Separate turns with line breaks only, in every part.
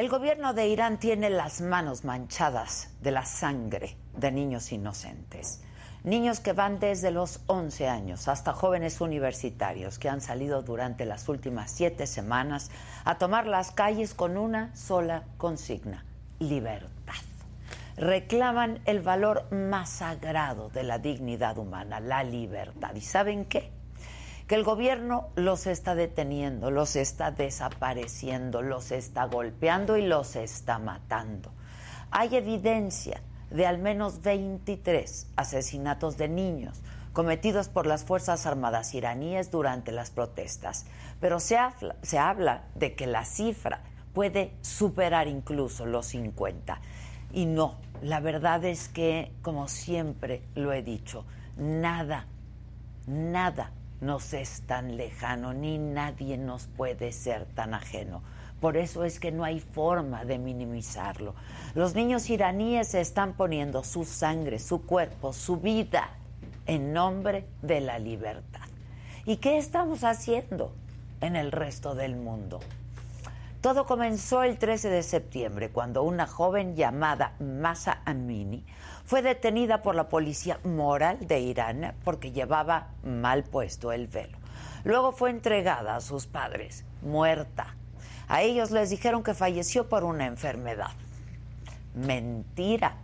El gobierno de Irán tiene las manos manchadas de la sangre de niños inocentes. Niños que van desde los 11 años hasta jóvenes universitarios que han salido durante las últimas siete semanas a tomar las calles con una sola consigna, libertad. Reclaman el valor más sagrado de la dignidad humana, la libertad. ¿Y saben qué? Que el gobierno los está deteniendo, los está desapareciendo, los está golpeando y los está matando. Hay evidencia de al menos 23 asesinatos de niños cometidos por las Fuerzas Armadas iraníes durante las protestas, pero se habla, se habla de que la cifra puede superar incluso los 50. Y no, la verdad es que, como siempre lo he dicho, nada, nada nos es tan lejano, ni nadie nos puede ser tan ajeno. Por eso es que no hay forma de minimizarlo. Los niños iraníes están poniendo su sangre, su cuerpo, su vida en nombre de la libertad. ¿Y qué estamos haciendo en el resto del mundo? Todo comenzó el 13 de septiembre, cuando una joven llamada Masa Amini fue detenida por la policía moral de Irán porque llevaba mal puesto el velo. Luego fue entregada a sus padres, muerta. A ellos les dijeron que falleció por una enfermedad. Mentira.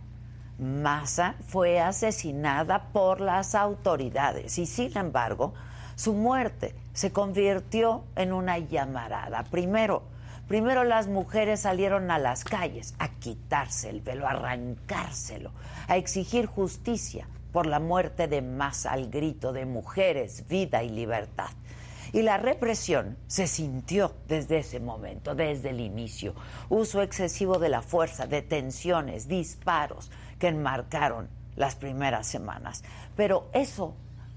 Masa fue asesinada por las autoridades y sin embargo su muerte se convirtió en una llamarada. Primero, Primero las mujeres salieron a las calles a quitarse el velo, a arrancárselo, a exigir justicia por la muerte de más al grito de mujeres, vida y libertad. Y la represión se sintió desde ese momento, desde el inicio. Uso excesivo de la fuerza, detenciones, disparos que enmarcaron las primeras semanas. Pero eso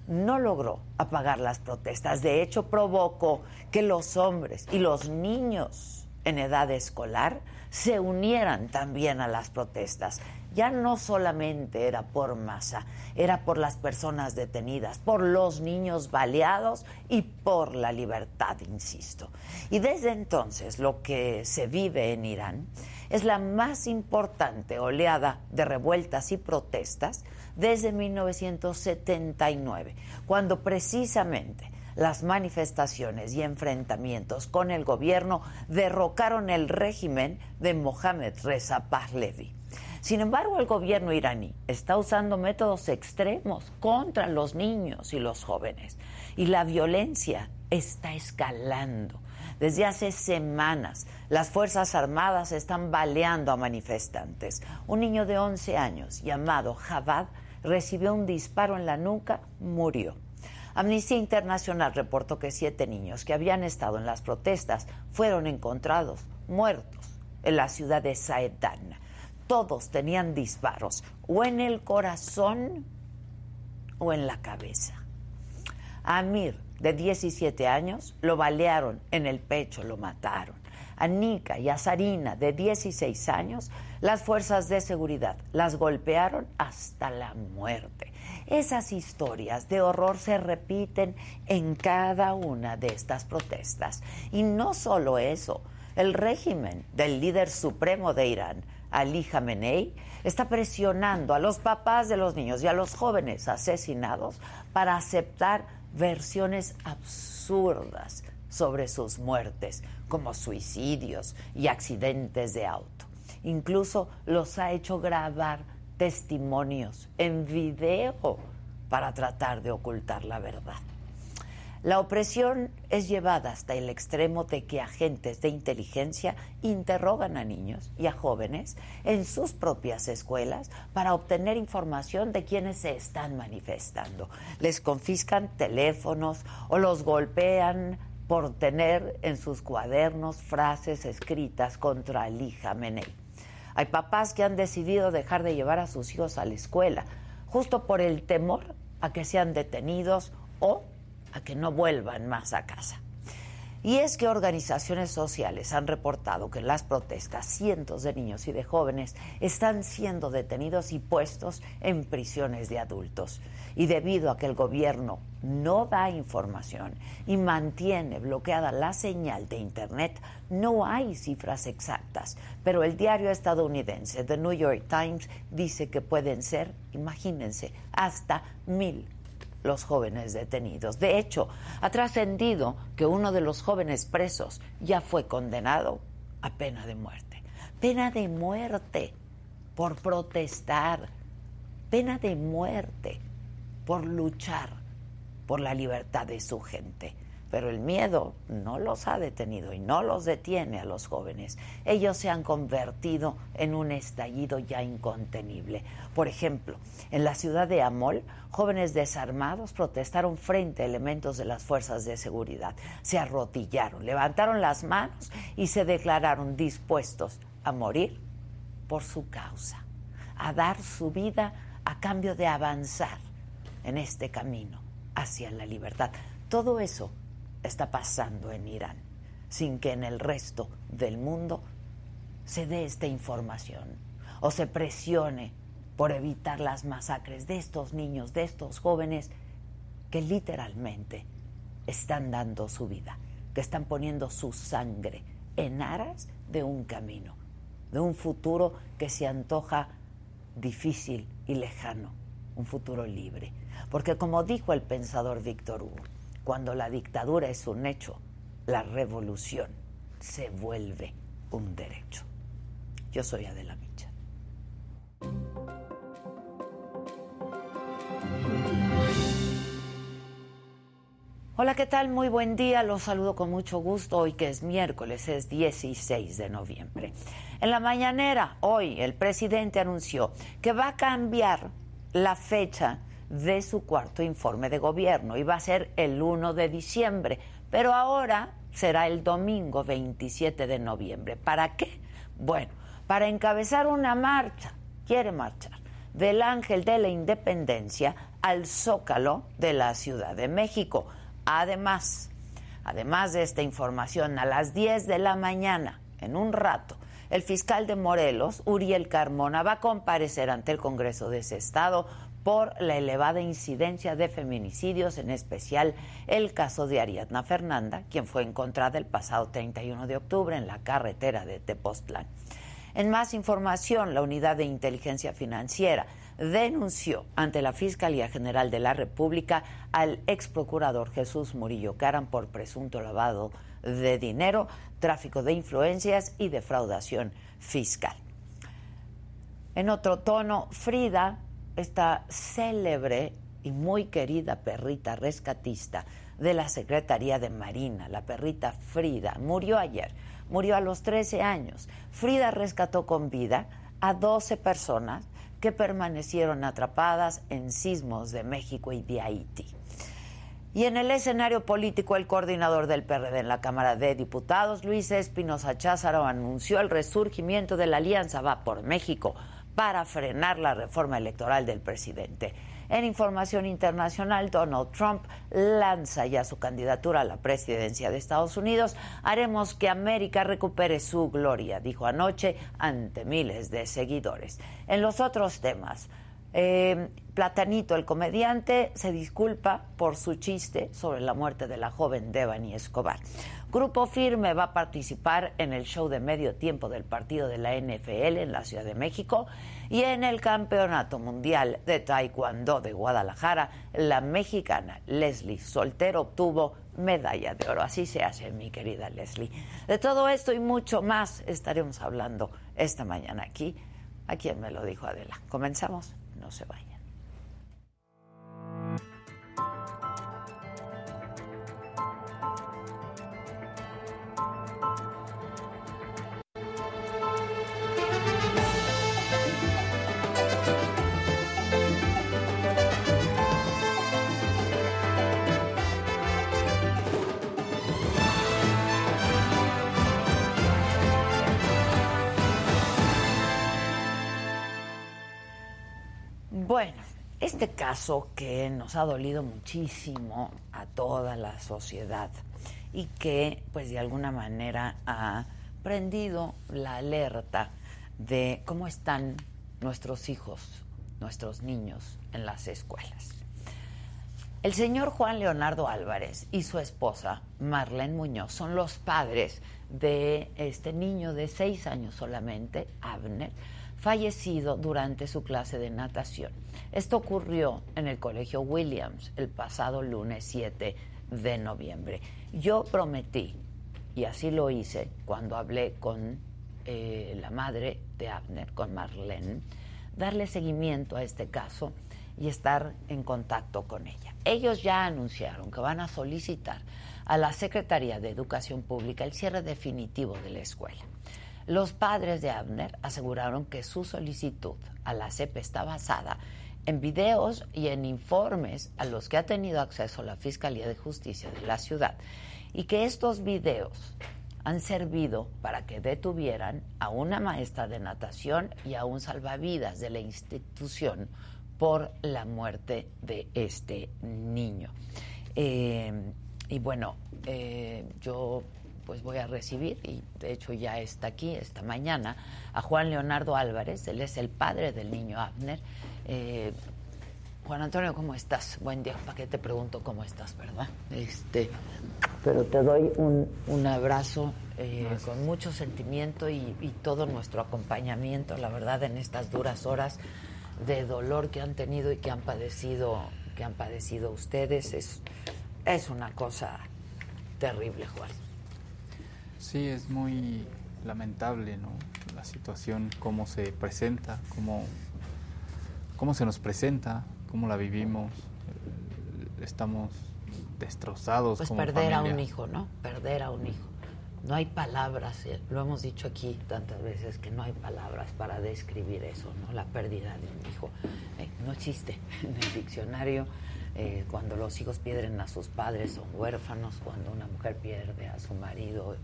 no logró apagar las protestas. De hecho, provocó que los hombres y los niños en edad escolar se unieran también a las protestas. Ya no solamente era por masa, era por las personas detenidas, por los niños baleados y por la libertad, insisto. Y desde entonces lo que se vive en Irán es la más importante oleada de revueltas y protestas desde 1979, cuando precisamente las manifestaciones y enfrentamientos con el gobierno derrocaron el régimen de Mohamed Reza Pahlavi. Sin embargo, el gobierno iraní está usando métodos extremos contra los niños y los jóvenes y la violencia está escalando. Desde hace semanas, las Fuerzas Armadas están baleando a manifestantes. Un niño de 11 años llamado Javad recibió un disparo en la nuca, murió. Amnistía Internacional reportó que siete niños que habían estado en las protestas fueron encontrados muertos en la ciudad de Saedan. Todos tenían disparos o en el corazón o en la cabeza. Amir, de 17 años, lo balearon en el pecho, lo mataron. A Nika y a Sarina, de 16 años, las fuerzas de seguridad las golpearon hasta la muerte. Esas historias de horror se repiten en cada una de estas protestas. Y no solo eso, el régimen del líder supremo de Irán, Ali Khamenei, está presionando a los papás de los niños y a los jóvenes asesinados para aceptar versiones absurdas sobre sus muertes, como suicidios y accidentes de auto. Incluso los ha hecho grabar testimonios en video para tratar de ocultar la verdad. La opresión es llevada hasta el extremo de que agentes de inteligencia interrogan a niños y a jóvenes en sus propias escuelas para obtener información de quienes se están manifestando. Les confiscan teléfonos o los golpean por tener en sus cuadernos frases escritas contra Ali Khamenei. Hay papás que han decidido dejar de llevar a sus hijos a la escuela justo por el temor a que sean detenidos o a que no vuelvan más a casa. Y es que organizaciones sociales han reportado que en las protestas cientos de niños y de jóvenes están siendo detenidos y puestos en prisiones de adultos. Y debido a que el gobierno no da información y mantiene bloqueada la señal de Internet, no hay cifras exactas. Pero el diario estadounidense The New York Times dice que pueden ser, imagínense, hasta mil los jóvenes detenidos. De hecho, ha trascendido que uno de los jóvenes presos ya fue condenado a pena de muerte. Pena de muerte por protestar. Pena de muerte por luchar por la libertad de su gente. Pero el miedo no los ha detenido y no los detiene a los jóvenes. Ellos se han convertido en un estallido ya incontenible. Por ejemplo, en la ciudad de Amol, jóvenes desarmados protestaron frente a elementos de las fuerzas de seguridad. Se arrodillaron, levantaron las manos y se declararon dispuestos a morir por su causa, a dar su vida a cambio de avanzar en este camino hacia la libertad. Todo eso está pasando en Irán, sin que en el resto del mundo se dé esta información o se presione por evitar las masacres de estos niños, de estos jóvenes que literalmente están dando su vida, que están poniendo su sangre en aras de un camino, de un futuro que se antoja difícil y lejano, un futuro libre. Porque como dijo el pensador Víctor Hugo, cuando la dictadura es un hecho, la revolución se vuelve un derecho. Yo soy Adela Micha. Hola, ¿qué tal? Muy buen día. Los saludo con mucho gusto hoy que es miércoles, es 16 de noviembre. En la mañanera, hoy, el presidente anunció que va a cambiar la fecha de su cuarto informe de gobierno. Iba a ser el 1 de diciembre, pero ahora será el domingo 27 de noviembre. ¿Para qué? Bueno, para encabezar una marcha, quiere marchar, del Ángel de la Independencia al Zócalo de la Ciudad de México. Además, además de esta información, a las 10 de la mañana, en un rato, el fiscal de Morelos, Uriel Carmona, va a comparecer ante el Congreso de ese estado por la elevada incidencia de feminicidios, en especial el caso de Ariadna Fernanda, quien fue encontrada el pasado 31 de octubre en la carretera de Tepoztlán. En más información, la Unidad de Inteligencia Financiera denunció ante la Fiscalía General de la República al ex procurador Jesús Murillo Caran por presunto lavado de dinero, tráfico de influencias y defraudación fiscal. En otro tono, Frida esta célebre y muy querida perrita rescatista de la Secretaría de Marina, la perrita Frida, murió ayer, murió a los 13 años. Frida rescató con vida a 12 personas que permanecieron atrapadas en sismos de México y de Haití. Y en el escenario político, el coordinador del PRD en la Cámara de Diputados, Luis Espinosa Cházaro, anunció el resurgimiento de la Alianza Va por México para frenar la reforma electoral del presidente. En información internacional, Donald Trump lanza ya su candidatura a la presidencia de Estados Unidos. Haremos que América recupere su gloria, dijo anoche ante miles de seguidores. En los otros temas, Eh, Platanito, el comediante, se disculpa por su chiste sobre la muerte de la joven Devani Escobar. Grupo Firme va a participar en el show de medio tiempo del partido de la NFL en la Ciudad de México y en el Campeonato Mundial de Taekwondo de Guadalajara, la mexicana Leslie Soltero obtuvo medalla de oro. Así se hace, mi querida Leslie. De todo esto y mucho más estaremos hablando esta mañana aquí. A quien me lo dijo Adela. Comenzamos, no se vayan. Este caso que nos ha dolido muchísimo a toda la sociedad y que pues de alguna manera ha prendido la alerta de cómo están nuestros hijos, nuestros niños en las escuelas. El señor Juan Leonardo Álvarez y su esposa Marlene Muñoz son los padres de este niño de seis años solamente, Abner, fallecido durante su clase de natación. Esto ocurrió en el Colegio Williams el pasado lunes 7 de noviembre. Yo prometí, y así lo hice cuando hablé con eh, la madre de Abner, con Marlene, darle seguimiento a este caso y estar en contacto con ella. Ellos ya anunciaron que van a solicitar a la Secretaría de Educación Pública el cierre definitivo de la escuela. Los padres de Abner aseguraron que su solicitud a la CEP está basada en videos y en informes a los que ha tenido acceso la Fiscalía de Justicia de la ciudad y que estos videos han servido para que detuvieran a una maestra de natación y a un salvavidas de la institución por la muerte de este niño. Eh, y bueno, eh, yo pues voy a recibir, y de hecho ya está aquí esta mañana, a Juan Leonardo Álvarez, él es el padre del niño Abner. Eh, Juan Antonio, ¿cómo estás? Buen día, ¿para qué te pregunto cómo estás, verdad? Este, pero te doy un, abrazo eh, con mucho sentimiento y, todo nuestro acompañamiento, la verdad, en estas duras horas de dolor que han tenido y que han padecido, que han padecido ustedes. Es, es una cosa terrible, Juan.
Sí, es muy lamentable, ¿no? La situación, cómo se presenta, cómo, cómo se nos presenta, cómo la vivimos. Eh, estamos destrozados.
Pues perder a un hijo, ¿no? Perder a un hijo. No hay palabras, eh, lo hemos dicho aquí tantas veces, que no hay palabras para describir eso, ¿no? La pérdida de un hijo. Eh, no existe en el diccionario. cuando los hijos pierden a sus padres son huérfanos, cuando una mujer pierde a su marido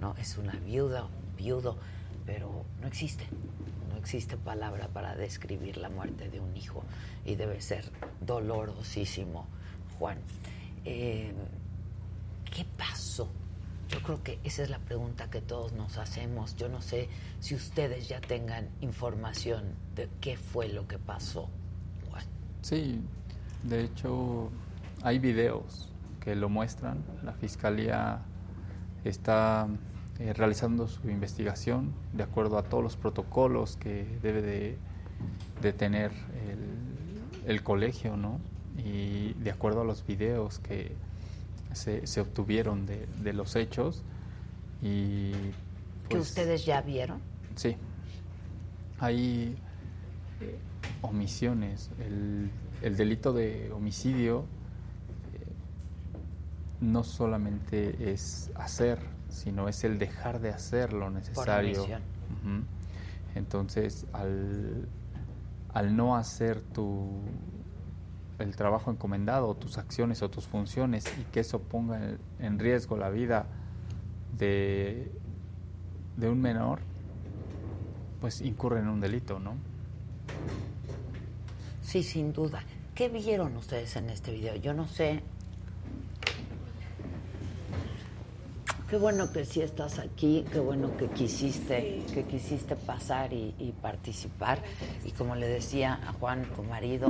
¿no? Es una viuda, un viudo, pero no existe, no existe palabra para describir la muerte de un hijo y debe ser dolorosísimo, Juan. Eh, ¿Qué pasó? Yo creo que esa es la pregunta que todos nos hacemos. Yo no sé si ustedes ya tengan información de qué fue lo que pasó. Juan.
Sí, de hecho hay videos que lo muestran. La fiscalía está eh, realizando su investigación de acuerdo a todos los protocolos que debe de, tener el, colegio, ¿no? Y de acuerdo a los videos que se, obtuvieron de, los hechos. Y,
¿Que pues, ustedes ya vieron?
Sí. Hay eh, omisiones. El, el, delito de homicidio eh, no solamente es hacer sino es el dejar de hacer lo necesario. Entonces, al, al no hacer tu el trabajo encomendado, tus acciones o tus funciones y que eso ponga en, riesgo la vida de, de un menor, pues incurre en un delito, ¿no?
Sí, sin duda. ¿Qué vieron ustedes en este video? Yo no sé Qué bueno que sí estás aquí, qué bueno que quisiste, que quisiste pasar y, participar. Y como le decía a Juan, tu marido,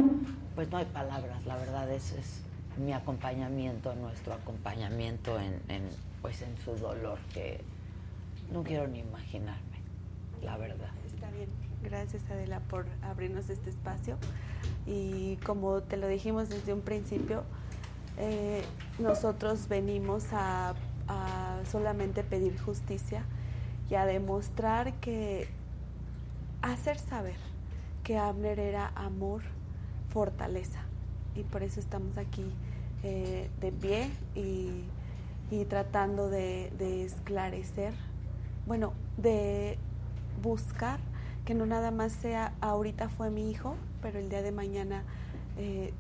pues no hay palabras, la verdad es, es mi acompañamiento, nuestro acompañamiento en, en, pues en su dolor, que no quiero ni imaginarme, la verdad.
Está bien, gracias Adela por abrirnos este espacio. Y como te lo dijimos desde un principio, eh, nosotros venimos a, solamente pedir justicia y a demostrar que, hacer saber que Abner era amor, fortaleza. Y por eso estamos aquí eh, de pie y, tratando de, de, esclarecer, bueno, de buscar que no nada más sea ahorita fue mi hijo, pero el día de mañana eh,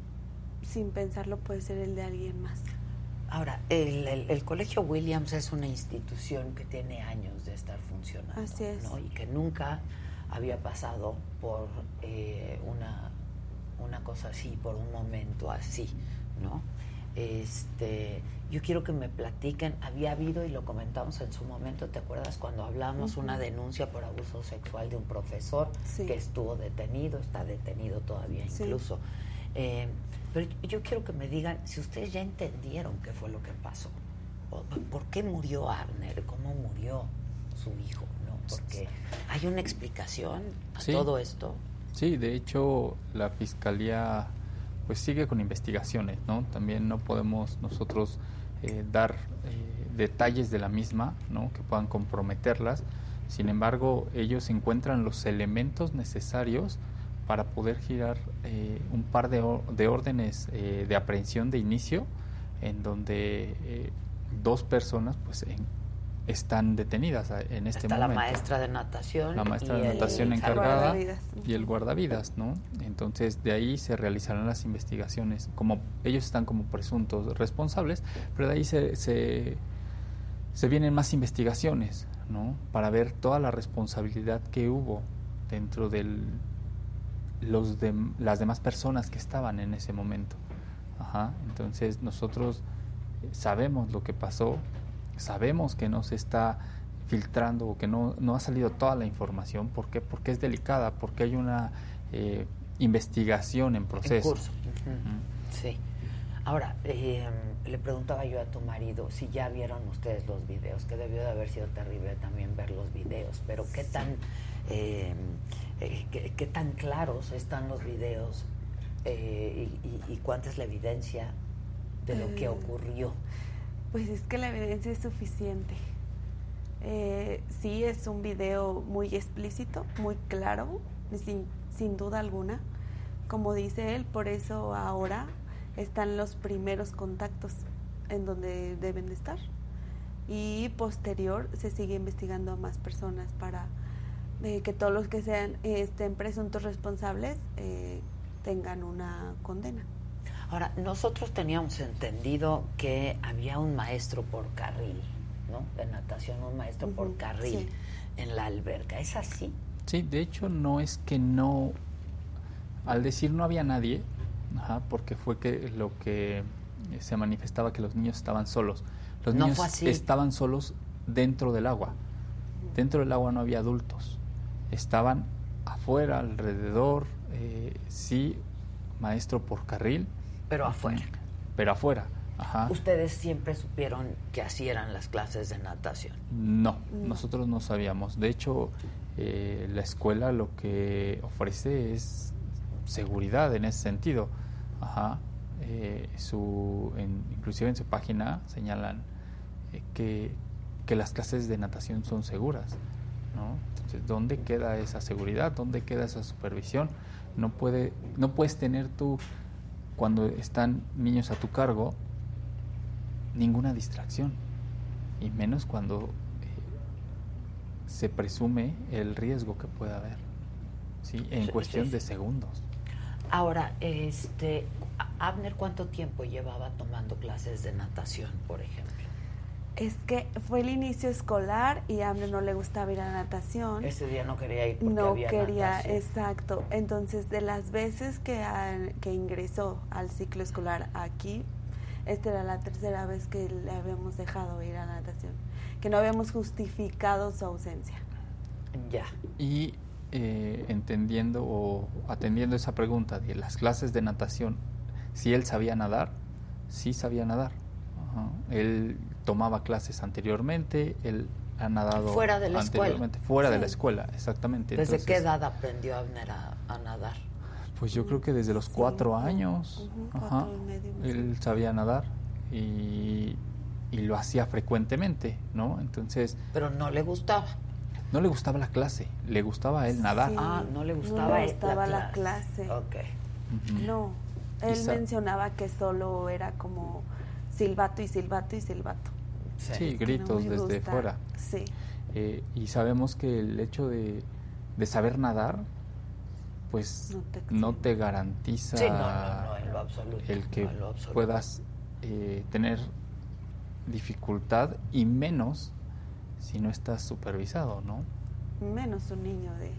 sin pensarlo puede ser el de alguien más.
Ahora, el, Colegio Williams es una institución que tiene años de estar funcionando.
Así es.
Y que nunca había pasado por eh, una, una cosa así, por un momento así, ¿no? Este, yo quiero que me platiquen, había habido, y lo comentamos en su momento, ¿te acuerdas cuando hablamos una denuncia por abuso sexual de un profesor que estuvo detenido, está detenido todavía incluso? Eh, pero yo quiero que me digan si ustedes ya entendieron qué fue lo que pasó. ¿Por qué murió Arner? ¿Cómo murió su hijo? ¿no? Porque hay una explicación a todo esto.
Sí, de hecho la fiscalía pues sigue con investigaciones, ¿no? También no podemos nosotros eh, dar eh, detalles de la misma, ¿no? Que puedan comprometerlas. Sin embargo, ellos encuentran los elementos necesarios para poder girar eh, un par de, de órdenes de aprehensión de inicio, en donde dos personas, pues, en, están detenidas en este
Está
momento.
la maestra de natación.
La maestra de natación encargada y el guardavidas, ¿no? Entonces de ahí se realizarán las investigaciones. Como ellos están como presuntos responsables, pero de ahí se, se, vienen más investigaciones, ¿no? Para ver toda la responsabilidad que hubo dentro de los de, las demás personas que estaban en ese momento. Ajá. Entonces nosotros sabemos lo que pasó, sabemos que no se está filtrando o que no, no ha salido toda la información. ¿Por qué? Porque es delicada, porque hay una eh, investigación en proceso.
Sí. Ahora, eh, le preguntaba yo a tu marido si ya vieron ustedes los videos, que debió de haber sido terrible también ver los videos, pero qué tan, eh, qué, tan claros están los videos y, y, cuánta es la evidencia de lo que ocurrió.
Pues es que la evidencia es suficiente. Eh, sí, es un video muy explícito, muy claro, sin, sin duda alguna. Como dice él, por eso ahora están los primeros contactos en donde deben de estar. Y posterior se sigue investigando a más personas para eh, que todos los que sean estén presuntos responsables eh, tengan una condena.
Ahora, nosotros teníamos entendido que había un maestro por carril, ¿no? De natación, un maestro por carril en la alberca. ¿Es así?
Sí, de hecho no es que no, al decir no había nadie, porque fue que lo que se manifestaba que los niños estaban solos. Los niños estaban solos dentro del agua. Dentro del agua no había adultos. Estaban afuera, alrededor, eh, sí, maestro por carril,
pero afuera.
Pero afuera. Ajá.
¿Ustedes siempre supieron que así eran las clases de natación?
No, mm. nosotros no sabíamos. De hecho, eh, la escuela lo que ofrece es seguridad en ese sentido. Ajá. Eh, su, inclusive en su página señalan eh, que, que, las clases de natación son seguras. ¿No? Entonces, ¿dónde queda esa seguridad? ¿Dónde queda esa supervisión? No, puede, no puedes tener tú cuando están niños a tu cargo, ninguna distracción, y menos cuando eh, se presume el riesgo que pueda haber, ¿sí? en cuestión de segundos.
Ahora, este, Abner, ¿cuánto tiempo llevaba tomando clases de natación, por ejemplo?
Es que fue el inicio escolar y a no le gustaba ir a natación.
Ese día no quería ir porque
no
había
quería, exacto. Entonces, de las veces que, que ingresó al ciclo escolar aquí, esta era la tercera vez que le habíamos dejado ir a natación. que no habíamos justificado su ausencia.
Ya.
Y eh, entendiendo o atendiendo esa pregunta de las clases de natación, si él sabía nadar, sí sabía nadar. Él tomaba clases anteriormente, él ha nadado
fuera de la
anteriormente,
escuela.
fuera de la escuela, exactamente.
¿Desde qué edad aprendió Abner a, nadar?
Pues yo creo que desde los cuatro años. él sabía nadar y, y, lo hacía frecuentemente, ¿no? Entonces.
Pero no le gustaba.
No le gustaba la clase, le gustaba a él nadar.
Ah, no le gustaba,
le gustaba la, clase.
Ok.
No, él mencionaba que solo era como silbato y silbato y silbato.
Sí, gritos desde fuera.
Sí.
Eh, y sabemos que el hecho de, de saber nadar, pues no te, garantiza el que puedas eh, tener dificultad y menos si no estás supervisado, ¿no?
Menos un niño de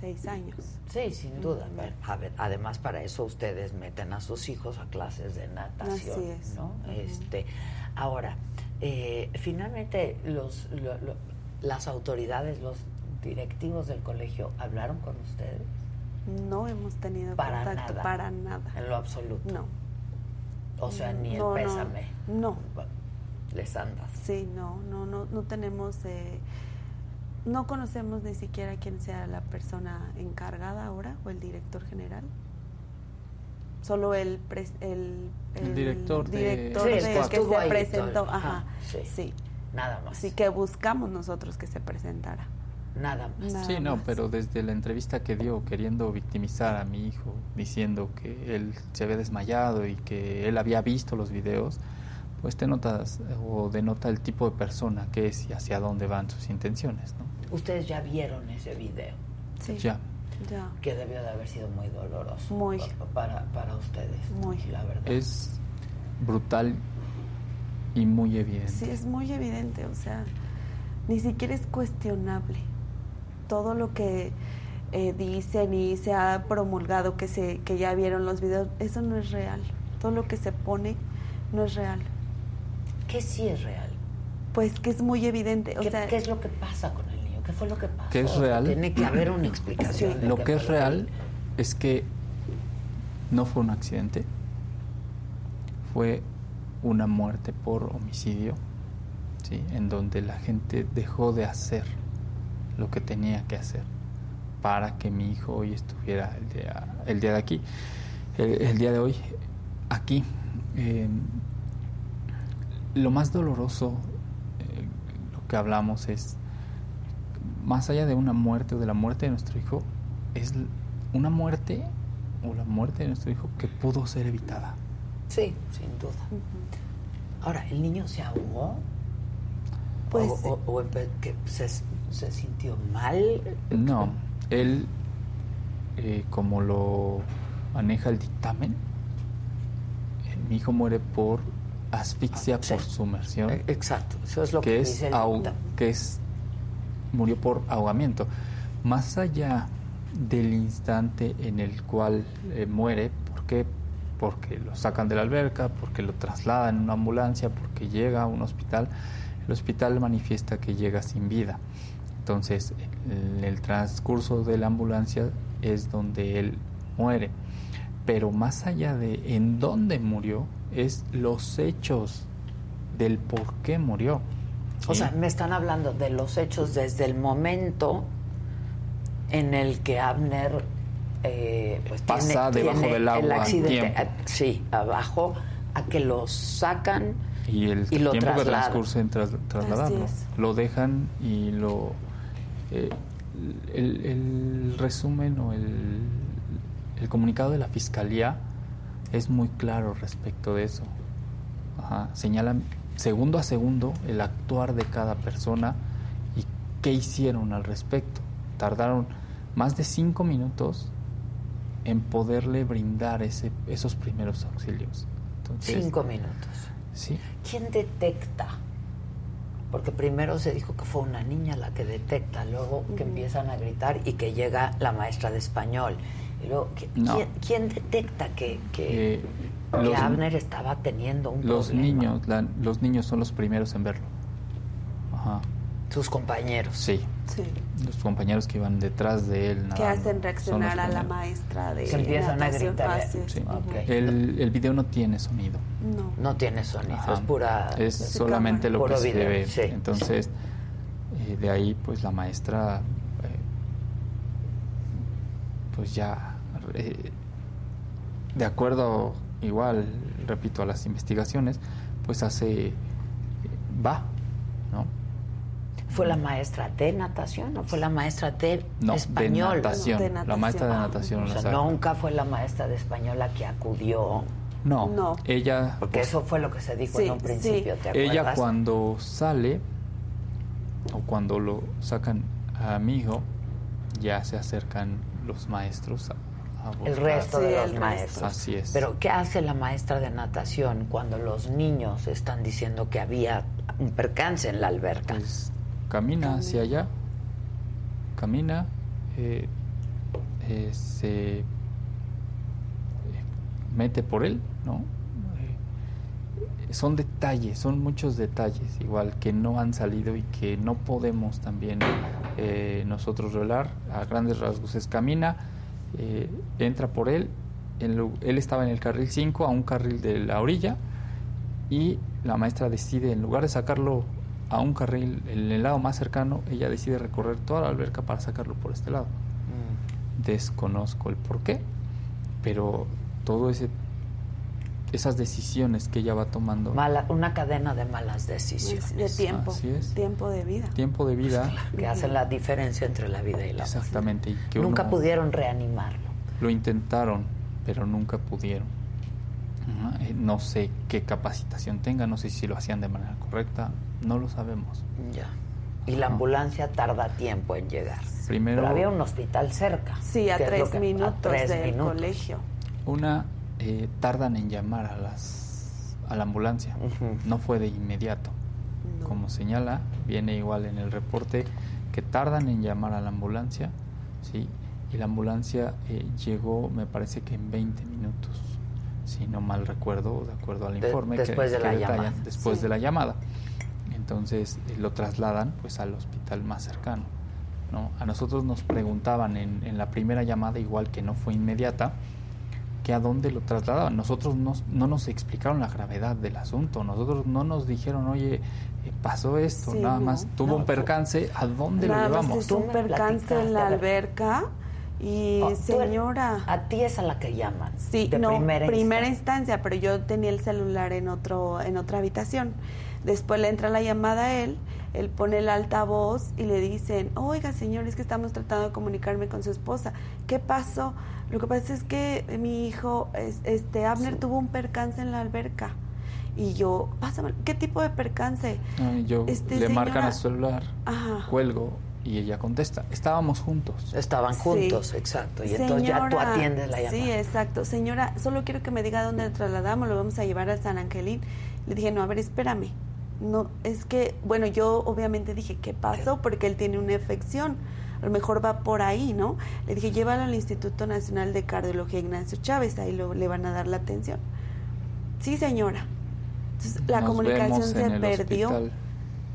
seis años.
Sí, sin duda. A ver, además para eso ustedes meten a sus hijos a clases de natación, Así es. ¿no? Este, ahora, eh, finalmente los, las autoridades, los directivos del colegio hablaron con ustedes.
No hemos tenido contacto para nada.
En lo absoluto.
No.
O sea, ni el pésame.
No.
Les andas.
Sí, no, no, no, no tenemos. Eh, no conocemos ni siquiera quién sea la persona encargada ahora o el director general. Solo el, el,
el, director,
director de, que, se presentó. Ajá, sí.
Nada más.
Así que buscamos nosotros que se presentara.
Nada más.
sí, no, pero desde la entrevista que dio, queriendo victimizar a mi hijo, diciendo que él se había desmayado y que él había visto los videos, pues te notas o denota el tipo de persona que es y hacia dónde van sus intenciones, ¿no?
Ustedes ya vieron ese video.
Sí.
Ya.
Ya.
Que debió de haber sido muy doloroso.
Muy.
Para, para ustedes.
Muy.
La verdad.
Es brutal y muy evidente.
Sí, es muy evidente. O sea, ni siquiera es cuestionable. Todo lo que eh, dicen y se ha promulgado que, se, que ya vieron los videos, eso no es real. Todo lo que se pone no es real.
¿Qué sí es real?
Pues que es muy evidente. O
¿Qué,
sea,
¿Qué es lo que pasa con el niño? ¿Qué fue lo que Tiene que haber una explicación.
Lo que es real es que no fue un accidente, fue una muerte por homicidio, ¿sí? en donde la gente dejó de hacer lo que tenía que hacer para que mi hijo hoy estuviera el día, el día de aquí, el, día de hoy aquí. Eh, lo más doloroso, eh, lo que hablamos es, más allá de una muerte o de la muerte de nuestro hijo, es una muerte o la muerte de nuestro hijo que pudo ser evitada.
Sí, sin duda. Ahora, ¿el niño se ahogó?
Pues,
¿O, que se, se, sintió mal?
No, él, eh, como lo maneja el dictamen, eh, mi hijo muere por asfixia ah, por sumersión.
E, exacto, eso es lo que,
es que es murió por ahogamiento. Más allá del instante en el cual eh, muere, ¿por qué? Porque lo sacan de la alberca, porque lo trasladan en una ambulancia, porque llega a un hospital. El hospital manifiesta que llega sin vida. Entonces, en el transcurso de la ambulancia es donde él muere. Pero más allá de en dónde murió, es los hechos del por qué murió.
O sea, me están hablando de los hechos desde el momento en el que Abner eh, pues
pasa debajo del agua el accidente,
eh, sí, abajo, a que lo sacan
y el
lo
tiempo
que
transcurre en trasladarlo. Lo dejan y lo eh, el, el, resumen o el, el comunicado de la fiscalía es muy claro respecto de eso. Señalan segundo a segundo el actuar de cada persona y qué hicieron al respecto. Tardaron más de cinco minutos en poderle brindar ese, esos primeros auxilios.
cinco minutos.
Sí.
¿Quién detecta? Porque primero se dijo que fue una niña la que detecta, luego que empiezan a gritar y que llega la maestra de español ¿quién, detecta que, que, eh, Abner estaba teniendo un
los
problema?
Niños, los niños son los primeros en verlo. Ajá.
Sus compañeros.
Sí.
Sí.
Los compañeros que iban detrás de él.
Que hacen reaccionar
los
a la maestra de
Se empiezan a gritar.
Así es.
Sí.
Ok.
El, el video no tiene sonido.
No.
No tiene sonido,
Ajá.
es pura...
Es solamente
cámara.
lo que
Puro
se
video,
ve.
sí.
Entonces, eh, de ahí, pues la maestra, eh, pues ya, eh, de acuerdo, igual, repito, a las investigaciones, pues hace, va, ¿no?
¿Fue la maestra de natación o fue la maestra de
No,
español?
de natación.
No, de
La
natación.
maestra de
Ah,
natación.
O
la
sea, nunca fue la maestra de español la que acudió,
no,
No.
ella,
porque eso fue lo que se dijo
Sí,
en un principio,
sí.
¿te acuerdas?
ella cuando sale o cuando lo sacan a mi hijo, ya se acercan los maestros a
El
buscar.
resto
Sí,
de los
el resto.
maestros.
Así es.
Pero ¿qué hace la maestra de natación cuando los niños están diciendo que había un percance en la alberca?
Pues camina hacia allá, camina, eh, eh, se eh, mete por él, ¿no? Son detalles, son muchos detalles, igual que no han salido y que no podemos también eh, nosotros revelar. A grandes rasgos es camina, eh, entra por él, él estaba en el carril 5 a un carril de la orilla y la maestra decide, en lugar de sacarlo a un carril en el lado más cercano, ella decide recorrer toda la alberca para sacarlo por este lado.
Mm.
Desconozco el por qué, pero todo ese esas decisiones que ella va tomando,
Mala- una cadena de malas decisiones
De tiempo.
Así es.
Tiempo de vida.
tiempo de vida,
que hacen la diferencia entre la vida y la muerte.
exactamente, y que
Nunca
uno-
pudieron reanimarlo.
Lo intentaron, pero nunca pudieron. Eh, No sé qué capacitación tenga, no sé si lo hacían de manera correcta, no lo sabemos.
Ya. Y la ambulancia tarda tiempo en llegar.
Primero,
Pero había un hospital cerca.
Sí, a tres
que- a
minutos
tres
del
minutos.
colegio.
una, eh, tardan en llamar a, las, a la ambulancia, no fue de inmediato.
No.
Como señala, viene igual en el reporte que tardan en llamar a la ambulancia, ¿sí? Y la ambulancia eh, llegó, me parece que en 20 minutos, si no mal recuerdo, de acuerdo al
De-
informe. que-
después de
que
la
detallan,
llamada.
Después
Sí.
de la llamada. Entonces eh, lo trasladan pues al hospital más cercano. ¿no? A nosotros nos preguntaban en, en la primera llamada, igual que no fue inmediata, que a dónde lo trasladaban. Nosotros no, no nos explicaron la gravedad del asunto, nosotros no nos dijeron, oye, eh, pasó esto,
Sí,
nada
no.
más, tuvo
No,
un percance, ¿a dónde
Nada
lo llevamos?
Tú
un percance en la alberca y
Oh, tú-
señora.
A ti es a la que llaman.
Sí,
de
no,
primera,
primera,
instancia.
instancia, pero yo tenía el celular en otro en otra habitación. Después le entra la llamada a él, él pone el altavoz y le dicen, oiga señor, es que estamos tratando de comunicarme con su esposa. ¿Qué pasó? Lo que pasa es que mi hijo, es- este Abner, tuvo un percance en la alberca. Y yo, pásame, ¿qué tipo de percance?
Ay, yo
Este,
le marcan
señora-
a su celular,
Ajá.
cuelgo y ella contesta, estábamos juntos.
Estaban
Sí.
juntos, exacto. Y entonces ya tú
Señora,
atiendes la llamada.
Sí, exacto. Señora, solo quiero que me diga dónde trasladamos, lo vamos a llevar al San Angelín. Le dije, no, a ver, espérame. No, es que, bueno, yo obviamente dije, ¿qué pasó? Porque él tiene una infección. A lo mejor va por ahí, ¿no? Le dije, llévalo al Instituto Nacional de Cardiología Ignacio Chávez, ahí lo, le van a dar la atención. Sí, señora. Entonces, la
Nos
comunicación
vemos
se perdió.
hospital.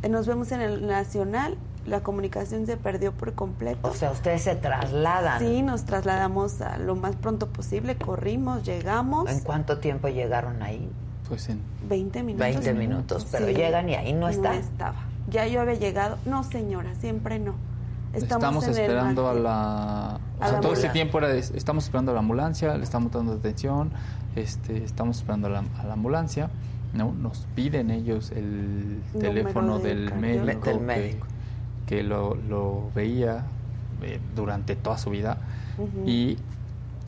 Eh, Nos vemos en el Nacional, la comunicación se perdió por completo.
O sea, ustedes se trasladan.
Sí, nos trasladamos a lo más pronto posible, corrimos, llegamos.
¿En cuánto tiempo llegaron ahí?
Pues en
20 minutos.
20 minutos, pero
Sí.
llegan y ahí no está.
No estaba. Ya yo había llegado. No, señora, siempre no.
Estamos,
en el
esperando a la... O
A
sea,
la
todo
ambulancia.
tiempo era de- estamos esperando a la ambulancia, le estamos dando atención, este, estamos esperando a la, a la ambulancia, ¿no? Nos piden ellos el
Número
teléfono
de
del médico,
Del
que-
médico.
Que, lo, lo veía eh, durante toda su vida y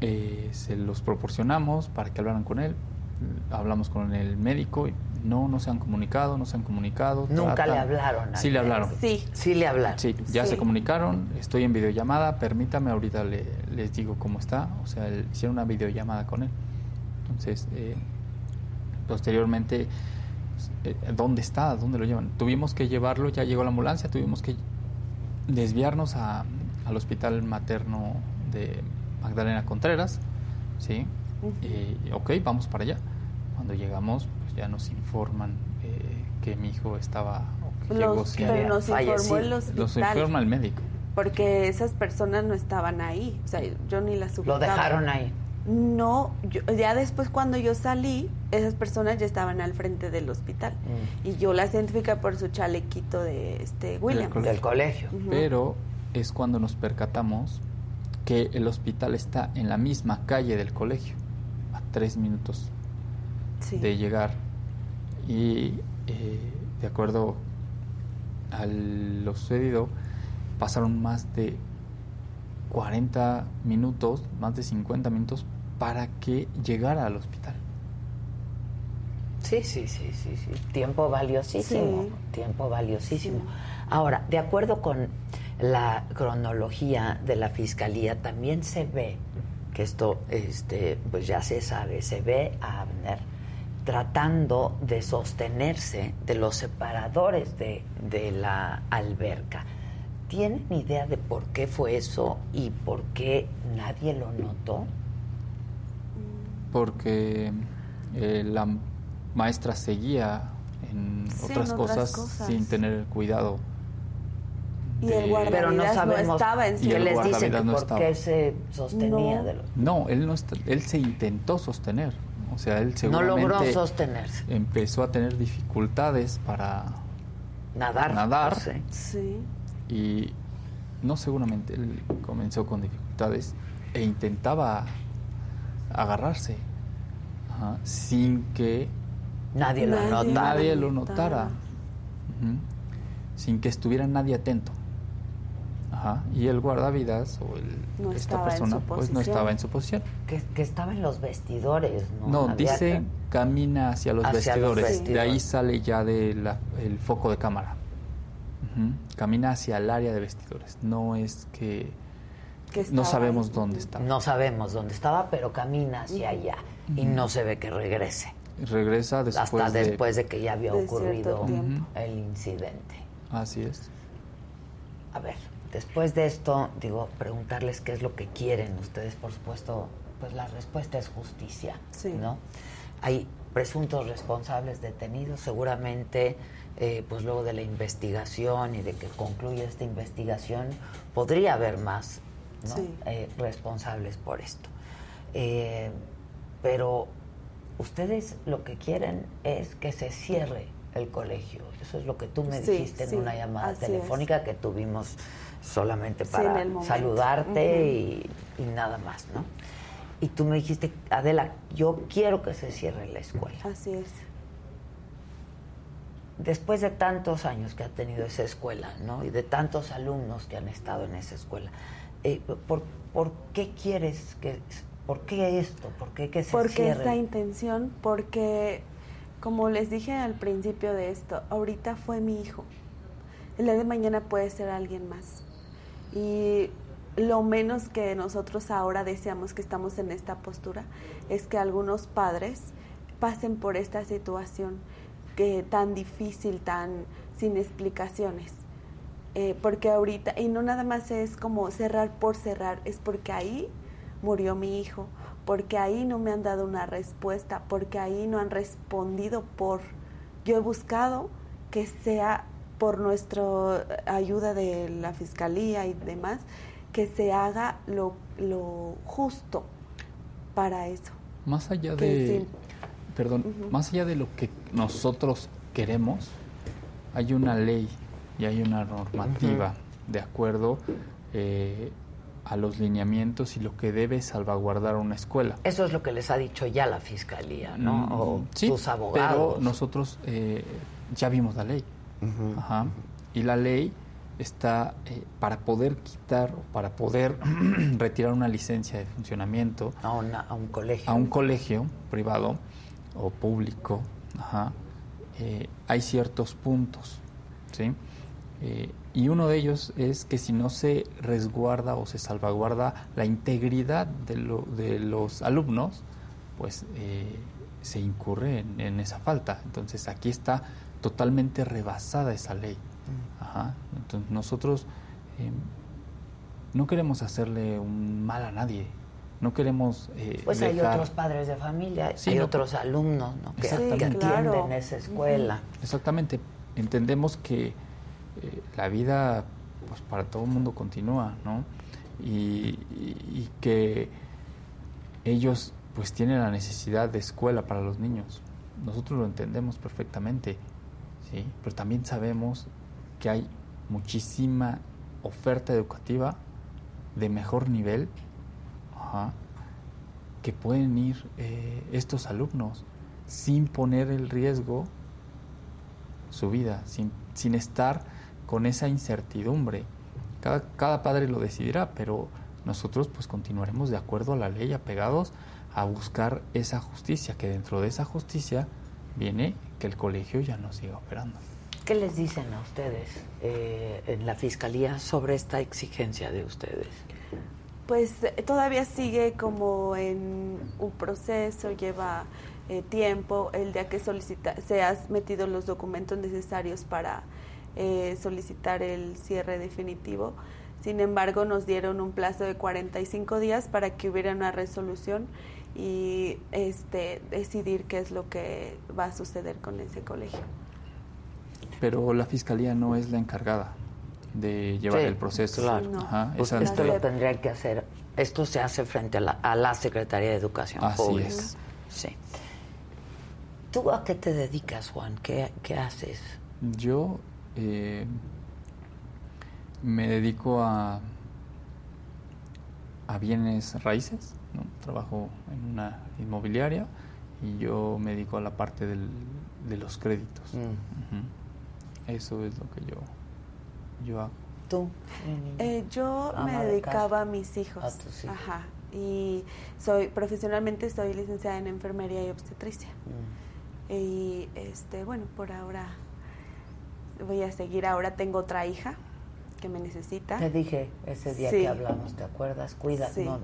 eh, se los proporcionamos para que hablaran con él. Hablamos con el médico y no, no se han comunicado, no se han comunicado.
Nunca
tratan.
le hablaron.
Sí le hablaron.
Sí.
Sí le hablaron.
Sí, ya
Sí.
se comunicaron, estoy en videollamada, permítame, ahorita le- les digo cómo está, o sea, hicieron una videollamada con él. Entonces, eh, posteriormente, eh, ¿dónde está? ¿Dónde lo llevan? Tuvimos que llevarlo, ya llegó la ambulancia, tuvimos que desviarnos a- al hospital materno de Magdalena Contreras, ¿sí? Y, ok, vamos para allá. Cuando llegamos, pues ya nos informan eh, que mi hijo estaba, o llegó
Los,
sin-
pero nos informó el
Los informa el médico.
Porque esas personas no estaban ahí. O sea, yo ni las
Lo
ubicaba.
dejaron ahí.
No, yo- ya después cuando yo salí, esas personas ya estaban al frente del hospital.
Mm.
Y yo las identifiqué por su chalequito de este Williams.
colegio.
Del colegio.
Pero es cuando nos percatamos que el hospital está en la misma calle del colegio, tres minutos
Sí.
de llegar. Y eh, de acuerdo a lo sucedido, pasaron más de 40 minutos, más de 50 minutos para que llegara al hospital.
Sí, sí, sí, sí, sí. Tiempo valiosísimo.
Sí.
Tiempo valiosísimo. Ahora, de acuerdo con la cronología de la fiscalía, también se ve que esto, este, pues ya se sabe, se ve a Abner tratando de sostenerse de los separadores de, de la alberca. ¿Tienen idea de por qué fue eso y por qué nadie lo notó?
porque eh, la maestra seguía en
Sí,
otras,
en otras
cosas,
cosas.
sin tener cuidado.
Y
de-
el guardavidas
Pero no sabemos
estaba en
Y
qué
el
les
guardavidas
que
no
por
estaba.
qué se sostenía
No.
de los...
No, él no está- él se intentó sostener, o sea, él
No
seguramente
logró sostenerse.
empezó a tener dificultades para
Nadar.
Nadar.
sí.
Sí.
y no seguramente él comenzó con dificultades e intentaba agarrarse ajá, sin que
Nadie lo
Nadie.
nota.
nadie lo
notara.
notara, sin que estuviera nadie atento. Ajá. Y el guardavidas o el-
No
esta
estaba
persona pues no estaba en su posición.
Que, que estaba en los vestidores, ¿no?
No,
Había
dice
que-
camina hacia los
Hacia los
vestidores. De ahí sale ya del el foco de cámara. Camina hacia el área de vestidores. No es que,
Que
no
estaba
sabemos
ahí.
dónde está.
No sabemos dónde estaba, pero camina hacia allá y no se ve que regrese.
Regresa después
hasta
de...
después de que ya había
de
ocurrido el incidente.
Así es.
A ver, después de esto, digo, preguntarles qué es lo que quieren ustedes, por supuesto, pues la respuesta es justicia,
Sí.
¿no? Hay presuntos responsables detenidos, seguramente, eh, pues luego de la investigación y de que concluya esta investigación, podría haber más ¿no?
Sí.
Eh, responsables por esto. Eh, pero ustedes lo que quieren es que se cierre el colegio. Eso es lo que tú me dijiste
sí,
en una llamada
es.
telefónica que tuvimos solamente para saludarte y, y nada más, ¿no? Y tú me dijiste, Adela, yo quiero que se cierre la escuela.
Así es.
Después de tantos años que ha tenido esa escuela, ¿no? Y de tantos alumnos que han estado en esa escuela, eh, ¿por, por qué quieres que, por qué esto, por qué que se
Porque
cierre?
esa intención, porque como les dije al principio de esto, ahorita fue mi hijo. El día de mañana puede ser alguien más. Y lo menos que nosotros ahora deseamos que estamos en esta postura es que algunos padres pasen por esta situación que tan difícil, tan sin explicaciones. Eh, porque ahorita, y no nada más es como cerrar por cerrar, es porque ahí murió mi hijo, porque ahí no me han dado una respuesta, porque ahí no han respondido por... Yo he buscado que sea por nuestra ayuda de la fiscalía y demás, que se haga lo, lo justo para eso.
Más allá
Que
de...
sí.
Perdón, más allá de lo que nosotros queremos, hay una ley y hay una normativa de acuerdo eh, a los lineamientos y lo que debe salvaguardar una escuela.
Eso es lo que les ha dicho ya la fiscalía, ¿no?
Mm,
O
sí,
tus abogados.
Pero nosotros eh, ya vimos la ley. Ajá. Y la ley está eh, para poder quitar o para poder retirar una licencia de funcionamiento
a, una- a un colegio.
a un colegio privado o público, ajá, eh, hay ciertos puntos, ¿sí? Eh, y uno de ellos es que si no se resguarda o se salvaguarda la integridad de, lo- de los alumnos, pues eh, se incurre en, en esa falta. Entonces aquí está totalmente rebasada esa ley. Ajá. Entonces nosotros eh, no queremos hacerle un mal a nadie. No queremos eh,
Pues hay otros padres de familia,
Sí,
hay
no,
otros alumnos ¿no? que,
Exactamente.
que atienden esa escuela.
Exactamente, entendemos que eh, la vida pues para todo el mundo continúa, ¿no? Y, y, que ellos pues tienen la necesidad de escuela para los niños. Nosotros lo entendemos perfectamente, ¿sí? Pero también sabemos que hay muchísima oferta educativa de mejor nivel que pueden ir eh, estos alumnos sin poner el riesgo su vida, sin, sin estar con esa incertidumbre. Cada, cada padre lo decidirá, pero nosotros pues continuaremos de acuerdo a la ley, apegados a buscar esa justicia, que dentro de esa justicia viene que el colegio ya no siga operando.
¿Qué les dicen a ustedes eh, en la fiscalía sobre esta exigencia de ustedes?
Pues eh, todavía sigue como en un proceso, lleva eh, tiempo, el día que solicita, se han metido los documentos necesarios para eh, solicitar el cierre definitivo. Sin embargo, nos dieron un plazo de 45 días para que hubiera una resolución y este, decidir qué es lo que va a suceder con ese colegio.
Pero la fiscalía no es la encargada de llevar el proceso.
Claro. Pues esto lo tendría que hacer. Esto se hace frente a la, a la Secretaría de Educación
Así
Pública.
Es.
Sí. ¿Tú a qué te dedicas, Juan? ¿Qué, qué haces?
Yo eh, me dedico a, a bienes raíces. ¿No? Trabajo en una inmobiliaria y yo me dedico a la parte del, de los créditos. Mm. Eso es lo que yo yo hago.
¿Tú?
Eh, yo me dedicaba a mis hijos.
A tus hijos.
Ajá. Y soy profesionalmente soy licenciada en enfermería y obstetricia. Mm. Y este, bueno, por ahora voy a seguir. Ahora tengo otra hija que me necesita.
Te dije ese día que hablamos, ¿te acuerdas? Cuida, no,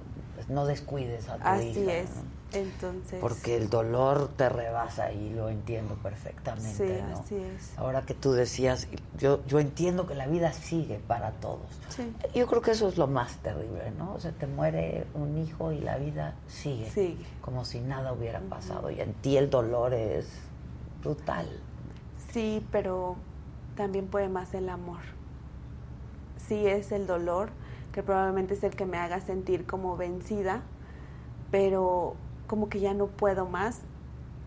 no, descuides a tu
Así
hija.
Así es. Entonces.
Porque el dolor te rebasa y lo entiendo perfectamente.
Sí, así es.
Ahora que tú decías, yo, yo entiendo que la vida sigue para todos.
Sí.
Yo creo que eso es lo más terrible, ¿no? O sea, te muere un hijo y la vida sigue.
Sigue.
Como si nada hubiera pasado. Y en ti el dolor es brutal.
Sí, pero también puede más el amor. Sí es el dolor, que probablemente es el que me haga sentir como vencida, pero como que ya no puedo más,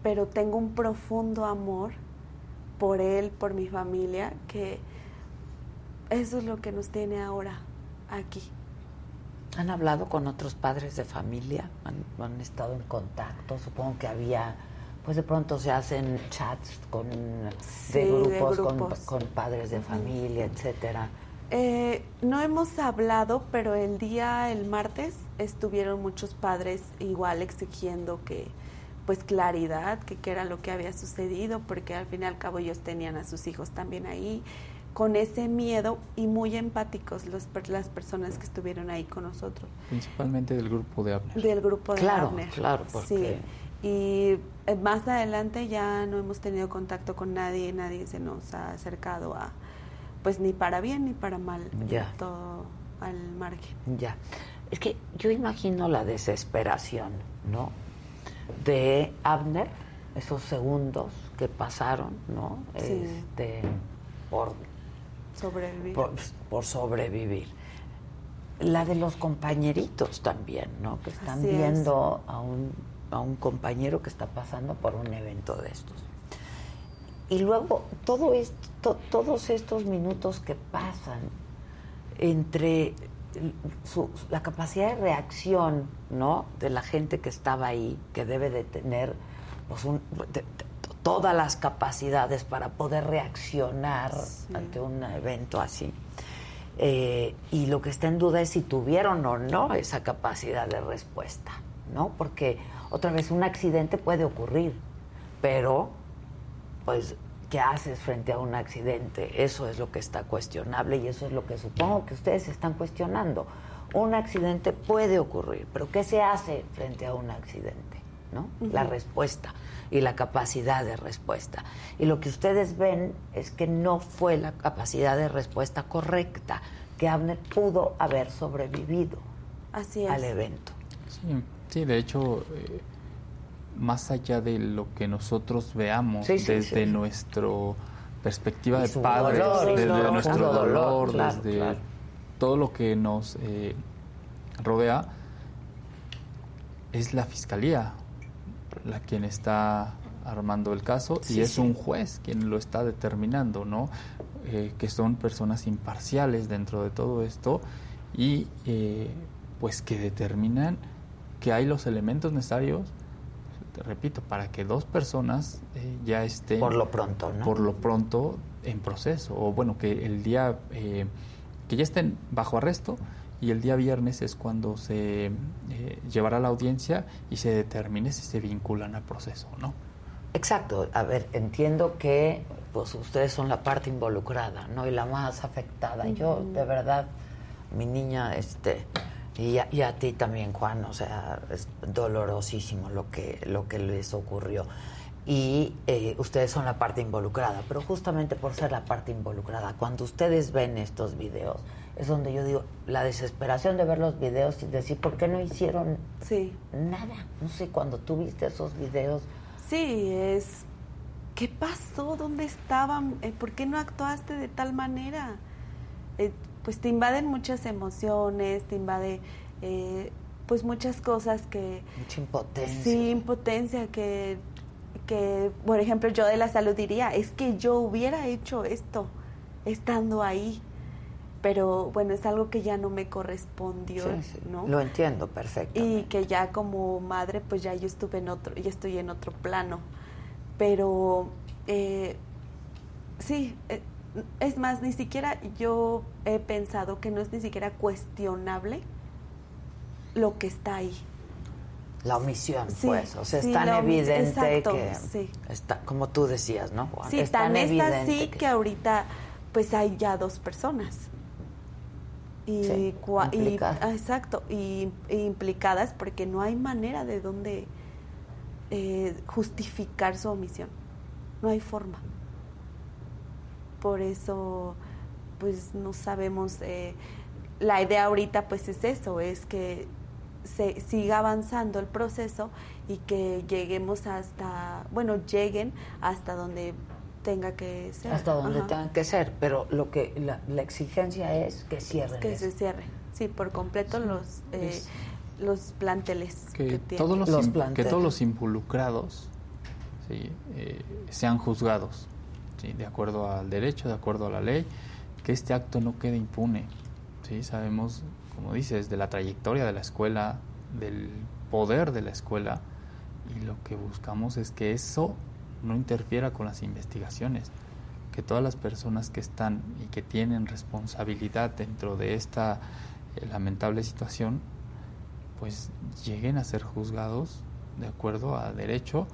pero tengo un profundo amor por él, por mi familia, que eso es lo que nos tiene ahora aquí.
¿Han hablado con otros padres de familia? ¿Han, estado en contacto? Supongo que había, pues de pronto se hacen chats con, de, grupos, Con, padres de familia, etcétera.
Eh, no hemos hablado, pero el día, el martes, estuvieron muchos padres igual exigiendo que, pues, claridad, que qué era lo que había sucedido, porque al fin y al cabo ellos tenían a sus hijos también ahí, con ese miedo y muy empáticos los, las personas que estuvieron ahí con nosotros.
Principalmente del grupo de Abner.
Del grupo de
claro,
Abner.
Claro, porque...
Sí. Y eh, más adelante ya no hemos tenido contacto con nadie, nadie se nos ha acercado a, pues ni para bien ni para mal,
ya.
todo al margen.
Ya. Es que yo imagino la desesperación, ¿no? De Abner, esos segundos que pasaron, ¿no? Este, por
sobrevivir.
Por, sobrevivir. La de los compañeritos también, ¿no? Que están viendo a un, a un compañero que está pasando por un evento de estos. Y luego todo esto, todos estos minutos que pasan entre la capacidad de reacción ¿no? de la gente que estaba ahí, que debe de tener pues, todas las capacidades para poder reaccionar ante un evento así. Eh, y lo que está en duda es si tuvieron o no esa capacidad de respuesta, ¿no? Porque otra vez un accidente puede ocurrir, pero pues, ¿qué haces frente a un accidente? Eso es lo que está cuestionable y eso es lo que supongo que ustedes están cuestionando. Un accidente puede ocurrir, pero ¿qué se hace frente a un accidente? ¿no? La respuesta y la capacidad de respuesta. Y lo que ustedes ven es que no fue la capacidad de respuesta correcta, que Abner pudo haber sobrevivido
Así
al evento.
Sí, sí de hecho... Eh, más allá de lo que nosotros veamos desde nuestro perspectiva de padres, desde nuestro dolor, desde todo lo que nos eh, rodea, es la fiscalía la quien está armando el caso y es un juez quien lo está determinando, ¿no? Eh, que son personas imparciales dentro de todo esto y eh, pues que determinan que hay los elementos necesarios, te repito, para que dos personas eh, ya estén...
Por lo pronto, ¿no?
Por lo pronto en proceso, o bueno, que el día, que ya estén bajo arresto y el día viernes es cuando se llevará la audiencia y se determine si se vinculan al proceso, ¿no?
Exacto. A ver, entiendo que pues ustedes son la parte involucrada, ¿no? Y la más afectada. Yo, de verdad, mi niña, este, y a, ti también, Juan, o sea, es dolorosísimo lo que, lo que les ocurrió. Y eh, ustedes son la parte involucrada, pero justamente por ser la parte involucrada, cuando ustedes ven estos videos, es donde yo digo, la desesperación de ver los videos y decir, ¿por qué no hicieron
sí.
nada? No sé, cuando tú viste esos videos,
Sí, es, ¿qué pasó? ¿Dónde estaban? Eh, ¿Por qué no actuaste de tal manera? Eh, pues te invaden muchas emociones, te invade eh, pues muchas cosas que...
Mucha impotencia.
Sí, impotencia que, que, por ejemplo, yo de la salud diría, es que yo hubiera hecho esto estando ahí pero bueno, es algo que ya no me correspondió, ¿no?
Lo entiendo perfecto.
Y que ya como madre, pues ya yo estuve en otro, ya estoy en otro plano. Pero eh, sí, eh, es más, ni siquiera yo he pensado que no es ni siquiera cuestionable lo que está ahí.
La omisión, pues, o sea, es tan evidente que está, como tú decías, ¿no?
Sí, es tan, es así que ahorita pues hay ya dos personas y, implicadas. Ah, exacto y, implicadas porque no hay manera de dónde eh, justificar su omisión no hay forma por eso pues no sabemos eh, la idea ahorita pues es eso es que se siga avanzando el proceso y que lleguemos hasta bueno lleguen hasta donde tenga que ser.
Hasta donde tenga que ser, pero lo que la, exigencia es que cierre.
Que se cierre, sí, por completo los eh, los planteles
que, todos los, que todos los involucrados ¿sí? Eh, sean juzgados, de acuerdo al derecho, de acuerdo a la ley, que este acto no quede impune. ¿sí? Sabemos, como dices, de la trayectoria de la escuela, del poder de la escuela, y lo que buscamos es que eso no interfiera con las investigaciones, que todas las personas que están y que tienen responsabilidad dentro de esta eh, lamentable situación, pues lleguen a ser juzgados de acuerdo a derecho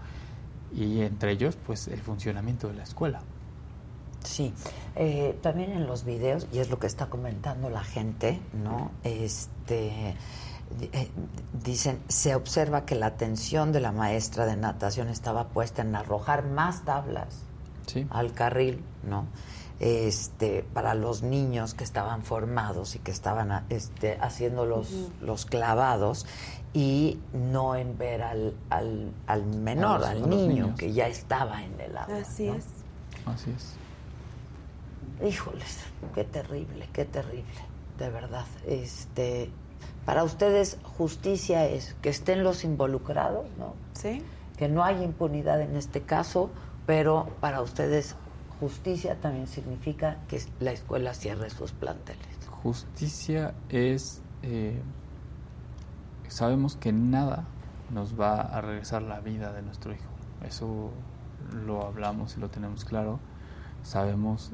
y entre ellos pues el funcionamiento de la escuela.
Sí, eh, también en los videos, y es lo que está comentando la gente, ¿no? Este eh, dicen, se observa que la atención de la maestra de natación estaba puesta en arrojar más tablas al carril, ¿no? Este, para los niños que estaban formados y que estaban este, haciendo los, los clavados y no en ver al, al, menor, al niño que ya estaba en el agua.
Así es.
Así es.
Híjoles, qué terrible, qué terrible, de verdad. Este, para ustedes justicia es que estén los involucrados, ¿no?
Sí.
Que no hay impunidad en este caso, pero para ustedes justicia también significa que la escuela cierre sus planteles.
Justicia es, eh, sabemos que nada nos va a regresar la vida de nuestro hijo. Eso lo hablamos y lo tenemos claro. Sabemos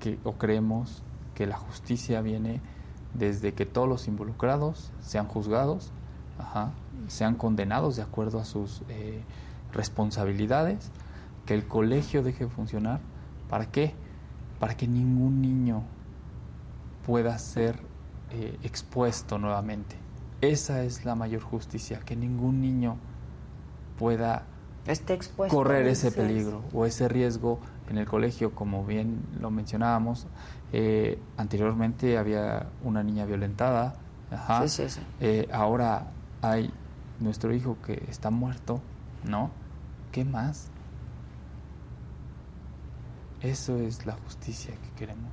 que o creemos que la justicia viene desde que todos los involucrados sean juzgados, sean condenados de acuerdo a sus eh, responsabilidades, que el colegio deje de funcionar. ¿Para qué? Para que ningún niño pueda ser eh, expuesto nuevamente. Esa es la mayor justicia, que ningún niño pueda correr ese peligro o ese riesgo en el colegio, como bien lo mencionábamos, eh, anteriormente había una niña violentada, eh, ahora hay nuestro hijo que está muerto, ¿no? ¿Qué más? Eso es la justicia que queremos.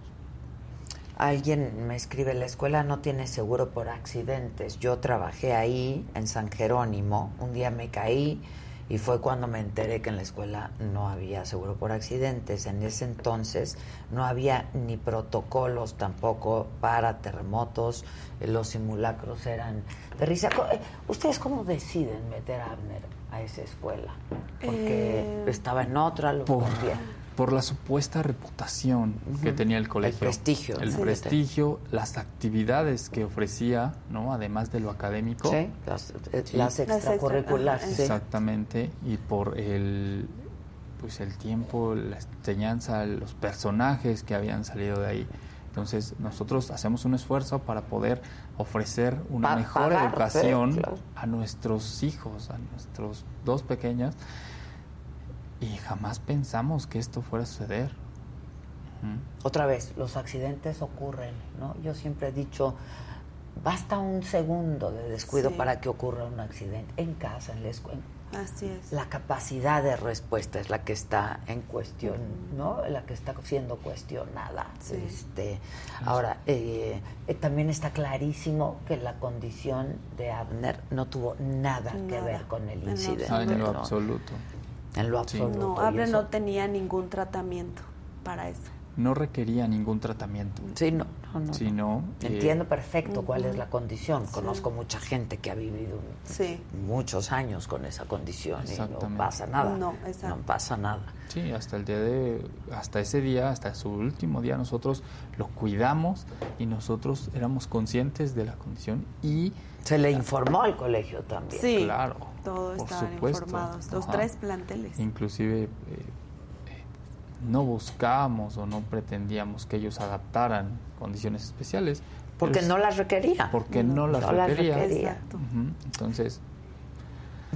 Alguien me escribe, la escuela no tiene seguro por accidentes. Yo trabajé ahí, en San Jerónimo, un día me caí y fue cuando me enteré que en la escuela no había seguro por accidentes. En ese entonces no había ni protocolos tampoco para terremotos, los simulacros eran de risa. Eh, ¿Ustedes cómo deciden meter a Abner a esa escuela? Porque
Eh,
estaba en otra, lo
Por. Por la supuesta reputación que tenía el colegio.
prestigio,
El
Sí.
prestigio, las actividades que ofrecía, ¿no? Además de lo académico.
Sí, las, eh,
Sí.
las
extra-
extracurriculares.
Exactamente, y por el pues el tiempo, la enseñanza, los personajes que habían salido de ahí. Entonces, nosotros hacemos un esfuerzo para poder ofrecer una
Pa-
mejor
pagar,
educación
claro.
a nuestros hijos, a nuestros dos pequeños, y jamás pensamos que esto fuera a suceder.
Otra vez, los accidentes ocurren, ¿no? Yo siempre he dicho, basta un segundo de descuido
Sí.
para que ocurra un accidente en casa, en la escuela.
Así es.
La capacidad de respuesta es la que está en cuestión, ¿no? La que está siendo cuestionada.
Sí.
Este, ahora, eh, eh, también está clarísimo que la condición de Abner no tuvo nada, que ver con el incidente.
En lo
¿no?
absoluto.
En lo
Sí.
absoluto.
No,
eso-
no tenía ningún tratamiento para eso.
No requería ningún tratamiento,
Sí, no, no, no. Entiendo perfecto cuál es la condición.
Sí.
Conozco mucha gente que ha vivido
Sí.
muchos años con esa condición y no pasa nada.
No, exacto.
No pasa nada.
Sí, hasta el día de, hasta ese día, hasta su último día, nosotros lo cuidamos y nosotros éramos conscientes de la condición y
Se le informó al colegio también.
Sí,
claro,
todos
por
estaban
supuesto.
informados. Los
Ajá.
tres planteles.
inclusive eh, eh, no buscábamos o no pretendíamos que ellos adaptaran condiciones especiales.
Porque no las requería.
porque no las
No las
requería. Entonces,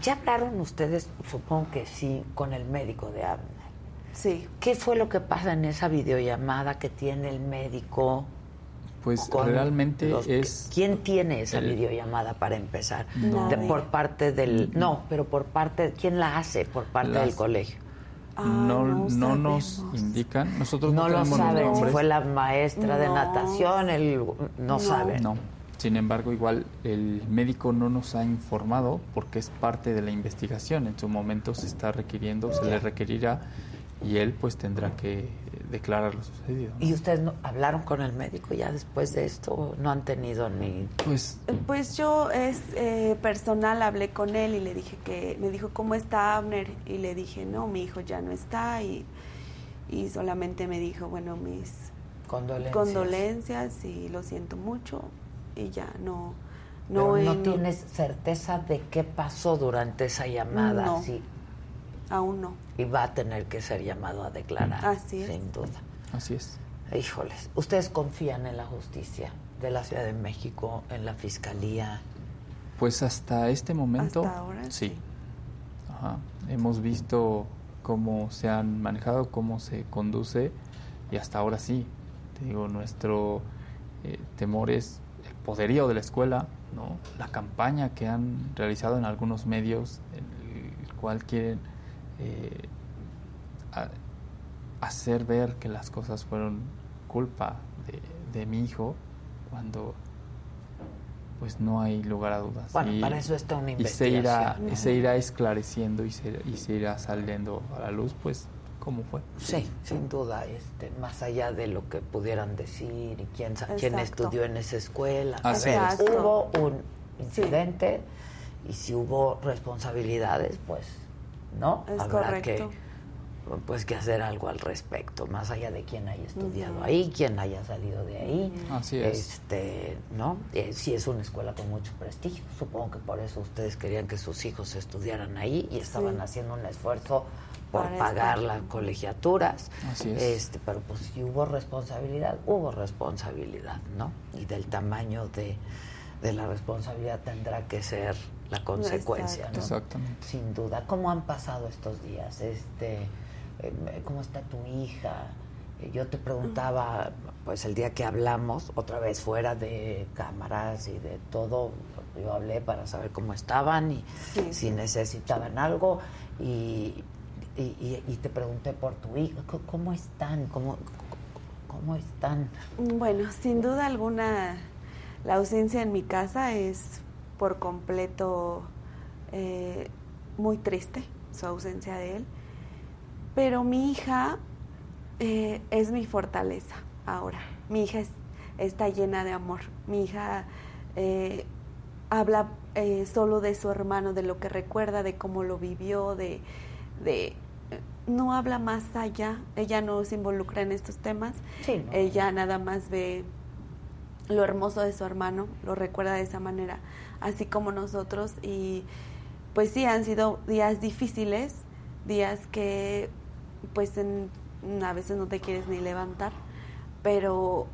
¿Ya hablaron ustedes, supongo que sí, con el médico de Abner?
Sí.
¿Qué fue lo que pasa en esa videollamada que tiene el médico?
Pues
con
realmente
los-
es...
¿Quién tiene esa
el-
videollamada para empezar? De- por parte del... No, pero por parte... ¿Quién la hace? Por parte
Las-
del colegio.
Ah,
no,
no
no nos indican, nosotros no,
No lo saben. Si fue la maestra de
No.
natación, el, no,
No.
saben.
No. Sin embargo, igual el médico no nos ha informado porque es parte de la investigación. En su momento se está requiriendo, se le requerirá y él pues tendrá que declarar lo sucedido. ¿no?
¿Y ustedes no, hablaron con el médico ya después de esto? ¿No han tenido ni...?
Pues
Pues yo es eh, personal hablé con él y le dije que me dijo cómo está Abner y le dije no mi hijo ya no está y, y solamente me dijo bueno mis
Condolencias.
condolencias y lo siento mucho y ya no
Pero
no
no,
he-
tienes certeza de qué pasó durante esa llamada,
No.
sí.
Aún no
Y va a tener que ser llamado a declarar,
Así es.
sin duda.
así es.
Híjoles, ¿ustedes confían en la justicia de la Ciudad de México, en la Fiscalía?
Pues hasta este momento
Hasta ahora,
sí. Ajá. Hemos visto cómo se han manejado, cómo se conduce y hasta ahora sí. Te digo, nuestro eh, temor es el poderío de la escuela, ¿no? La campaña que han realizado en algunos medios, en el cual quieren eh, a- hacer ver que las cosas fueron culpa de, de mi hijo cuando pues no hay lugar a dudas.
Bueno,
Y-
para eso está una
y se irá,
investigación.
y se irá esclareciendo y se, y se irá saliendo a la luz, pues, cómo fue.
Sí, sin duda, este, más allá de lo que pudieran decir y quién, quién estudió en esa escuela. A
Así
ver, hubo un
Sí.
incidente y si hubo responsabilidades, pues, ¿no?
Es
Habrá
correcto.
que pues que hacer algo al respecto, más allá de quién haya estudiado ahí, quién haya salido de ahí.
Así es.
Este, ¿no? Eh, sí es una escuela con mucho prestigio. Supongo que por eso ustedes querían que sus hijos estudiaran ahí y estaban
Sí.
haciendo un esfuerzo por
Para
pagar las colegiaturas.
Así es.
Este, pero pues si hubo responsabilidad, hubo responsabilidad, ¿no? Y del tamaño de, de la responsabilidad tendrá que ser la consecuencia,
Exacto.
¿no?
Exactamente.
Sin duda. ¿Cómo han pasado estos días? Este, eh, ¿Cómo está tu hija? Eh, Yo te preguntaba, pues el día que hablamos, otra vez fuera de cámaras y de todo, yo hablé para saber cómo estaban y
Sí.
si necesitaban algo y, y, te pregunté por tu hija. ¿Cómo están? ¿Cómo, ¿Cómo están?
Bueno, sin duda alguna, la ausencia en mi casa es por completo eh, muy triste, su ausencia de él. Pero mi hija eh, es mi fortaleza ahora. Mi hija está llena de amor. Mi hija eh, habla solo de su hermano, de lo que recuerda, de cómo lo vivió, de, de no habla más allá, ella no se involucra en estos temas, ella nada más ve lo hermoso de su hermano, lo recuerda de esa manera, así como nosotros y pues sí han sido días difíciles, días que pues a veces no te quieres ni levantar, pero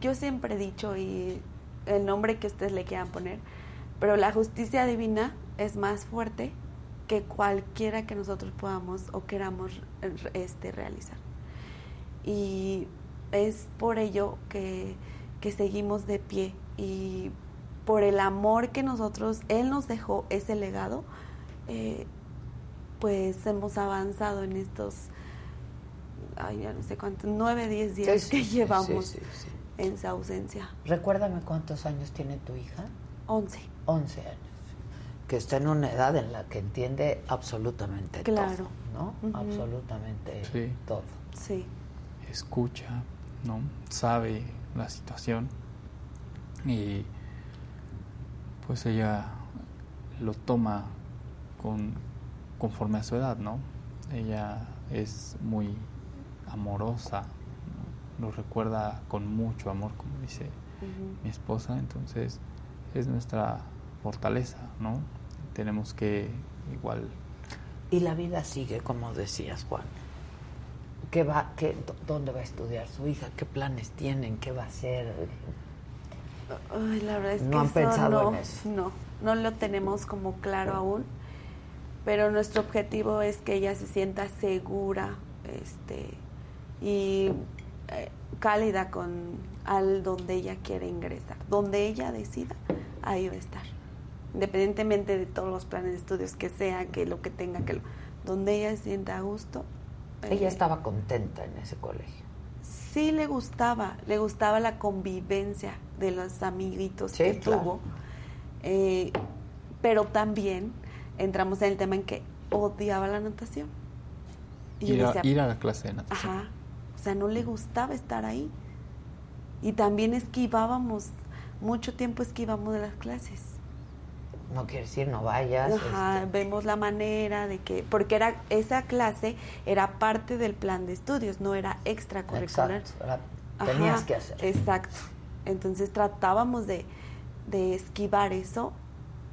yo siempre he dicho y el nombre que ustedes le quieran poner, pero la justicia divina es más fuerte que cualquiera que nosotros podamos o queramos este, realizar. Y es por ello que, seguimos de pie y por el amor que nosotros, Él nos dejó ese legado, eh, pues hemos avanzado en estos, ay, ya no sé cuántos, nueve, diez días que llevamos en su ausencia.
Recuérdame cuántos años tiene tu hija.
Once.
Once años que está en una edad en la que entiende absolutamente
claro.
todo, ¿no? Absolutamente todo.
Sí.
Escucha, ¿no? Sabe la situación y pues ella lo toma con conforme a su edad, ¿no? Ella es muy amorosa, lo recuerda con mucho amor, como dice mi esposa, entonces es nuestra fortaleza, ¿no? tenemos que igual...
Y la vida sigue, como decías, Juan. ¿Qué va, qué, ¿Dónde va a estudiar su hija? ¿Qué planes tienen? ¿Qué va a hacer?
Ay, la verdad es
no
han
pensado
en
eso.
No, no lo tenemos como claro aún, pero nuestro objetivo es que ella se sienta segura este, y eh, cálida con al donde ella quiere ingresar. Donde ella decida, ahí va a estar independientemente de todos los planes de estudios que sea, que lo que tenga, que donde ella se sienta a gusto.
Ella eh, estaba contenta en ese colegio.
Sí le gustaba, le gustaba la convivencia de los amiguitos que tuvo, eh, pero también entramos en el tema en que odiaba la natación.
Y ir, a, ir a la clase de natación.
Ajá, o sea, no le gustaba estar ahí. Y también esquivábamos, mucho tiempo esquivábamos de las clases
no quiere decir no vayas.
Ajá, este. Vemos la manera de que, porque era esa clase era parte del plan de estudios, no era extracurricular.
Exacto, tenías que hacer.
Exacto. Entonces tratábamos de, de esquivar eso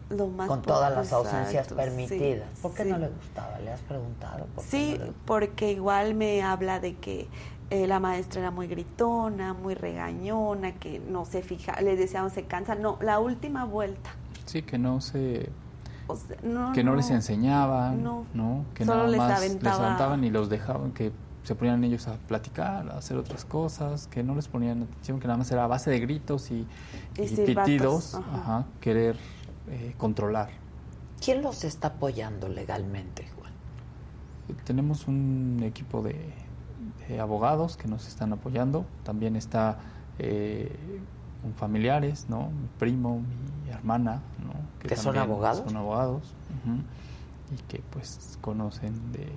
lo más
con todas las ausencias permitidas. ¿Por qué no le gustaba? ¿Le has preguntado?
sí, porque igual me habla de que eh, la maestra era muy gritona, muy regañona, que no se fija, le decíamos se cansa. No, la última vuelta
Sí, que no se... que no, les enseñaban, no, que nada más les aventaban y los dejaban, que se ponían ellos a platicar, a hacer otras cosas, que no les ponían atención, que nada más era a base de gritos y, pitidos, querer eh, controlar.
¿Quién los está apoyando legalmente, Juan?
Tenemos un equipo de, abogados que nos están apoyando, también está eh, familiares, ¿no? Mi primo, mi hermana, ¿no?
Que, son abogados.
Son abogados y que pues conocen de,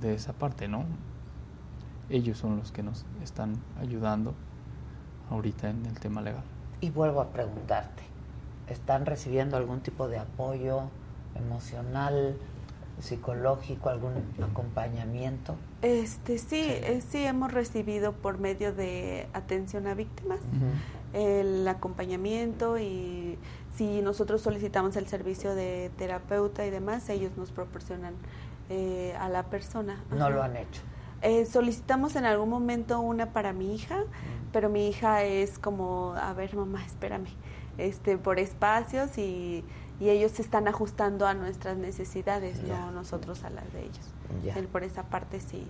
de esa parte, ¿no? Ellos son los que nos están ayudando ahorita en el tema legal.
Y vuelvo a preguntarte, ¿están recibiendo algún tipo de apoyo emocional, psicológico, algún acompañamiento?
Este sí, eh, sí, hemos recibido por medio de atención a víctimas el acompañamiento y si nosotros solicitamos el servicio de terapeuta y demás, ellos nos proporcionan eh, a la persona.
No lo han hecho.
Eh, solicitamos en algún momento una para mi hija, pero mi hija es como, a ver mamá, espérame, este, por espacios y y ellos se están ajustando a nuestras necesidades, no nosotros a las de ellos. por esa parte sí.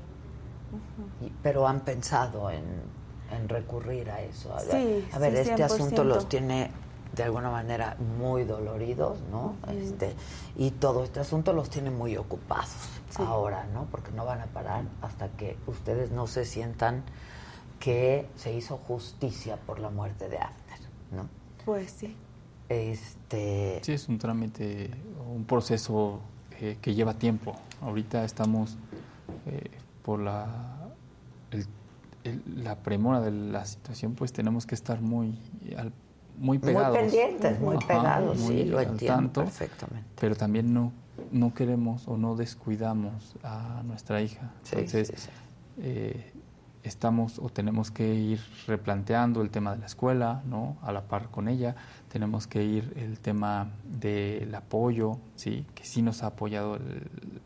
Pero han pensado en, recurrir a eso. A ver, a ver este asunto los tiene de alguna manera muy doloridos, ¿no? Este, y todo este asunto los tiene muy ocupados ahora, ¿no? Porque no van a parar hasta que ustedes no se sientan que se hizo justicia por la muerte de Abner, ¿no?
Pues sí.
Este...
Sí, es un trámite, un proceso eh, que lleva tiempo. Ahorita estamos eh, por la, la premura de la situación, pues tenemos que estar muy al muy pegados.
Muy pendientes, muy pegados, sí, lo entiendo perfectamente.
Pero también no, no queremos o no descuidamos a nuestra hija. Entonces, eh, estamos o tenemos que ir replanteando el tema de la escuela, ¿no? A la par con ella. Tenemos que ir el tema del apoyo, ¿sí? Que sí nos ha apoyado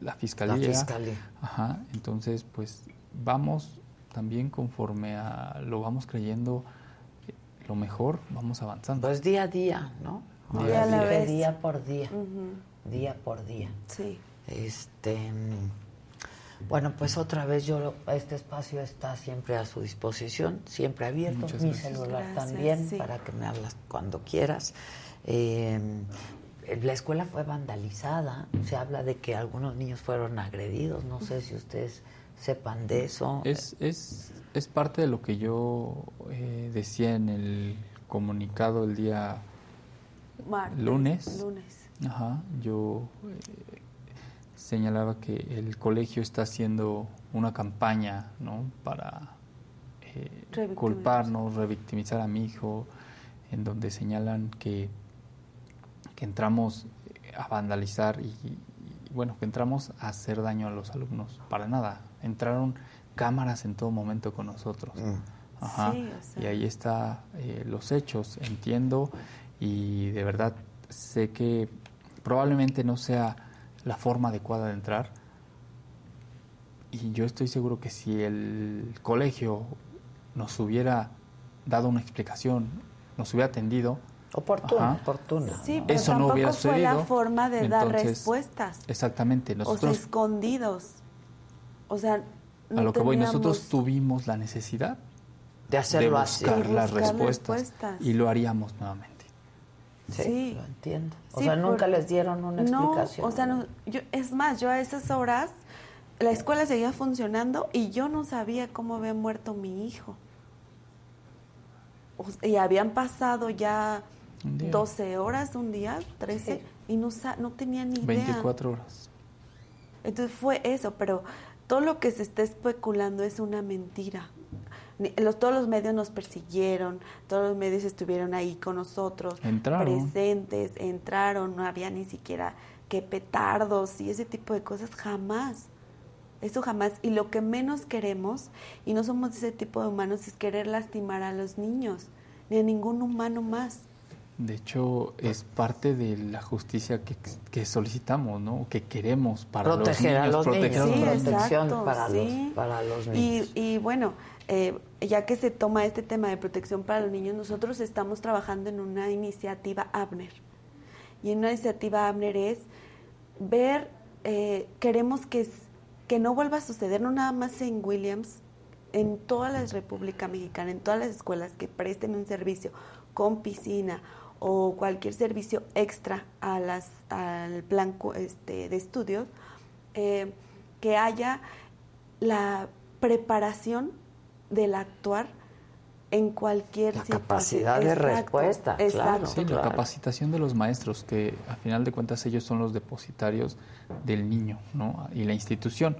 la fiscalía.
La fiscalía.
Ajá. Entonces, pues vamos también conforme a lo vamos creyendo lo mejor, vamos avanzando.
Pues día a día, ¿no?
Día, a la vez.
día por día. Día por día.
Sí.
Este. Bueno, pues otra vez yo este espacio está siempre a su disposición, siempre abierto, mi celular también para que me hablas cuando quieras. Eh, la escuela fue vandalizada, se habla de que algunos niños fueron agredidos, no sé si ustedes sepan de eso.
Es, es, es parte de lo que yo eh, decía en el comunicado el día lunes.
lunes.
Ajá, yo eh, señalaba que el colegio está haciendo una campaña ¿no? para eh, culparnos, revictimizar a mi hijo, en donde señalan que, que entramos a vandalizar y, bueno, que entramos a hacer daño a los alumnos. Para nada. Entraron cámaras en todo momento con nosotros. Mm. Ajá. Y ahí está eh, los hechos, entiendo y de verdad sé que probablemente no sea la forma adecuada de entrar. Y yo estoy seguro que si el colegio nos hubiera dado una explicación, nos hubiera atendido,
Oportuna, oportuna.
Sí, pero Eso no hubiera fue la forma de dar respuestas.
Exactamente.
Nosotros, o escondidos. O sea,
a lo que voy, nosotros tuvimos la necesidad
de hacerlo
buscar, las respuestas, y lo haríamos nuevamente.
Sí, lo entiendo. O sea, nunca les dieron una explicación.
o sea, no, yo, es más, yo a esas horas la escuela seguía funcionando y yo no sabía cómo había muerto mi hijo. y habían pasado ya 12 horas, un día, 13, y no, no tenía ni idea.
24 horas.
Entonces fue eso, pero todo lo que se está especulando es una mentira. Los, todos los medios nos persiguieron, todos los medios estuvieron ahí con nosotros, presentes, entraron, no había ni siquiera que petardos y ese tipo de cosas, jamás. Eso jamás. Y lo que menos queremos, y no somos ese tipo de humanos, es querer lastimar a los niños, ni a ningún humano más.
De hecho, es parte de la justicia que, solicitamos, ¿no? Que queremos para
proteger
los
niños.
A los
niños. protección para, los, para los niños.
Y, y bueno, eh, ya que se toma este tema de protección para los niños, nosotros estamos trabajando en una iniciativa Abner. Y en una iniciativa Abner es ver, eh, queremos que, que no vuelva a suceder, no nada más en Williams, en toda la República Mexicana, en todas las escuelas que presten un servicio con piscina o cualquier servicio extra a las, al plan este, de estudios, eh, que haya la preparación del actuar en cualquier
la capacidad de respuesta, claro.
Sí, la capacitación de los maestros, que a final de cuentas ellos son los depositarios del niño ¿no? y la institución,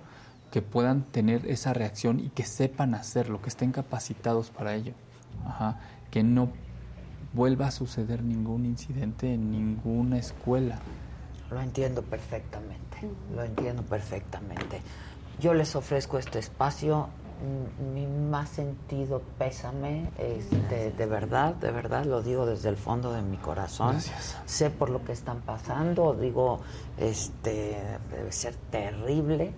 que puedan tener esa reacción y que sepan hacerlo, que estén capacitados para ello. Ajá. Que no vuelva a suceder ningún incidente en ninguna escuela.
Lo entiendo perfectamente, lo entiendo perfectamente. Yo les ofrezco este espacio, mi más sentido pésame, este, de verdad, de verdad, lo digo desde el fondo de mi corazón.
Gracias.
Sé por lo que están pasando, digo, este, debe ser terrible.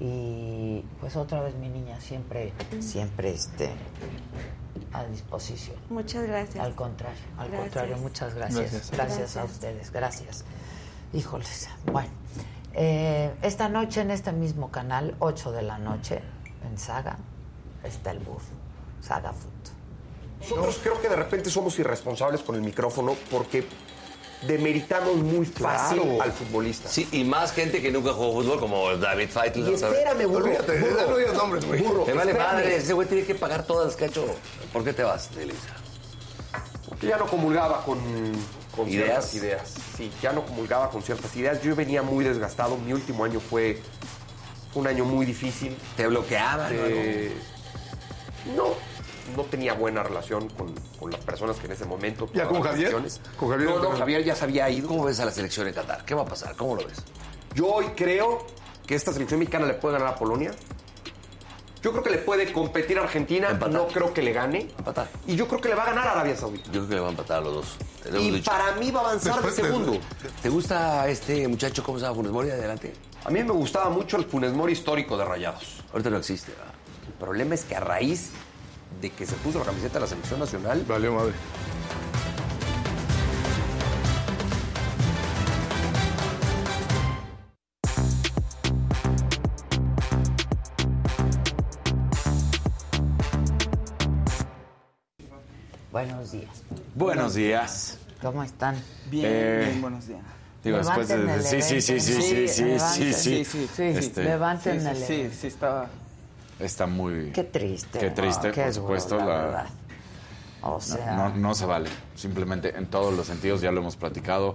Y pues otra vez mi niña siempre, siempre este, a disposición.
Muchas gracias.
Al contrario, al contrario, muchas gracias. Gracias, a ustedes, gracias. Híjoles, bueno. Eh, esta noche en este mismo canal, 8 de la noche, en Saga, está el bus, Saga Food.
Nosotros creo que de repente somos irresponsables con el micrófono porque demeritamos muy fácil
Claro.
al futbolista.
Sí, y más gente que nunca jugó fútbol como David
Y
Feitel.
espérame, burro.
Olvídate,
burro,
no digas nombres, güey.
burro,
Te vale
espérame.
madre, ese güey tiene que pagar todas las que ha hecho. ¿Por qué te vas, Elisa?
Porque ya no comulgaba con, con
¿Ideas?
ciertas ideas. Sí, ya no comulgaba con ciertas ideas. Yo venía muy desgastado. Mi último año fue un año muy difícil.
¿Te bloqueaban?
Eh, no, no tenía buena relación con, con las personas que en ese momento
¿Ya con Javier? ¿Con Javier?
No, no, Javier ya se había ido.
¿Cómo ves a la selección en Qatar? ¿Qué va a pasar? ¿Cómo lo ves?
Yo hoy creo que esta selección mexicana le puede ganar a Polonia. Yo creo que le puede competir a Argentina.
Empatar.
No creo que le gane.
Empatar.
Y yo creo que le va a ganar a Arabia Saudita.
Yo creo que le van a empatar a los dos.
Y
dicho.
para mí va a avanzar
Después
de
de-
segundo.
¿Te gusta este muchacho, cómo se llama, Funes Mori? Adelante.
A mí me gustaba mucho el Funes Mori histórico de Rayados.
Ahorita no existe. ¿verdad?
El problema es que a raíz de que se puso la camiseta de la selección nacional,
Valió madre.
Buenos días.
Buenos días.
¿Cómo están?
Bien,
Eh,
bien, buenos días.
Digo, después
Levanten
de...
el
Sí, sí, sí, sí, sí, sí, sí, sí.
Sí, sí,
Este,
levanten
Sí,
el
sí, sí, estaba...
Está muy...
Qué triste.
Qué triste,
¿no? Qué
por
duro,
supuesto.
la
la-
verdad. O sea,
no, no se vale. Simplemente en todos los sentidos, ya lo hemos platicado.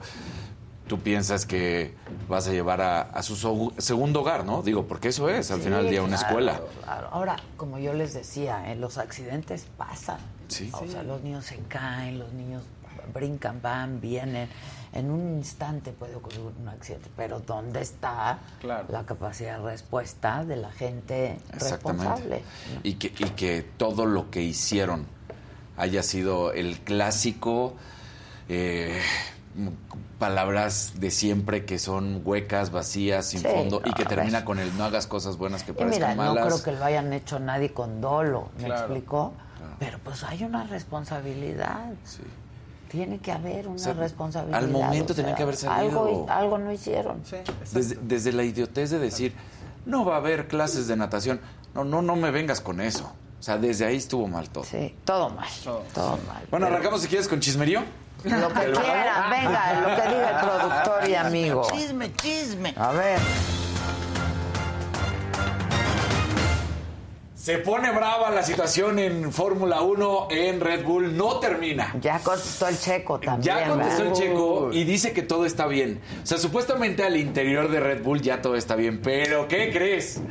Tú piensas que vas a llevar a, a su so- segundo hogar, ¿no? Digo, porque eso es, al
sí,
final del día, una
claro,
escuela.
claro. Ahora, como yo les decía, eh, los accidentes pasan.
Sí.
O sea, los niños se caen, los niños brincan, van, vienen. En un instante puede ocurrir un accidente, pero ¿dónde está
Claro.
la capacidad de respuesta de la gente responsable?
Exactamente. Y que, y que todo lo que hicieron haya sido el clásico, eh, palabras de siempre que son huecas, vacías, sin
Sí,
fondo, y
no,
que termina con el no hagas cosas buenas que
mira,
parezcan
no
malas.
creo que lo hayan hecho nadie con dolo, ¿me
Claro.
explicó? Pero pues hay una responsabilidad.
Sí.
Tiene que haber una
O sea,
responsabilidad.
al momento
o
tenía que haber
Algo,
salido.
algo no hicieron.
Sí.
Desde, desde la idiotez de decir, no va a haber clases de natación. No, no, no me vengas con eso. O sea, desde ahí estuvo mal todo.
Sí, todo mal.
Todo.
Todo mal.
Bueno, arrancamos si quieres con chismerío.
Lo que quieran, venga, lo que diga el productor y amigo.
Chisme, chisme.
A ver.
Se pone brava la situación en Fórmula 1 en Red Bull. No termina.
Ya contestó el checo también.
Ya contestó el checo y dice que todo está bien. O sea, supuestamente al interior de Red Bull ya todo está bien. Pero, ¿qué crees?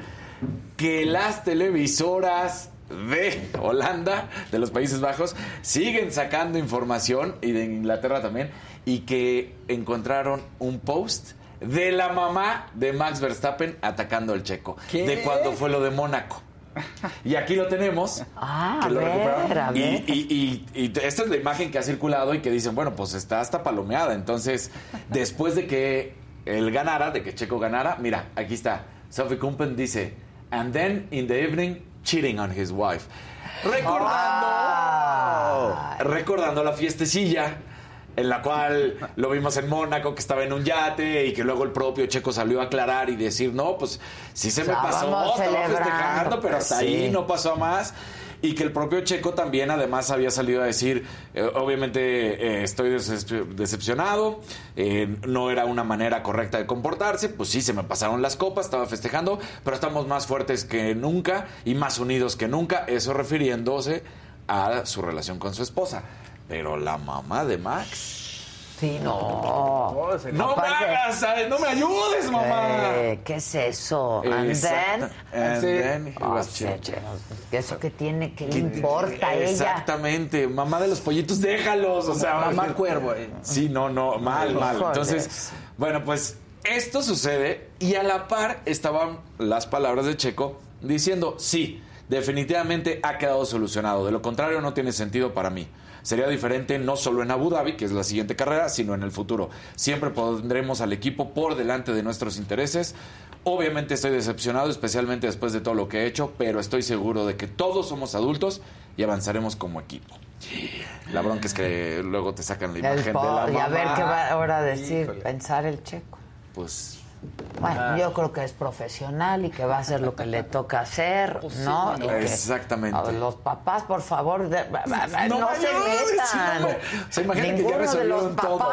Que las televisoras de Holanda, de los Países Bajos, siguen sacando información, y de Inglaterra también, y que encontraron un post de la mamá de Max Verstappen atacando al checo.
¿Qué?
De cuando fue lo de Mónaco. Y aquí lo tenemos.
Ah,
que lo
ver,
recuperaron. y- y esta es la imagen que ha circulado y que dicen, bueno, pues está hasta palomeada. Entonces, después de que él ganara, de que Checo ganara, mira, aquí está. Sophie Kumpen dice, and then in the evening, cheating on his wife. Recordando, recordando la fiestecilla en la cual lo vimos en Mónaco, que estaba en un yate y que luego el propio Checo salió a aclarar y decir, no, pues sí se me pasó, estaba festejando, pero
pues,
hasta ahí no pasó a más. Y que el propio Checo también además había salido a decir, eh, obviamente eh, estoy decep- decepcionado, eh, no era una manera correcta de comportarse, pues sí, se me pasaron las copas, estaba festejando, pero estamos más fuertes que nunca y más unidos que nunca, eso refiriéndose a su relación con su esposa. Pero la mamá de Max...
Sí, no.
No me
Aparte-
hagas, ¿sabes? no me ayudes, mamá.
Eh, ¿Qué es eso? And
Exacta-
then.
and
Sí.
then he was
che, ¿qué ¿Eso qué tiene? ¿Qué le
¿Qué-
importa a ella?
Exactamente, mamá de los pollitos, déjalos, o sea,
Mamá cuervo, eh.
Sí, no, no, mal, mal. Entonces, bueno, pues esto sucede y a la par estaban las palabras de Checo diciendo, sí, definitivamente ha quedado solucionado, de lo contrario no tiene sentido para mí. Sería diferente no solo en Abu Dhabi, que es la siguiente carrera, sino en el futuro. Siempre pondremos al equipo por delante de nuestros intereses. Obviamente estoy decepcionado, especialmente después de todo lo que he hecho, pero estoy seguro de que todos somos adultos y avanzaremos como equipo. La bronca es que luego te sacan la imagen de la
po- y a ver
mamá.
qué va ahora a decir,
Híjole.
pensar el checo.
Pues
Bueno, yo creo que es profesional y que va a hacer lo que le toca hacer, ¿no? Y que-
Exactamente.
los papás, por favor, de- no,
No,
se
no,
metan.
sí, hombre. O sea, imagínate que ya
Ninguno de los
resolvieron todo.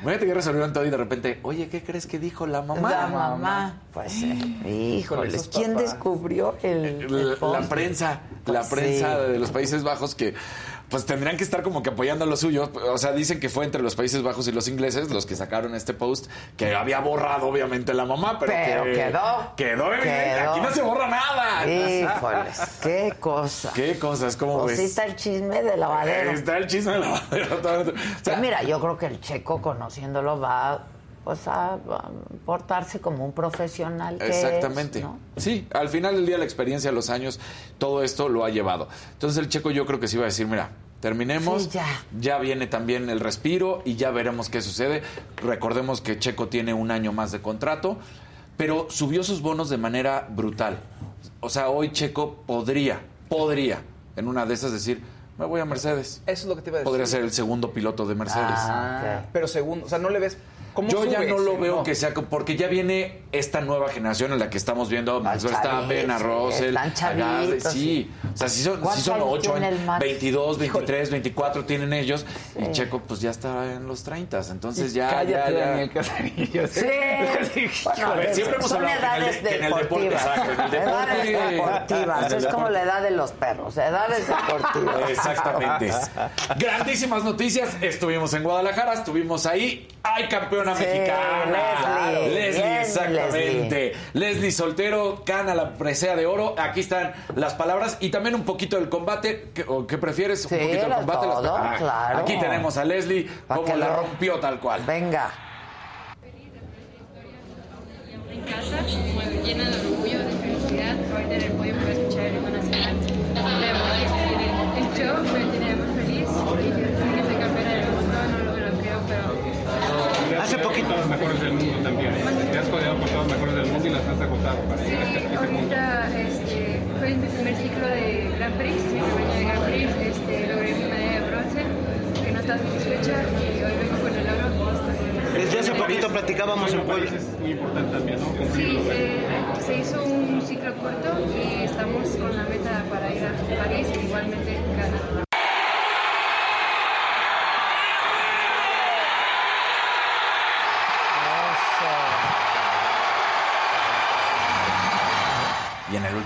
Imagínate que resolvieron todo y de repente, oye, ¿qué crees que dijo la mamá?
La mamá. Pues, eh, híjoles, ¿quién descubrió el, el
La, prensa,
Pues
la prensa
sí.
de los Países Bajos que pues tendrían que estar como que apoyando lo suyo. O sea, dicen que fue entre los Países Bajos y los ingleses los que sacaron este post que había borrado obviamente la mamá, pero,
Pero
que
quedó.
Quedó evidente.
Quedó.
Aquí no se borra nada.
Híjoles, qué cosa.
Qué cosas, ¿cómo
Pues sí está el chisme de lavadero.
Está el chisme de lavadero. O sea,
mira, yo creo que el checo, conociéndolo, va pues, a, a portarse como un profesional que
Exactamente.
es, ¿no?
Sí, al final del día la experiencia, los años, todo esto lo ha llevado. Entonces el checo yo creo que sí va a decir, mira, terminemos,
Sí, ya.
viene también el respiro y ya veremos qué sucede. Recordemos que Checo tiene un año más de contrato, pero subió sus bonos de manera brutal. O sea, hoy Checo podría, podría, en una de esas decir, me voy a Mercedes.
Eso es lo que te iba a decir.
Podría ser el segundo piloto de Mercedes.
Ah, ok.
Pero segundo, o sea, no le ves. ¿Cómo
Yo ya
sube
no lo veo
No.
que sea porque ya viene esta nueva generación en la que estamos viendo a Max Verstappen, a Russell, a Gasly, sí.
sí.
O sea, si son, si
¿Cuántos
son
años
8
tiene el Max?
22, 23, 24 tienen ellos y
Sí.
Checo pues ya está en los 30, entonces ya
Cállate,
ya, ya.
Daniel Casarillo.
Sí, bueno,
Híjole, siempre hemos
son
hablado que en el
edades
que en el deporte, exacto, en el deporte-
edades deportivas,
en el
es como la edad de los perros, edades deportivas.
Exactamente. Grandísimas noticias. Estuvimos en Guadalajara, estuvimos ahí. ¡Ay, campeona
Sí,
mexicana!
Leslie.
Leslie, exactamente. Leslie. Soltero, gana la presea de oro. Aquí están las palabras y también un poquito del combate. ¿Qué, o qué prefieres?
Sí,
un poquito del combate. las- Ah,
claro.
Aquí tenemos a Leslie,
Pa'
como la
lo-
rompió tal cual.
Venga.
en casa, llena de orgullo, de felicidad, ahorita en el podio show me tiene muy feliz y decir que soy campeona del mundo, no lo, lo creo, pero
Hace poquito los mejores del mundo también. Te has codeado con todos los mejores del mundo y las has agotado para
sí,
este, este
ahorita este, fue mi primer ciclo de Grand Prix, mi primer año de Grand Prix, este, logré mi medalla de bronce, que no estaba satisfecha y hoy vengo con el oro. Estoy-
Desde hace poquito platicábamos en Puebla.
Es muy importante también, ¿no?
Sí, eh, se hizo un ciclo corto y estamos con la meta para ir a París e igualmente ganar.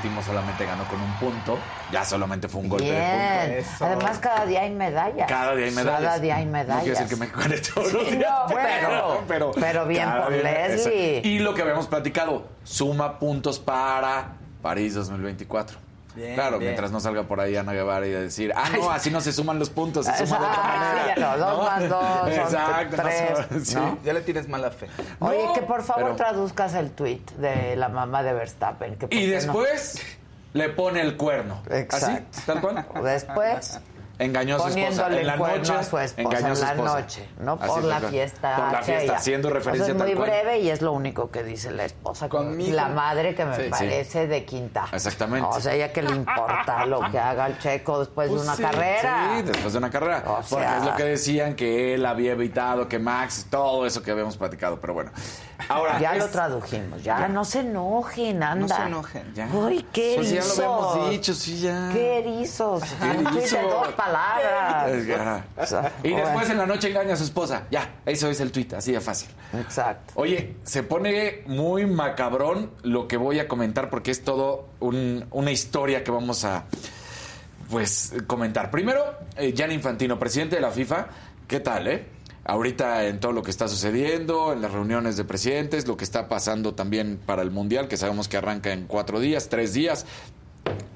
Último solamente ganó con un punto. Ya solamente fue un golpe de punto.
Además, cada día hay medallas.
Cada día hay medallas.
Cada día hay
No
medallas.
decir que México gane todos los días.
no, bueno, pero bien por Leslie.
Y lo que habíamos platicado, suma puntos para París 2024.
Bien,
claro,
bien.
mientras no salga por ahí Ana Guevara y decir, ah, no, así no se suman los puntos, se suma de otra manera.
Exacto, dos más dos son
Exacto,
tres,
sí.
¿no?
Ya le tienes mala fe.
Oye,
No,
que por favor
pero-
traduzcas el tweet de la mamá de Verstappen. Que
Y después le pone el cuerno.
Exacto.
Así, tal cual.
Después,
Engañó a su esposa. En la noche,
a su esposa
engañó a
en
su
la
esposa.
noche, ¿no?
Así,
Por la fiesta.
Por la fiesta, haciendo referencia
O sea, es muy
tal cual.
breve y es lo único que dice la esposa.
Con
Con
mi hijo.
la madre que me
Sí, sí.
parece de quinta.
Exactamente.
O sea, ella que le importa lo que haga el checo después
Pues
de una
sí,
carrera.
Sí, después de una carrera.
O
Porque es lo que decían que él había evitado, que Max, todo eso que habíamos platicado. Pero bueno. Ahora.
Ya lo tradujimos. Ya, no se enojen, anda.
se enojen.
Ya.
Uy, qué
Pues ya
erizos.
lo habíamos dicho, sí, ya.
Qué erizos.
Qué
dos palabras.
Y después en la noche engaña a su esposa. Ya, eso es el tuit, así de fácil.
Exacto.
Oye, se pone muy macabrón lo que voy a comentar porque es todo un- una historia que vamos a pues comentar. Primero, eh, Gianni Infantino, presidente de la FIFA, ¿qué tal, eh? Ahorita en todo lo que está sucediendo, en las reuniones de presidentes, lo que está pasando también para el Mundial, que sabemos que arranca en cuatro días, tres días.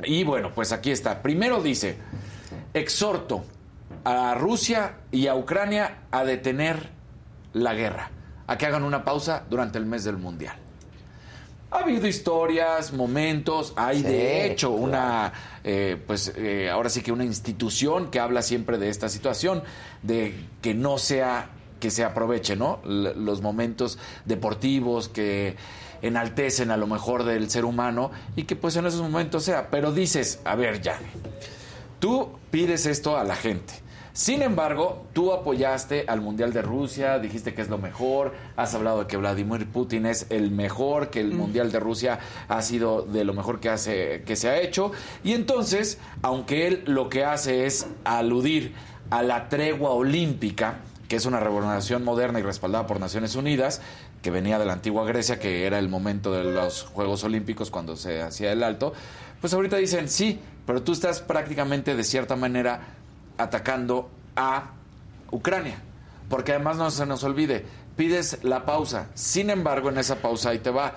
Y bueno, pues aquí está. Primero dice, exhorto a Rusia y a Ucrania a detener la guerra, a que hagan una pausa durante el mes del Mundial. Ha habido historias, momentos, hay
Sí,
de hecho
claro.
una, eh, pues eh, ahora sí que una institución que habla siempre de esta situación, de que no sea, que se aproveche, ¿no? L- los momentos deportivos que enaltecen a lo mejor del ser humano y que pues en esos momentos sea. Pero dices, a ver, ya, tú pides esto a la gente. Sin embargo, tú apoyaste al Mundial de Rusia, dijiste que es lo mejor, has hablado de que Vladimir Putin es el mejor, que el Mundial de Rusia ha sido de lo mejor que, hace, que se ha hecho. Y entonces, aunque él lo que hace es aludir a la tregua olímpica, que es una revolución moderna y respaldada por Naciones Unidas, que venía de la antigua Grecia, que era el momento de los Juegos Olímpicos cuando se hacía el alto, pues ahorita dicen, sí, pero tú estás prácticamente de cierta manera atacando a Ucrania. Porque además no se nos olvide, pides la pausa. Sin embargo, en esa pausa ahí te va.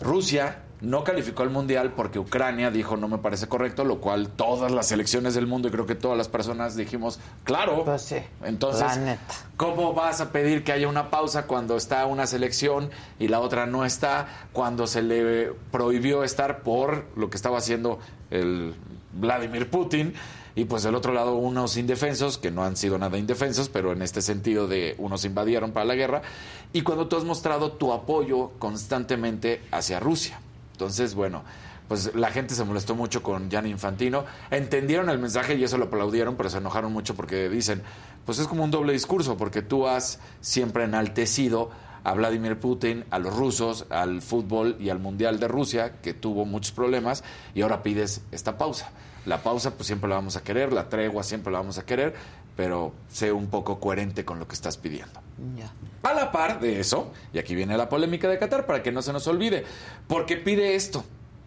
Rusia no calificó al Mundial porque Ucrania dijo no me parece correcto, lo cual todas las elecciones del mundo y creo que todas las personas dijimos, claro.
Pues sí,
Entonces. ¿cómo vas a pedir que haya una pausa cuando está una selección y la otra no está? Cuando se le prohibió estar por lo que estaba haciendo el Vladimir Putin. Y pues del otro lado unos indefensos, que no han sido nada indefensos, pero en este sentido de unos invadieron para la guerra. Y cuando tú has mostrado tu apoyo constantemente hacia Rusia. Entonces, bueno, pues la gente se molestó mucho con Gianni Infantino. Entendieron el mensaje y eso lo aplaudieron, pero se enojaron mucho porque dicen, pues es como un doble discurso, porque tú has siempre enaltecido a Vladimir Putin, a los rusos, al fútbol y al Mundial de Rusia, que tuvo muchos problemas, y ahora pides esta pausa. La pausa, pues siempre la vamos a querer, la tregua siempre la vamos a querer, pero sé un poco coherente con lo que estás pidiendo. A la par de eso, y aquí viene la polémica de Qatar para que no se nos olvide, porque pide esto,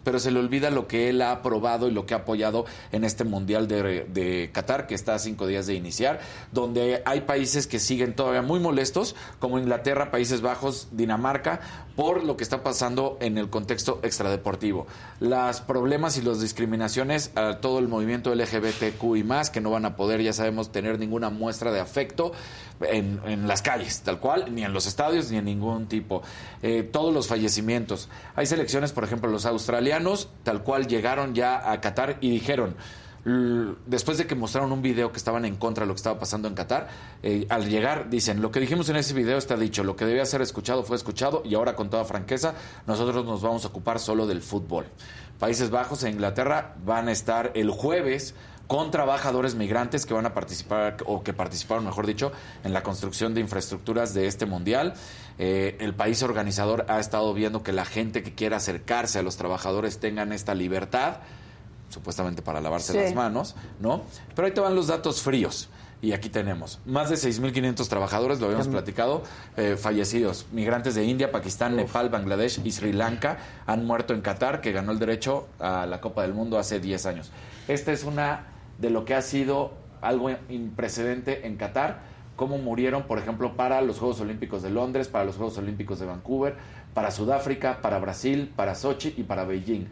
pero se le olvida lo que él ha aprobado y lo que ha apoyado en este Mundial de, Qatar, que está a cinco días de iniciar, donde hay países que siguen todavía muy molestos, como Inglaterra, Países Bajos, Dinamarca, por lo que está pasando en el contexto extradeportivo. Los problemas y las discriminaciones a todo el movimiento LGBTQ y más, que no van a poder, ya sabemos, tener ninguna muestra de afecto en, en las calles, tal cual, ni en los estadios, ni en ningún tipo. Eh, todos los fallecimientos. Hay selecciones, por ejemplo, los australianos, tal cual llegaron ya a Qatar y dijeron, después de que mostraron un video que estaban en contra de lo que estaba pasando en Qatar, eh, al llegar dicen, lo que dijimos en ese video está dicho, lo que debía ser escuchado fue escuchado y ahora con toda franqueza nosotros nos vamos a ocupar solo del fútbol. Países Bajos e Inglaterra van a estar el jueves con trabajadores migrantes que van a participar, o que participaron, mejor dicho, en la construcción de infraestructuras de este mundial. Eh, el país organizador ha estado viendo que la gente que quiera acercarse a los trabajadores tengan esta libertad, supuestamente para lavarse
Sí.
las manos, ¿no? Pero ahí te van los datos fríos. Y aquí tenemos más de 6.500 trabajadores, lo habíamos platicado, eh, fallecidos. Migrantes de India, Pakistán, Nepal, Bangladesh y Sri Lanka han muerto en Qatar, que ganó el derecho a la Copa del Mundo hace 10 años. Esta es una de lo que ha sido algo imprecedente en Qatar, cómo murieron, por ejemplo, para los Juegos Olímpicos de Londres, para los Juegos Olímpicos de Vancouver, para Sudáfrica, para Brasil, para Sochi y para Beijing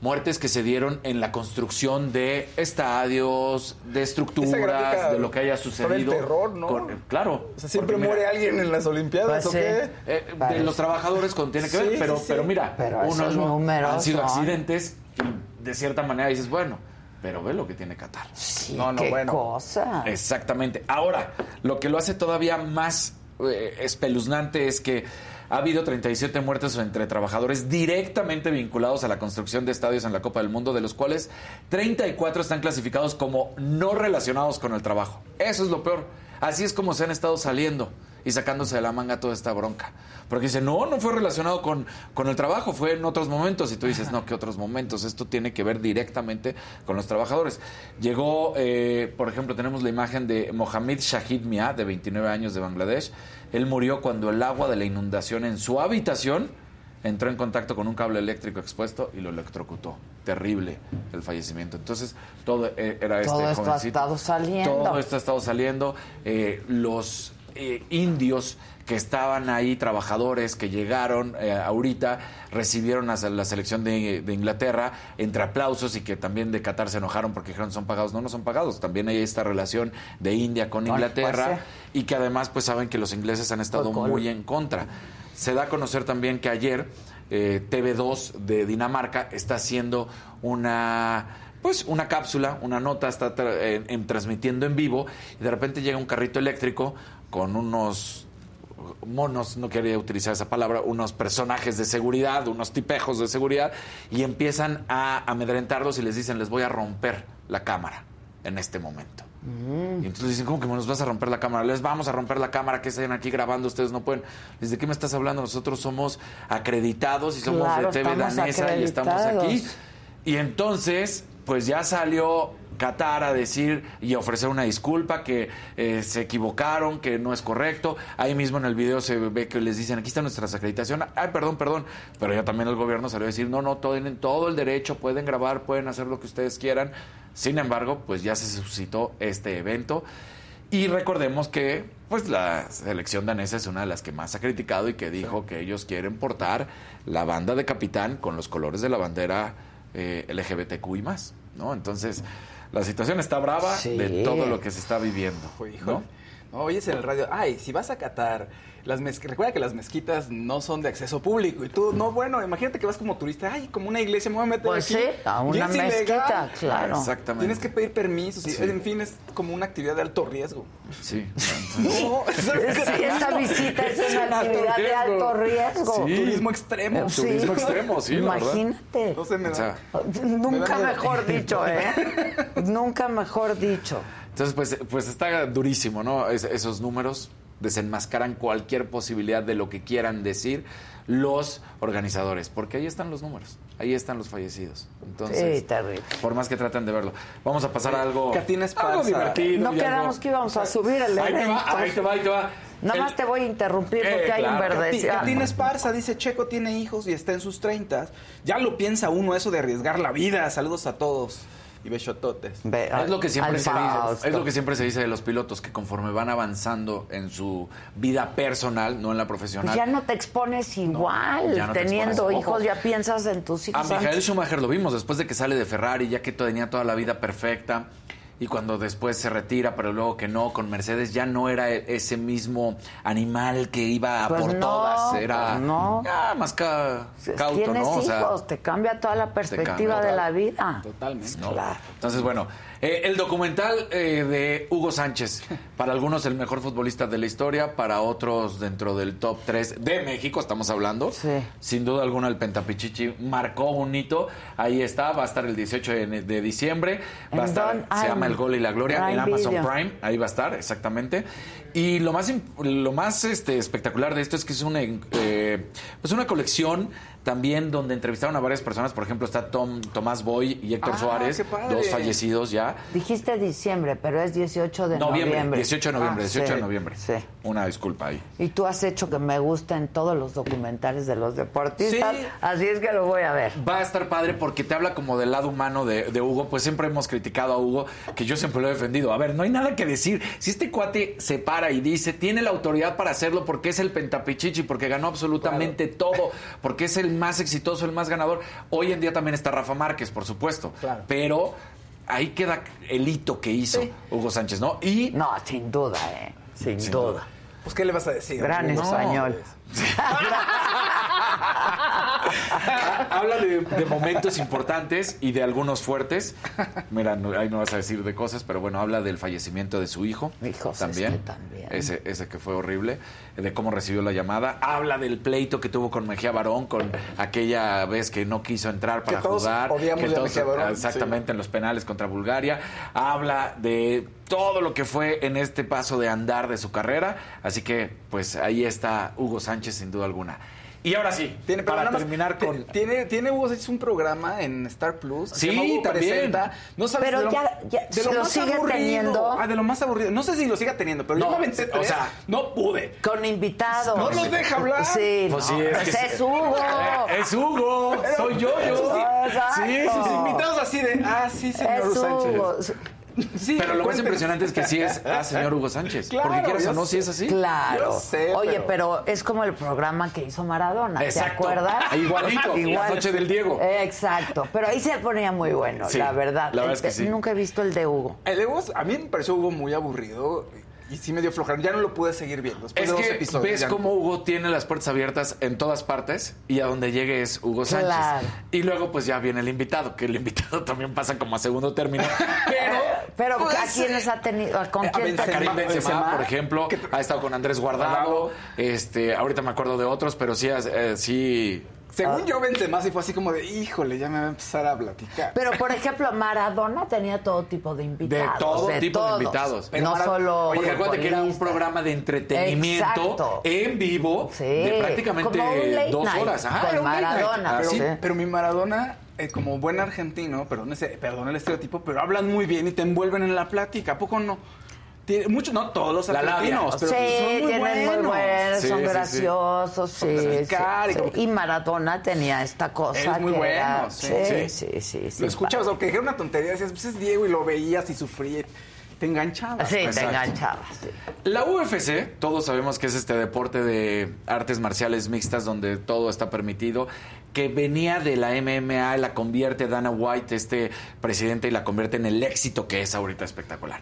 muertes que se dieron en la construcción de estadios, de estructuras, de lo que haya
por el
sucedido.
terror, ¿no?
con- claro.
O sea, siempre
mira,
muere alguien en las Olimpiadas,
Pues
¿o qué?
eh, de los trabajadores con tiene que ver, pero,
sí, sí.
pero mira,
Pero
han sido accidentes y de cierta manera dices, bueno, pero ve lo que tiene Qatar.
Sí,
No, no,
qué
bueno.
cosa.
Exactamente. Ahora, lo que lo hace todavía más eh, espeluznante es que ha habido 37 muertes entre trabajadores directamente vinculados a la construcción de estadios en la Copa del Mundo, de los cuales 34 están clasificados como no relacionados con el trabajo. Eso es lo peor. Así es como se han estado saliendo y sacándose de la manga toda esta bronca. Porque dicen, no, no fue relacionado con, con el trabajo, fue en otros momentos. Y tú dices, no, ¿qué otros momentos? Esto tiene que ver directamente con los trabajadores. Llegó, eh, por ejemplo, tenemos la imagen de Mohamed Shahid Mia, de 29 años de Bangladesh. Él murió cuando el agua de la inundación en su habitación entró en contacto con un cable eléctrico expuesto y lo electrocutó. Terrible el fallecimiento. Entonces, todo eh, era este
Todo esto ha
jovencito.
estado saliendo.
Todo esto ha estado saliendo. Eh, los eh, indios que estaban ahí, trabajadores que llegaron eh, ahorita, recibieron a la selección de, de Inglaterra entre aplausos y que también de Qatar se enojaron porque dijeron son pagados. No, no son pagados. También hay esta relación de India con Inglaterra
pues,
y que además pues saben que los ingleses han estado muy en contra. Se da a conocer también que ayer eh, TV2 de Dinamarca está haciendo una pues una cápsula, una nota, está tra- en- en- transmitiendo en vivo y de repente llega un carrito eléctrico con unos monos, no quería utilizar esa palabra, unos personajes de seguridad, unos tipejos de seguridad y empiezan a amedrentarlos y les dicen les voy a romper la cámara en este momento. Y entonces dicen, ¿cómo que nos vas a romper la cámara? Les vamos a romper la cámara, que estén aquí grabando, ustedes no pueden. Les ¿de qué me estás hablando? Nosotros somos acreditados y somos
Claro,
de TV Danesa y estamos aquí. Y entonces, pues ya salió Qatar a decir y ofrecer una disculpa, que eh, se equivocaron, que no es correcto. Ahí mismo en el video se ve que les dicen, aquí está nuestra acreditación. Ay, perdón, perdón. Pero ya también el gobierno salió a decir, no, no, tienen todo el derecho, pueden grabar, pueden hacer lo que ustedes quieran. Sin embargo, pues ya se suscitó este evento. Y recordemos que pues la selección danesa es una de las que más ha criticado y que dijo que ellos quieren portar la banda de capitán con los colores de la bandera eh, LGBTQI más, ¿no? Entonces, la situación está brava
Sí.
de todo lo que se está viviendo. No,
oyes en el radio, ay, si vas a Qatar, las mez- recuerda que las mezquitas no son de acceso público y tú, no, bueno, imagínate que vas como turista, ay, como una iglesia, me voy a meter
Pues
aquí.
sí, a
Y
una
es ilegal.
mezquita, claro.
Exactamente.
Tienes que pedir permisos, y,
Sí.
en fin, es como una actividad de alto riesgo.
Sí.
No,
Sí, esa visita es una actividad de alto riesgo.
Sí.
Turismo extremo.
Sí.
Turismo extremo, sí.
Imagínate.
No sé, me da-
O sea,
Nunca
Me da miedo.
mejor dicho, ¿eh? Nunca mejor dicho.
Entonces, pues, pues está durísimo, ¿no? Es- esos números desenmascaran cualquier posibilidad de lo que quieran decir los organizadores, porque ahí están los números, ahí están los fallecidos. Entonces,
Sí, terrible.
por más que traten de verlo. Vamos a pasar a algo, algo divertido.
No
algo-
quedamos que íbamos a subir el
Ahí te
evento.
va, ahí te va, ahí te va.
Nada más te voy a interrumpir
Eh,
porque hay un
claro.
verde.
Cati- Catina Esparza dice, Checo tiene hijos y está en sus 30. Ya lo piensa uno eso de arriesgar la vida. Saludos a todos. Y besototes.
Es lo que siempre se dice, es lo que siempre se dice de los pilotos que conforme van avanzando en su vida personal, no en la profesional.
Pues ya no te expones igual.
ya no te
Teniendo
expones.
hijos, ya piensas en tus
A
hijos.
Michael
antes.
Schumacher lo vimos después de que sale de Ferrari, ya que tenía toda la vida perfecta. Y cuando después se retira, pero luego que no, con Mercedes ya no era e- ese mismo animal que iba a
Pues
por
no,
todas. Era
pues no.
ya más ca- cauto,
Tienes
¿no? O sea,
hijos, te cambia toda la perspectiva de la vida.
Totalmente.
¿no?
Claro.
Entonces, bueno, eh, el documental eh, de Hugo Sánchez, para algunos el mejor futbolista de la historia, para otros dentro del top 3 de México, estamos hablando.
Sí.
Sin duda alguna el Pentapichichi marcó un hito. Ahí está, va a estar el 18 de, de diciembre. Va a
¿En
estar, se
Ah,
llama El Gol y la Gloria en Amazon
Video.
Prime. Ahí va a estar, exactamente. Y lo más, lo más este, espectacular de esto es que es una, eh, pues una colección también donde entrevistaron a varias personas. Por ejemplo, está Tom, Tomás Boy y Héctor
Ah,
Suárez, dos fallecidos ya.
Dijiste diciembre, pero es 18 de
Noviembre,
noviembre.
18 de noviembre,
Ah,
18 de noviembre.
Sí.
Una disculpa ahí.
Y tú has hecho que me gusten todos los documentales de los deportistas,
Sí.
así es que lo voy a ver.
Va a estar padre porque te habla como del lado humano de, de Hugo. Pues siempre hemos criticado a Hugo, que yo siempre lo he defendido. A ver, no hay nada que decir. Si este cuate se para y dice, tiene la autoridad para hacerlo porque es el pentapichichi, porque ganó absolutamente todo, porque es el más exitoso, el más ganador. Hoy en día también está Rafa Márquez, por supuesto.
Claro.
Pero ahí queda el hito que hizo Hugo Sánchez, ¿no? Y
No, sin duda, ¿eh? Sin,
Sin
duda.
duda.
Pues, ¿qué le vas a decir?
Gran
No.
español.
Habla de, de momentos importantes y de algunos fuertes. Mira, no- ahí no vas a decir de cosas, pero bueno, habla del fallecimiento de su hijo.
Hijos, es
también.
que también.
Ese, ese que fue horrible. De cómo recibió la llamada. Habla del pleito que tuvo con Mejía Barón, con aquella vez que no quiso entrar para
todos
jugar.
odiamos
que todos-
Mejía Barón,
Exactamente, en los penales contra Bulgaria. Habla de todo lo que fue en este paso de andar de su carrera. Así que, pues ahí está Hugo Sánchez, sin duda alguna. Y ahora sí,
Tiene,
para
más,
terminar
te-
con...
Tiene, tiene Hugo Sánchez un programa en Star Plus. se
Sí,
llama Hugo
también.
Presenta. No sabes
Pero
de lo,
ya- ya,
de lo
¿lo
más
sigue
aburrido.
teniendo?
Ah, de lo más aburrido. No sé si lo siga teniendo, pero
No,
yo me aventé
o sea,
no pude.
Con invitados.
No nos deja hablar.
Sí,
Pues
no,
sí, es
pues
que
es. Hugo.
Es Hugo, soy yo, yo. Sí, sí,
Sus invitados así de, ah, sí, señor
Es
Sánchez. Sí,
Pero lo más impresionante es que sí es a señor Hugo Sánchez.
Claro,
Porque quieras o no, sí es así.
Claro.
Yo sé,
Oye,
pero-
pero... es como el programa que hizo Maradona, ¿te
Exacto.
acuerdas?
Igualito, la noche del Diego.
Eh, Exacto, pero ahí se ponía muy bueno,
Sí,
la verdad.
la verdad es que
te-
sí.
Nunca he visto el de Hugo.
El de Hugo, a mí me pareció Hugo muy aburrido y sí me dio flojera. Ya no lo pude seguir viendo. Después
Es
de dos
que
episodios.
ves
ya no.
cómo Hugo tiene las puertas abiertas en todas partes y a donde llegue es Hugo Sánchez.
Claro.
Y luego pues ya viene el invitado, que el invitado también pasa como a segundo término. Pero,
Pero
pues,
¿a quiénes ha tenido? ¿Con
a
quién?
Benzema,
Karim Benzema,
Benzema,
por ejemplo,
que-
ha estado con Andrés Guardado. Este, ahorita me acuerdo de otros, pero sí, eh, sí,
Según yo, Benzema sí fue así como de, híjole, ya me va a empezar a platicar.
Pero, por ejemplo, Maradona tenía todo tipo de
De
invitados.
todo tipo
todos.
de invitados.
no solo.
Oye, acuérdate que era un programa de entretenimiento
Exacto.
en vivo
Sí,
de prácticamente
como un late
dos
night
horas. Ajá,
con. Maradona. Sí.
Pero mi Maradona, eh, como buen argentino, perdón, ese, perdón el estereotipo, pero hablan muy bien y te envuelven en la plática. ¿A poco no? Tiene, muchos, no todos los argentinos, pero
sí,
son muy
tienen
buenos.
muy buenos,
Sí,
son
sí,
graciosos, sí.
Son y
Y Maradona tenía esta cosa
Es muy
que
bueno,
era-
sí.
sí,
Sí.
sí, sí, sí,
Lo escuchabas, aunque dijera una tontería, decías, pues es Diego y lo veías y sufría. Te enganchabas.
Sí, te enganchabas. sí.
La UFC, todos sabemos que es este deporte de artes marciales mixtas donde todo está permitido, que venía de la MMA, la convierte Dana White, este presidente, y la convierte en el éxito que es ahorita espectacular.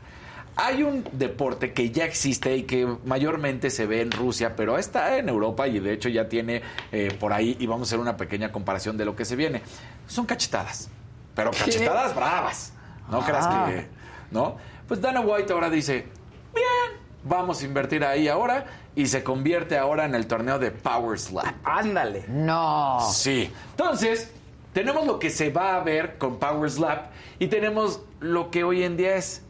Hay un deporte que ya existe y que mayormente se ve en Rusia, pero está en Europa y de hecho ya tiene eh, por ahí, y vamos a hacer una pequeña comparación de lo que se viene. Son cachetadas, pero cachetadas bravas. No
Ah.
creas que... ¿No? Pues Dana White ahora dice, bien, vamos a invertir ahí ahora y se convierte ahora en el torneo de Power Slap.
Ándale.
No.
Sí. Entonces, tenemos lo que se va a ver con Power Slap y tenemos lo que hoy en día es.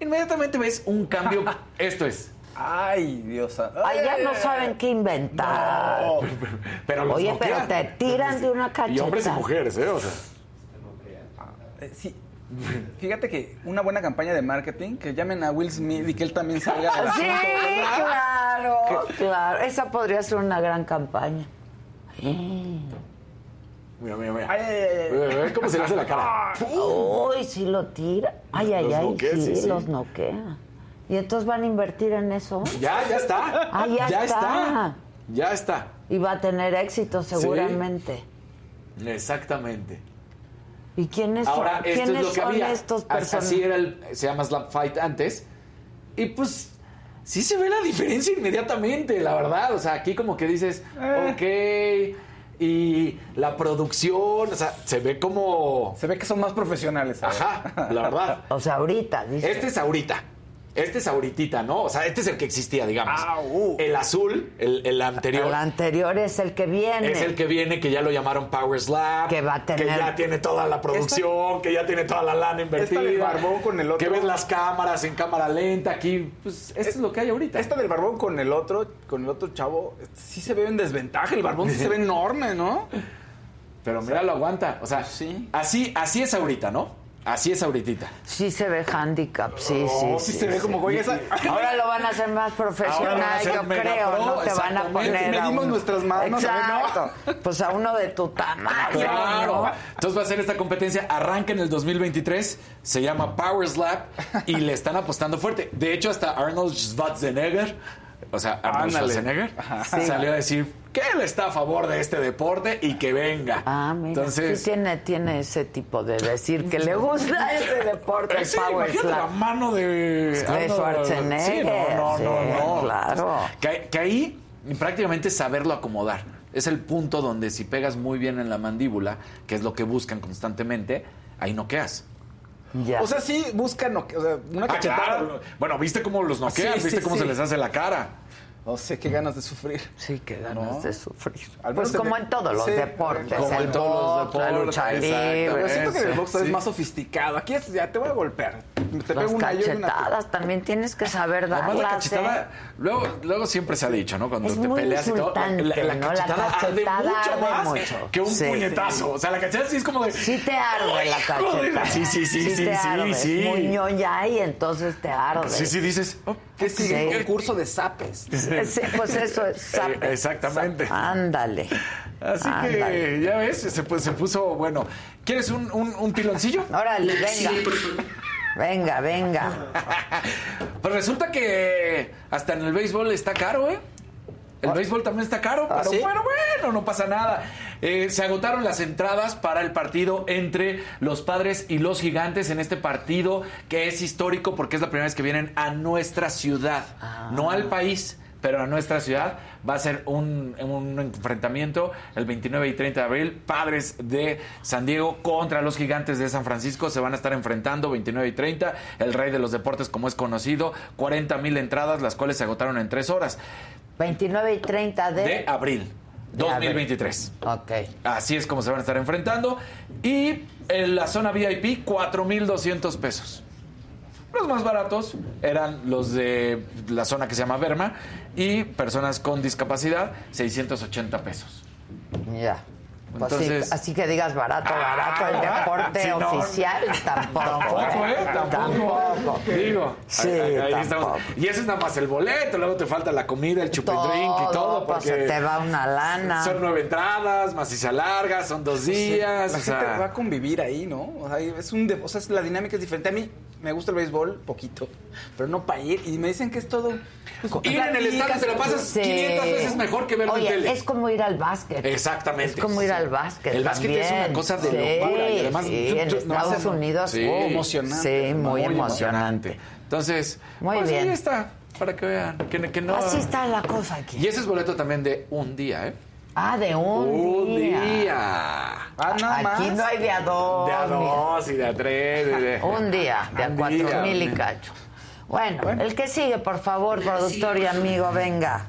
Inmediatamente ves un cambio. Esto es.
Ay, Dios.
Ay, ya no saben qué inventar.
Pero los
Oye, pero te tiran de una cacheta.
Y hombres y mujeres, ¿eh? O sea.
Eh, sí. Fíjate que una buena campaña de marketing, que llamen a Will Smith y que él también salga. del
Sí,
asunto, ¿verdad?
claro, claro. Esa podría ser una gran campaña.
Mira, mira, mira.
Ay, ay, ay,
cómo se le hace la cara.
Uy, sí lo tira. Ay, ay,
Los
ay,
noquea,
sí,
sí, sí.
los noquea. ¿Y entonces van a invertir en eso?
Ya, ya está.
Ah, ya está.
Ya está.
Y va a tener éxito seguramente.
Exactamente.
¿Y quiénes
Ahora,
son,
esto es
¿quiénes
lo que
son
había.
estos
Así
personajes?
era el, se llama Slap Fight antes. Y pues, sí se ve la diferencia inmediatamente, la verdad. O sea, aquí como que dices, ok. Y la producción, o sea, se ve como.
Se ve que son más profesionales. ¿sabes?
Ajá, la verdad.
O sea, ahorita, dice.
Este es ahorita. Este es ahorita, ¿no? O sea, este es el que existía, digamos.
Ah, uh.
El azul, el, el anterior.
El anterior es el que viene.
Es el que viene, que ya lo llamaron Power Slap.
Que va a tener-
Que ya tiene toda la producción, que ya tiene toda la lana invertida.
del barbón con el otro.
Que ves las cámaras en cámara lenta. Aquí, pues, esto es, lo que hay ahorita.
Esta del barbón con el otro, con el otro chavo, sí se ve en desventaja. El barbón sí se ve enorme, ¿no?
Pero mira, lo aguanta. O sea,
Sí.
así, así es ahorita, ¿no? Así es ahorita.
Sí se ve handicap, sí, sí,
Oh, sí se ve como, esa-
Ahora lo van a hacer más
a
profesional, yo creo,
pro,
no te van a poner a
Medimos
uno-
nuestras manos, a ver, ¿no?
Exacto. Pues a uno de tu tamaño,
Claro.
¿no?
Entonces va a ser esta competencia. Arranca en el 2023. Se llama Power Slap y le están apostando fuerte. De hecho, hasta Arnold Schwarzenegger, o sea, Arnold
Ándale.
Schwarzenegger,
Sí.
salió a decir que él está a favor de este deporte y que venga.
Ah, mira,
Entonces,
sí tiene, tiene ese tipo de decir que le gusta ese deporte,
sí,
Power
la mano de,
De
Arnold.
Schwarzenegger,
Sí, no, no,
sí,
no, no.
claro.
Que, que ahí prácticamente saberlo acomodar. Es el punto donde si pegas muy bien en la mandíbula, que es lo que buscan constantemente, ahí noqueas.
Ya.
O sea, sí buscan, no- o sea, una
Ah,
cachetada.
claro. Bueno, ¿viste cómo los noquean?
Sí, sí,
¿Viste cómo
sí.
se les hace la cara?
No sé qué ganas de sufrir.
sí, que ganas
¿no?
de sufrir.
Al
Pues como en todos los
sí,
deportes,
como en todos los
box, la
deportes,
lucha libre.
Pero siento que en el box es más sofisticado. Aquí es, ya te voy a golpear. Te
Las
pego una y
cachetadas también tienes que saber
Además, la
darlas,
cachetada,
¿eh?
Luego, luego siempre se ha dicho, ¿no? Cuando
Es
te
muy
peleas y todo,
¿no? La
cachetada arde
cachetada
mucho más
mucho.
que un
Sí,
puñetazo. O sea, la cachetada sí es como de...
Sí te arde la cachetada.
Sí, sí, sí, sí, sí,
arde.
sí.
Es muy ñoña y entonces te arde.
Sí, sí, dices... oh,
¿Qué sigue?
Sí.
Un concurso de zapes.
Sí, pues eso es.
Eh, exactamente.
Ándale.
Así
Ándale.
que, ya ves, se, pues, se puso... Bueno, ¿quieres un, un, un piloncillo?
Órale, venga. Venga, venga.
Pues resulta que hasta en el béisbol está caro, ¿eh? El béisbol también está caro, pero
¿sí?
bueno, bueno, no pasa nada. Eh, se agotaron las entradas para el partido entre los padres y los gigantes en este partido que es histórico porque es la primera vez que vienen a nuestra ciudad, no al país. Pero a nuestra ciudad va a ser un, un enfrentamiento el 29 y 30 de abril. Padres de San Diego contra los gigantes de San Francisco se van a estar enfrentando 29 y 30. El rey de los deportes, como es conocido, 40 mil entradas, las cuales se agotaron en tres horas
29 y 30 de...
de abril. 2023.
Ok.
Así es como se van a estar enfrentando. Y en la zona VIP, 4,200 pesos. Los más baratos eran los de la zona que se llama Berma y personas con discapacidad, 680 pesos.
Ya. Pues sí,
Entonces-
así que digas barato, barato, el
Ah,
deporte
sí, no.
oficial tampoco.
Tampoco, ¿eh? Tampoco.
Tampoco.
Digo,
Sí,
ahí- ahí
tampoco.
estamos. Y eso es nada más el boleto, luego te falta la comida, el chupe
Todo,
drink y todo.
pues,
Porque
se te va una lana.
Son nueve entradas, más si se alarga, son dos días.
La
o sea,
gente va a convivir ahí, ¿no? O sea, es un de- o sea, es- la dinámica es diferente. A mí me gusta el béisbol, poquito, pero no para ir. Y me dicen que es todo... pues,
Ir en el estadio te lo pasas
Sí.
500 veces mejor que verlo
Oye,
en tele.
es como ir al básquet.
Exactamente.
Es como ir al básquet.
El básquet es una cosa de
Sí,
locura y además
sí,
tú-
en
tú-
Estados
no,
Unidos.
Sí.
uh,
emocionante,
Sí, muy, emocionante.
Entonces,
Muy
pues
bien.
ahí está, para que vean. Que, que no...
Así está la cosa aquí.
Y ese es boleto también de un día, ¿eh?
Ah, de un,
Un
día.
día.
Ah, nada
Aquí
más.
no hay de a dos.
De a dos y de a tres. y de-
Un día, de a
Un
cuatro
día,
mil y cacho. Bueno, el que sigue, por favor, productor y amigo, venga.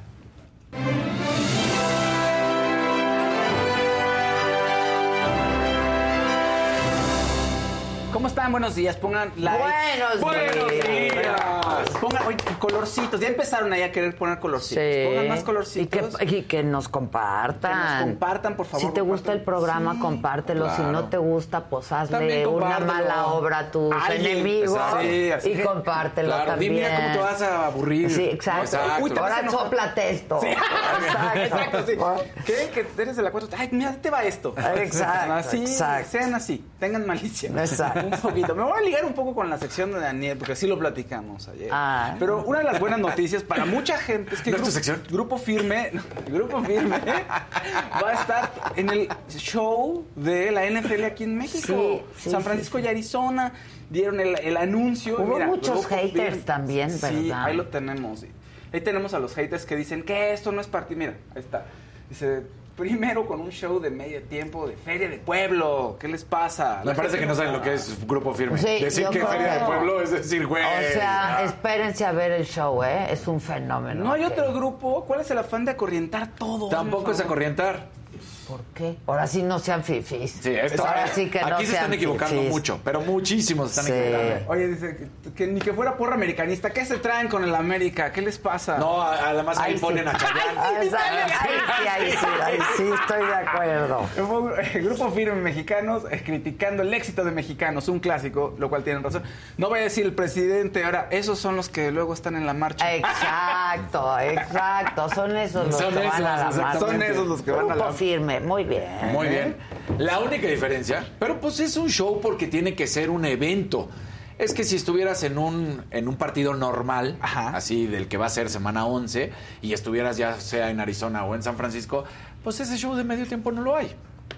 ¿Cómo están? Buenos días. Pongan like.
Buenos
Buenos
días.
días.
Pongan oye, colorcitos. Ya empezaron ahí a querer poner colorcitos. Pongan más
Y
colorcitos.
que, y que nos compartan.
Que nos compartan, por favor,
Si te gusta el programa,
Sí,
compártelo. Si no te gusta, pues hazle una mala obra a tus
Alguien,
enemigos
exacto. Sí, así
y compártelo
Claro,
también.
dime cómo te vas a aburrir.
Sí, exacto.
Exacto.
Uy,
Ahora soplate esto.
Exacto, sí. ¿Qué? Que eres de la cuatro. Ay, mira, te va esto.
Exacto,
Así,
exacto.
sean así, tengan malicia.
Exacto.
Un poquito. Me voy a ligar un poco con la sección de Daniel, porque así lo platicamos ayer.
Ah.
Pero una de las buenas noticias para mucha gente es que
¿No es tu
Grupo-
sección?
Grupo Firme, Grupo Firme va a estar en el show de la NFL aquí en México.
Sí, sí,
San
sí,
Francisco
sí.
y Arizona dieron el, el anuncio.
Hubo
Mira,
muchos haters
Firme.
también,
Sí,
¿verdad?
ahí lo tenemos. sí. Ahí tenemos a los haters que dicen que esto no es partido. Mira, ahí está. Dice, primero con un show de medio tiempo de feria de pueblo. ¿Qué les pasa?
Me parece que no saben lo que es grupo firme.
Sí,
decir que
creo
feria de pueblo es decir, güey.
O sea,
ah.
espérense a ver el show, ¿eh? Es un fenómeno.
No hay otro grupo. ¿Cuál es el afán de acorrientar todo?
Tampoco es acorrientar.
¿Por qué? Ahora sí no sean fifís.
Sí, esto,
Ahora sí que no
aquí se
sean
están equivocando
fifís.
mucho, pero muchísimos se están
Sí.
equivocando.
Oye, dice que, que ni que fuera porra americanista. ¿Qué se traen con el América? ¿Qué les pasa?
No, además ahí
Ahí sí.
ponen a
exacto. Ahí sí, ahí sí, ahí sí, estoy de acuerdo.
Eh, Grupo Firme Mexicanos eh, criticando el éxito de Mexicanos, un clásico, lo cual tienen razón. No voy a decir el presidente, ahora, esos son los que luego están en la marcha.
Exacto, exacto. Son esos los
Son
que van a la
esos,
marcha.
Son esos los que van a
Grupo
la-
muy bien.
Muy bien. La única diferencia, pero pues es un show porque tiene que ser un evento. Es que si estuvieras en un, en un partido normal,
Ajá.
así del que va a ser semana 11, y estuvieras ya sea en Arizona o en San Francisco, pues ese show de medio tiempo no lo hay.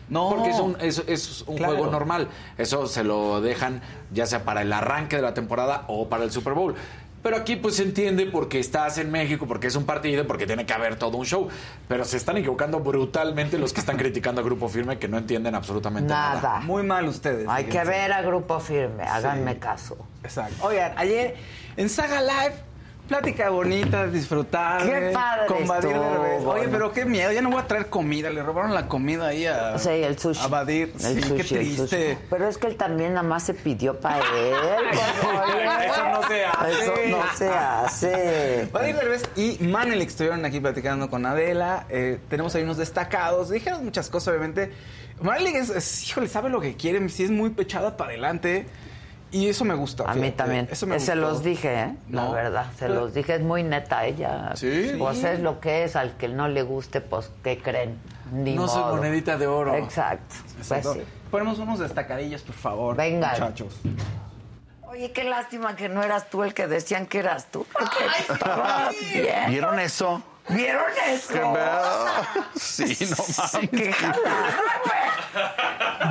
No.
Porque es un, es, es un
Claro.
juego normal. Eso se lo dejan ya sea para el arranque de la temporada o para el Super Bowl. Pero aquí pues se entiende porque estás en México, porque es un partido, porque tiene que haber todo un show. Pero se están equivocando brutalmente los que están criticando a Grupo Firme que no entienden absolutamente nada.
Nada.
Muy mal ustedes.
Hay que ver a Grupo Firme, háganme caso.
Exacto. Oigan, ayer en Saga Live, plática bonita, disfrutar.
Qué padre
Con Badir Derbez. Oye, pero qué miedo, ya no voy a traer comida. Le robaron la comida ahí a,
Sí, el sushi.
a Badir.
El
sí,
sushi,
qué
el
triste.
sushi. Pero es que él también nada más se pidió para él.
Eso no se hace.
Eso no se hace.
Badir Derbez y Manelik estuvieron aquí platicando con Adela. eh, tenemos ahí unos destacados. Dijeron muchas cosas, obviamente. Manelik es, es, híjole, sabe lo que quiere. Sí, es muy pechada para adelante. Y eso me gusta.
A mí
fíjate,
también.
Eso me
se
gustó.
los dije, ¿eh? La
No.
verdad, se
Pero-
los dije. Es muy neta ella.
Sí.
Pues es lo que es. Al que no le guste, pues, ¿qué creen? Ni
No soy
modo.
monedita de oro.
Exacto. Pues sí.
Ponemos unos destacadillos, por favor.
Venga.
Muchachos.
Oye, qué lástima que no eras tú el que decían que eras tú. Porque bien.
¿Vieron eso?
¿Vieron eso?
Sí, no mames.
Qué jalada,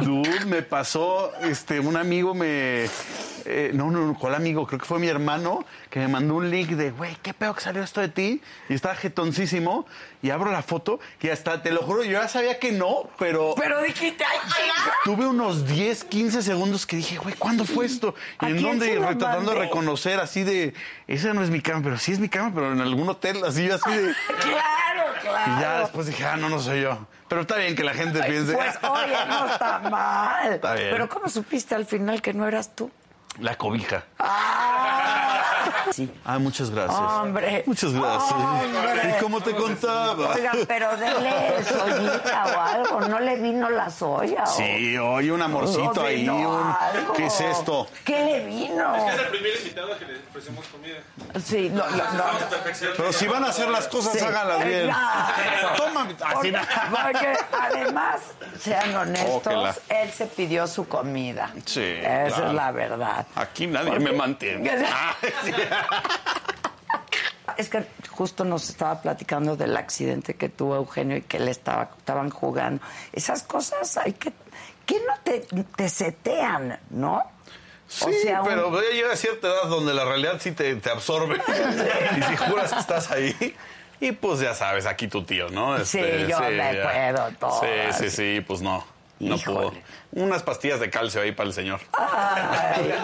Dude, me pasó, este, un amigo me... eh, no, no, no, ¿cuál amigo? Creo que fue mi hermano que me mandó un link de, güey, qué pedo que salió esto de ti. Y estaba jetoncísimo. Y abro la foto y hasta, te lo juro, yo ya sabía que no, pero...
Pero dijiste, ay.
Tuve unos 10, 15 segundos que dije, güey, ¿cuándo fue esto?
¿A
¿Y en dónde? Tratando de reconocer así de, esa no es mi cama, pero sí es mi cama, pero en algún hotel, así, así de...
Claro, claro.
Y ya después dije, ah, no, no soy yo. Pero está bien que la gente piense.
Pues, oye, no está mal.
Está bien.
Pero ¿cómo supiste al final que no eras tú?
La cobija.
Sí.
Ah, muchas gracias.
Hombre.
Muchas gracias.
Hombre.
¿Y cómo te contaba?
Oiga, pero dele soyita o algo. ¿No le vino la soya? o-
Sí, oye, un amorcito
¿No
ahí. un-? ¿Qué es esto?
¿Qué le vino?
Es el primer invitado que le ofrecemos comida.
Sí, no, no, no.
Pero si van a hacer las cosas,
Sí.
háganlas bien.
Exacto.
Toma. Así
Porque,
no.
porque además, sean honestos, él se pidió su comida.
Sí,
Esa
claro.
es la verdad.
Aquí nadie
Porque-
me mantiene. Ah, sí.
Es que justo nos estaba platicando del accidente que tuvo Eugenio y que le estaba, estaban jugando. Esas cosas hay que... que no te, te setean, no?
Sí,
O sea, un-
pero ya llega a cierta edad donde la realidad sí te, te absorbe. y si juras que estás ahí. Y pues ya sabes, aquí tu tío, ¿no? Este,
Sí, yo me acuerdo todo.
Sí, sí, sí, pues no. No pudo. Unas pastillas de calcio ahí para el señor.
Ay,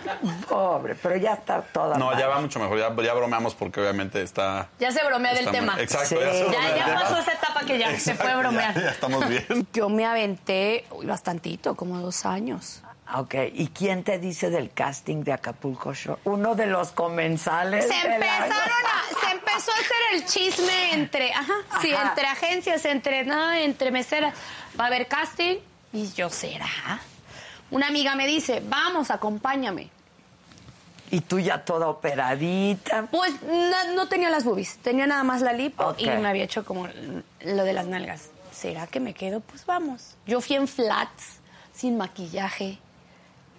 pobre, pero ya está toda
No,
mal.
ya va mucho mejor. Ya, ya bromeamos porque obviamente está.
Ya se bromea del
muy-
tema.
Exacto,
Sí.
ya se
Ya,
bromea del
ya
tema.
pasó esa etapa que ya se puede bromear.
Ya, ya estamos bien.
Yo me aventé uy, bastantito, como dos años.
Ok, ¿y quién te dice del casting de Acapulco Show? Uno de los comensales.
Se empezaron a, se empezó a hacer el chisme entre, ajá, sí, entre agencias, entre nada, entre meseras. Va a haber casting y yo será. Una amiga me dice, vamos, acompáñame.
Y tú ya toda operadita.
Pues no tenía las boobies, tenía nada más la lipo
Ok.
y me había hecho como lo de las nalgas. ¿Será que me quedo? Pues vamos. Yo fui en flats, sin maquillaje.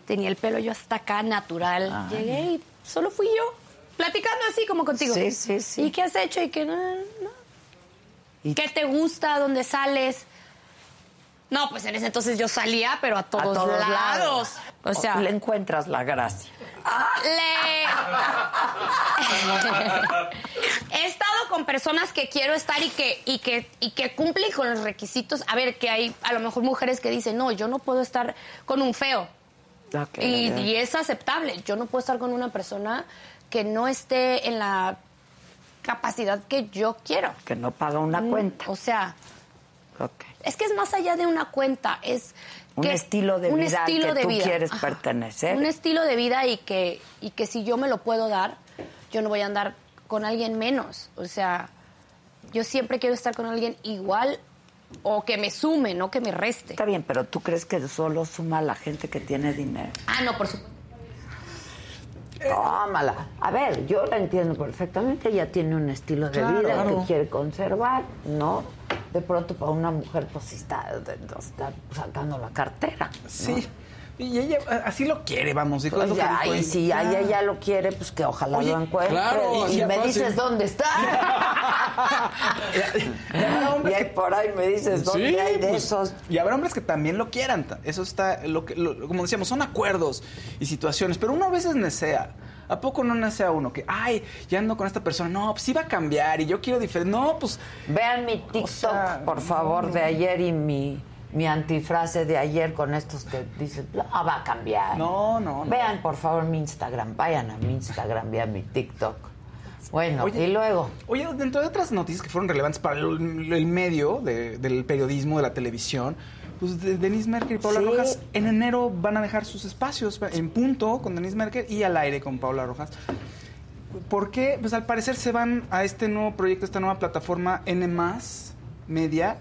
Tenía el pelo yo hasta acá, natural. Llegué y solo fui yo, platicando así como contigo.
Sí, sí, sí.
¿Y qué has hecho? ¿Y qué no? no.
¿Y
¿Qué te gusta? ¿Dónde sales? No, pues en ese entonces yo salía, pero a todos,
a todos
lados.
lados.
O sea,
le encuentras la gracia.
Le... He estado con personas que quiero estar y que, y que, y que cumplen con los requisitos. A ver, que hay a lo mejor mujeres que dicen, no, yo no puedo estar con un feo.
Ok.
Y, y es aceptable. Yo no puedo estar con una persona que no esté en la capacidad que yo quiero.
Que no paga una cuenta.
O sea,
Ok.
Es que es más allá de una cuenta, es
Un
que-
estilo de
un
vida al
estilo
que
de
tú
vida.
quieres
Ajá.
pertenecer.
Un estilo de vida y que, y que si yo me lo puedo dar, yo no voy a andar con alguien menos. O sea, yo siempre quiero estar con alguien igual o que me sume, no que me reste.
Está bien, pero ¿tú crees que solo suma la gente que tiene dinero?
Ah, no, por supuesto.
Tómala. A ver, yo la entiendo perfectamente. Ella tiene un estilo de
Claro,
vida
claro.
que quiere conservar, ¿no? De pronto para una mujer pues está, está sacando la cartera. ¿no?
Sí. Y ella así lo quiere, vamos, dijo.
Pues ya, y
ella.
si
Ya.
a ella lo quiere, pues que ojalá
Oye,
lo encuentre.
claro,
y me
fácil.
dices dónde está.
Y habrá hombres
y ahí
que-
por ahí me dices dónde
Sí,
hay de
pues,
esos.
Y habrá hombres que también lo quieran. Eso está, lo que, lo- como decíamos, son acuerdos y situaciones. Pero uno a veces nesea. ¿A poco no nesea uno? Que, ay, ya ando con esta persona. No, pues sí va a cambiar y yo quiero diferente. No, pues.
Vean mi TikTok,
sea,
por favor, de ayer y mi, mi antifrase de ayer con estos que dicen, no, va a cambiar.
No, no, no.
Vean, por favor, mi Instagram. Vayan a mi Instagram, vean mi TikTok. Bueno,
Oye,
y luego,
Oye, dentro de otras noticias que fueron relevantes para el, el medio de- del periodismo, de la televisión, pues de- Denise Merker y Paula
Sí.
Rojas en enero van a dejar sus espacios en punto con Denise Merker y al aire con Paula Rojas. ¿Por qué? Pues al parecer se van a este nuevo proyecto, esta nueva plataforma N Media.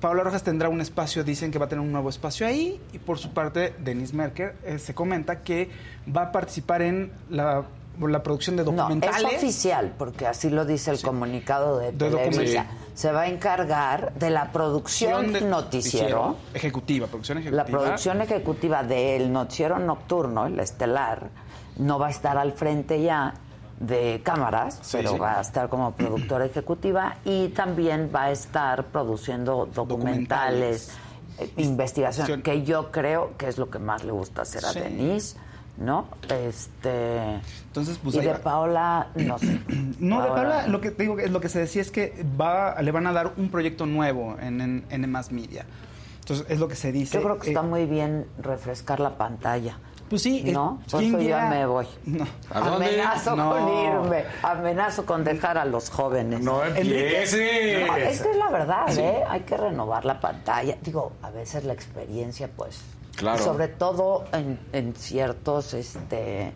Paula Rojas tendrá un espacio, dicen que va a tener un nuevo espacio ahí. Y por su parte, Denise Merker eh, se comenta que va a participar en la, la producción de
no,
documentales.
es oficial, porque así lo dice el comunicado de,
De
Televisa. Se va a encargar de la producción
de-
noticiero.
Ejecutiva, producción ejecutiva.
La producción ejecutiva del noticiero nocturno, el estelar, no va a estar al frente ya de cámaras,
Sí,
pero
sí.
va a estar como productora ejecutiva y también va a estar produciendo documentales, eh, investigación, que yo creo que es lo que más le gusta hacer a. Denise, ¿no? Este
Entonces, pues
y de. Paola, no sé.
No, de
Paola-
Paula, lo que te digo, es lo que se decía es que va, le van a dar un proyecto nuevo en, en, en Más Media. Entonces, es lo que se dice.
Yo creo que
Eh,
está muy bien refrescar la pantalla.
Pues sí, eh,
¿No? Por
¿quién
eso me voy.
No.
¿A dónde?
Amenazo
No.
con irme. Amenazo con dejar a los jóvenes.
No empieces.
No, es que es la verdad, ¿eh? Hay que renovar la pantalla. Digo, a veces la experiencia, pues.
Claro.
Sobre todo en, en ciertos este,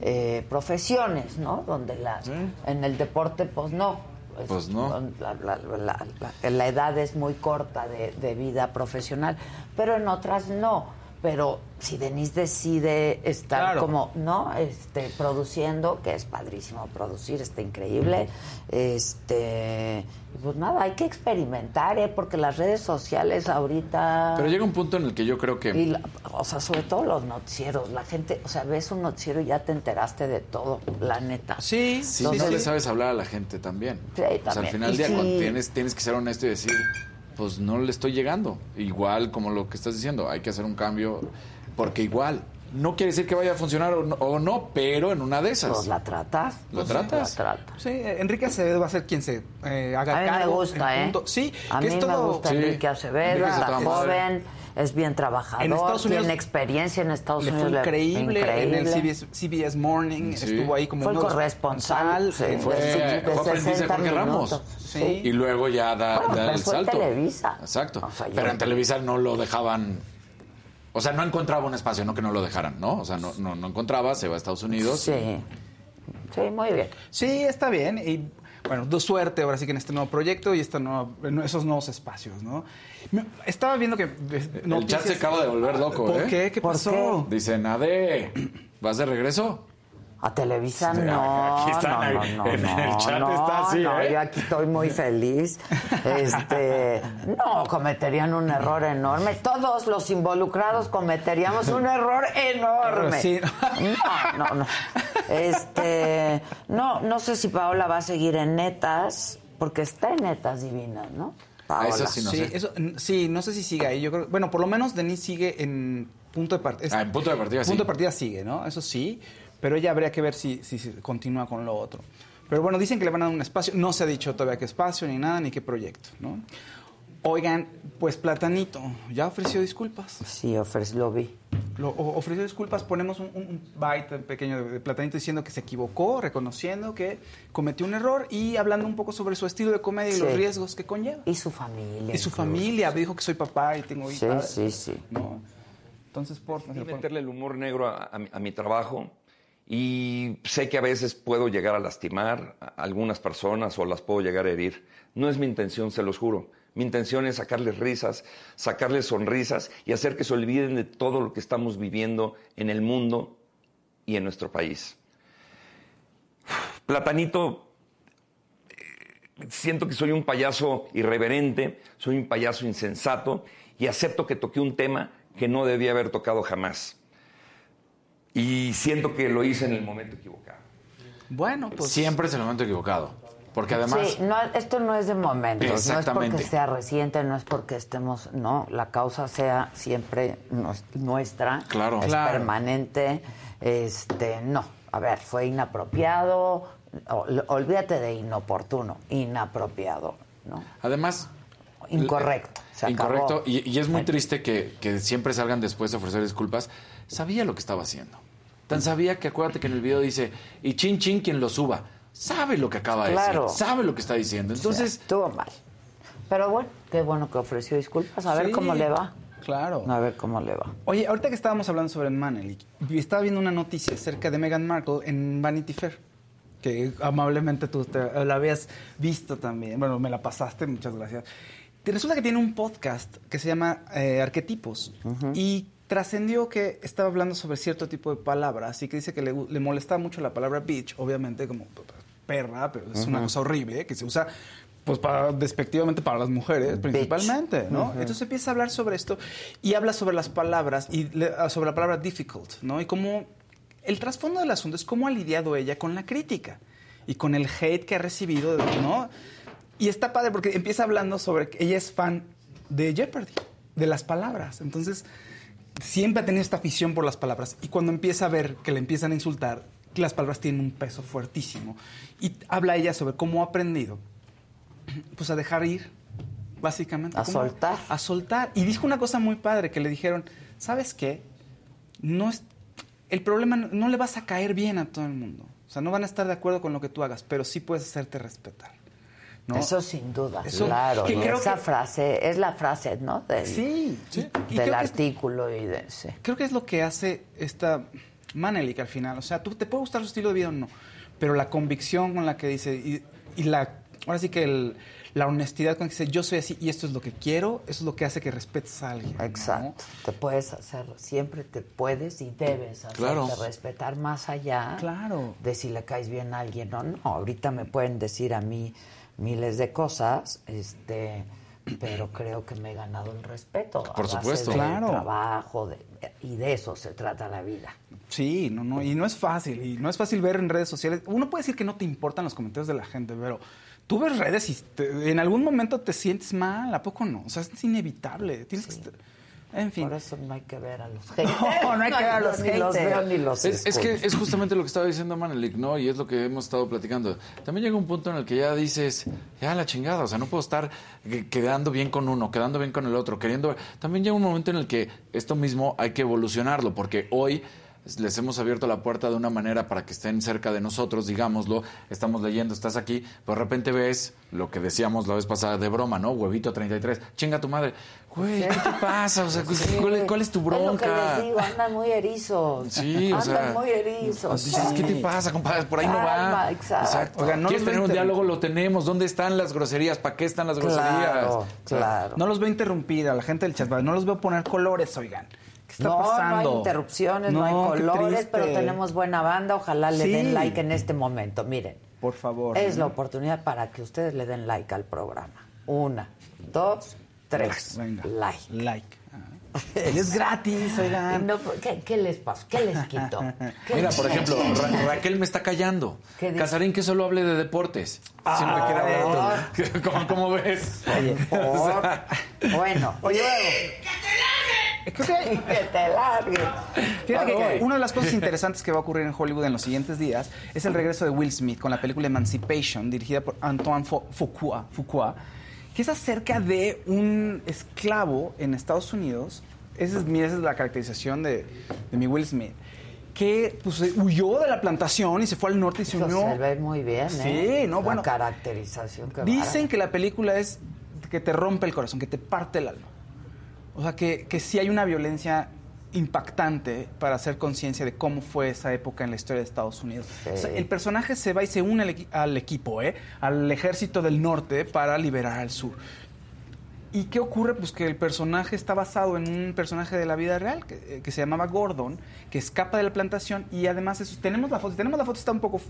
eh, profesiones, ¿no? Donde la, en el deporte, pues no.
Pues no.
La, la- la- la- la edad es muy corta de, de vida profesional, pero en otras no. Pero si Denise decide estar
Claro.
como, ¿no? Este, produciendo, que es padrísimo producir, está increíble. Este, pues nada, hay que experimentar, ¿eh? Porque las redes sociales ahorita...
Pero llega un punto en el que yo creo que...
Y la- o sea, sobre todo los noticieros, la gente, o sea, ves un noticiero y ya te enteraste de todo, la neta.
Sí,
Si
Entonces-
no le sabes hablar a la gente también.
Sí,
O sea, al
también.
final del día
si-
tienes, tienes que ser honesto y decir, pues no le estoy llegando. Igual como lo que estás diciendo, hay que hacer un cambio porque igual no quiere decir que vaya a funcionar o no, o no, pero en una de esas.
Pues la tratas.
¿La
Pues
tratas?
La tratas.
Sí, Enrique Acevedo va a ser quien se eh, haga
A mí me
cargo.
gusta,
en
¿eh?
punto. Sí,
A
que
mí
es todo...
me gusta
Sí.
Enrique Acevedo,
Enrique es
está joven, es bien trabajador,
En Estados Unidos
tiene experiencia en Estados
Le fue
Unidos.
increíble, en el. CBS, CBS Morning,
Sí.
estuvo ahí como
Fue el corresponsal, sí,
Fue,
de- de
fue aprendiz de
60
Jorge Ramos.
Sí.
Y luego ya da,
Bueno,
da
pero
el
fue en
salto.
Televisa.
Exacto.
O sea, yo-
Pero en Televisa no lo dejaban. O sea, no encontraba un espacio, no que no lo dejaran, ¿no? O sea, no, no, no encontraba, se va a Estados Unidos.
Sí, sí, muy bien.
Sí, está bien. Y bueno, de suerte ahora sí que en este nuevo proyecto y esta nueva- en esos nuevos espacios, ¿no? Me- Estaba viendo que...
El chat se acaba de volver loco,
¿Por
¿eh?
qué? ¿Qué
¿Por
pasó?
Dicen, Ade, ¿vas de regreso?
A Televisa
Sí,
no,
aquí están,
no, no, no,
en el
no,
chat
no,
está así,
no,
¿eh?
yo aquí estoy muy feliz. Este, no, cometerían un error enorme. Todos los involucrados cometeríamos un error enorme.
Sí.
No, no, no. Este, no, no sé si Paola va a seguir en netas, porque está en netas divinas, ¿no? Paola.
eso sí no
sí,
sé.
eso, sí, no sé si sigue ahí. Yo creo, bueno, por lo menos Denise sigue en punto de partida.
Ah, en punto de partida, sí.
Punto de partida sigue, ¿no? Eso sí, pero ella habría que ver si, si, si continúa con lo otro. Pero bueno, dicen que le van a dar un espacio. No se ha dicho todavía qué espacio, ni nada, ni qué proyecto, ¿no? Oigan, pues Platanito, ya ofreció disculpas.
Sí, ofrece, lo vi.
Lo, ofreció disculpas, ponemos un, un, byte pequeño de, de Platanito diciendo que se equivocó, reconociendo que cometió un error y hablando un poco sobre su estilo de comedia y
Sí.
los riesgos que conlleva.
Y su familia.
Y su
incluso.
familia, dijo que soy papá y tengo
Sí,
hijas.
sí, sí.
¿no? Entonces, por
Y meterle el humor negro a, a mi, a mi trabajo. Y sé que a veces puedo llegar a lastimar a algunas personas o las puedo llegar a herir. No es mi intención, se los juro. Mi intención es sacarles risas, sacarles sonrisas y hacer que se olviden de todo lo que estamos viviendo en el mundo y en nuestro país. Platanito, eh, siento que soy un payaso irreverente, soy un payaso insensato y acepto que toqué un tema que no debía haber tocado jamás. Y siento que lo hice en el momento equivocado.
Bueno, pues.
Siempre es el momento equivocado. Porque además.
Sí, no, esto no es de momentos, no es
Exactamente.
porque sea reciente, no es porque estemos, no, la causa sea siempre nues- nuestra,
Claro.
es
Claro.
permanente, este, no, a ver, fue inapropiado, ol- olvídate de inoportuno, inapropiado, ¿no?
Además.
Incorrecto, se.
Incorrecto. Y, y es muy triste que, que siempre salgan después de ofrecer disculpas. Sabía lo que estaba haciendo. Tan sabía que acuérdate que en el video dice, y chin chin quien lo suba. Sabe lo que acaba de
Claro.
decir. Sabe lo que está diciendo. Entonces.
estuvo mal. Pero bueno, qué bueno que ofreció disculpas, a ver cómo le va.
Claro.
A ver cómo le va.
Oye, ahorita que estábamos hablando sobre Manelik, estaba viendo una noticia acerca de Meghan Markle en Vanity Fair, que amablemente tú te- la habías visto también. Bueno, me la pasaste, muchas gracias. Resulta que tiene un podcast que se llama eh, Arquetipos y trascendió que estaba hablando sobre cierto tipo de palabras y que dice que le, le molestaba mucho la palabra bitch, obviamente como perra, pero es una cosa horrible que se usa pues para, despectivamente para las mujeres principalmente. Entonces empieza a hablar sobre esto y habla sobre las palabras y le- ah, sobre la palabra difficult, ¿no? Y cómo el trasfondo del asunto es cómo ha lidiado ella con la crítica y con el hate que ha recibido, ¿no? Y está padre porque empieza hablando sobre que ella es fan de Jeopardy, de las palabras. Entonces, siempre ha tenido esta afición por las palabras. Y cuando empieza a ver que le empiezan a insultar, que las palabras tienen un peso fuertísimo. Y habla ella sobre cómo ha aprendido, pues a dejar ir, básicamente.
A
¿Cómo?
soltar.
A soltar. Y dijo una cosa muy padre que le dijeron, ¿sabes qué? No es, el problema no, no le vas a caer bien a todo el mundo. O sea, no van a estar de acuerdo con lo que tú hagas, pero sí puedes hacerte respetar. ¿No?
Eso sin duda,
Eso-
claro.
que
y
creo
esa
que-
frase es la frase, ¿no? Del,
Sí, sí. Y
del
es-
artículo y de... sí.
Creo que es lo que hace esta Manelik al final. O sea, tú te puede gustar su estilo de vida o no, pero la convicción con la que dice y, y la ahora sí que el- la honestidad con la que dice yo soy así y esto es lo que quiero, eso es lo que hace que respetes a alguien. ¿no?
Exacto. Te puedes hacer, siempre te puedes y debes hacerte
Claro.
respetar más allá
Claro.
de si le caes bien a alguien o no. Ahorita me pueden decir a mí miles de cosas, este, pero creo que me he ganado el respeto. a
Por
base
supuesto.
del
Claro.
trabajo de- y de eso se trata la vida.
Sí, no, no, y no es fácil, y no es fácil ver en redes sociales. Uno puede decir que no te importan los comentarios de la gente, pero tú ves redes y te- en algún momento te sientes mal, ¿a poco no? O sea, es inevitable. Tienes que estar- En fin.
Por eso no hay que ver a los
No, no hay que ver a los
ni los
haters.
veo ni los
Es, es que es justamente lo que estaba diciendo Manelik, ¿no? Y es lo que hemos estado platicando. También llega un punto en el que ya dices, ya la chingada, o sea, no puedo estar que- quedando bien con uno, quedando bien con el otro, queriendo... También llega un momento en el que esto mismo hay que evolucionarlo, porque hoy les hemos abierto la puerta de una manera para que estén cerca de nosotros, digámoslo, estamos leyendo, estás aquí, pero de repente ves lo que decíamos la vez pasada de broma, ¿no? Huevito 33, chinga tu madre. Güey, ¿qué te pasa? O sea, ¿cuál, es- cuál es tu
Es lo que
bronca?
les digo, andan muy erizos.
Sí, o
andan
sea,
muy erizos.
Dices, ¿qué te pasa, compadre? Por ahí no va.
exacto.
Oigan, no
¿Quieres tener un diálogo? Lo tenemos. ¿Dónde están las groserías? ¿Para qué están las groserías?
claro.
No los veo interrumpir a la gente del chat, no los veo poner colores, oigan. ¿Qué está
no,
pasando?
no hay interrupciones, no,
No,
hay colores, pero tenemos buena banda. Ojalá le
Sí.
den like en este momento. Miren,
Por favor.
es la oportunidad para que ustedes le den like al programa. Una, dos, tres.
Venga.
Like.
Like. Es gratis, oigan.
No, ¿qué, qué les pasó? ¿Qué les quitó? ¿Qué
Mira,
les
por ejemplo? Ra- Raquel me está callando.
¿Qué dice?
Casarín que solo hable de deportes. Siempre quiere hablar de todo. ¿Cómo, cómo ves?
Por- Bueno,
Oye,
que te largues.
Fíjate
Voy.
que una de las cosas interesantes que va a ocurrir en Hollywood en los siguientes días es el regreso de Will Smith con la película Emancipation, dirigida por Antoine Fuqua, Fuqua, que es acerca de un esclavo en Estados Unidos. Esa es, esa es la caracterización de, de mi Will Smith. Que pues, huyó de la plantación y se fue al norte y se
Eso
unió.
se ve muy bien, ¿eh?
Sí, no,
La
bueno.
caracterización que
Dicen que la película es que te rompe el corazón, que te parte el alma. O sea, que, que sí hay una violencia impactante para hacer conciencia de cómo fue esa época en la historia de Estados Unidos. O sea, el personaje se va y se une al, equi- al equipo, ¿eh? al ejército del norte para liberar al sur. ¿Y qué ocurre? Pues que el personaje está basado en un personaje de la vida real que, eh, que se llamaba Gordon, que escapa de la plantación y además eso, tenemos la foto, tenemos la foto, está un poco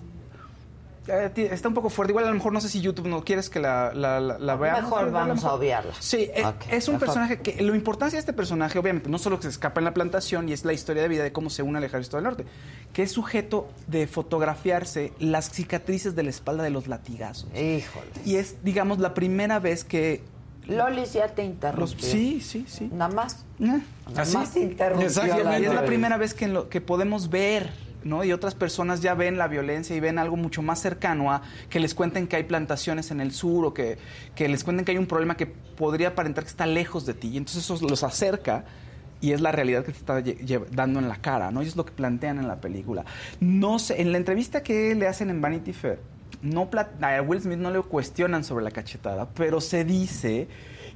está un poco fuerte. Igual a lo mejor no sé si YouTube no quieres que la, la, la- la veamos.
Mejor
pero
vamos a
mejor-
obviarla.
Sí, eh, es un
mejor.
personaje que lo importancia de este personaje, obviamente, no solo que se escapa en la plantación y es la historia de vida de cómo se une al ejército del norte, que es sujeto de fotografiarse las cicatrices de la espalda de los latigazos.
Híjole.
Y es, digamos, la primera vez que
Lolis ya te
los,
interrumpió.
sí, sí, sí.
Nada más.
Eh.
Nada más interrumpió.
Exactamente. Y es la primera vez que, en lo- que podemos ver, ¿no? Y otras personas ya ven la violencia y ven algo mucho más cercano a que les cuenten que hay plantaciones en el sur o que, que les cuenten que hay un problema que podría aparentar que está lejos de ti. Y entonces eso los acerca y es la realidad que te está dando en la cara, ¿no? Y es lo que plantean en la película. No sé, en la entrevista que le hacen en Vanity Fair, no a Will Smith no le cuestionan sobre la cachetada, pero se dice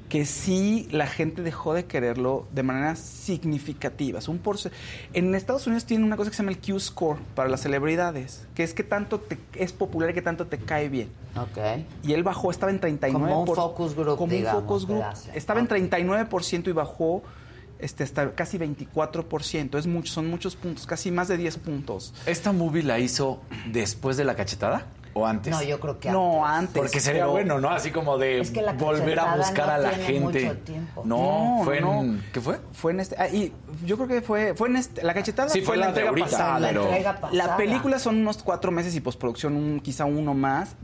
que sí la gente dejó de quererlo de manera significativa. Es un porce- en Estados Unidos tienen una cosa que se llama el Q-Score para las celebridades, que es que tanto te- es popular y que tanto te cae bien.
Ok.
Y él bajó, estaba en 39%.
Como un focus group,
Como
digamos,
un focus group.
hace.
Estaba en 39% y bajó este, hasta casi 24%. Es mucho, son muchos puntos, casi más de 10 puntos.
¿Esta movie la hizo después de la cachetada o antes?
No, yo creo que
No, antes.
Porque sería
pero-
bueno, ¿no? Así como de
Es que la
volver a buscar
no
a la
tiene
gente.
mucho tiempo.
No,
No,
fue
no.
en. ¿Qué fue?
Fue en este. ah, y yo creo que fue, fue en este. La cachetada
Sí,
fue, la
la
entrega
ahorita,
pasada.
La
pero-
entrega pasada.
La película son unos cuatro meses y postproducción, un, quizá uno más.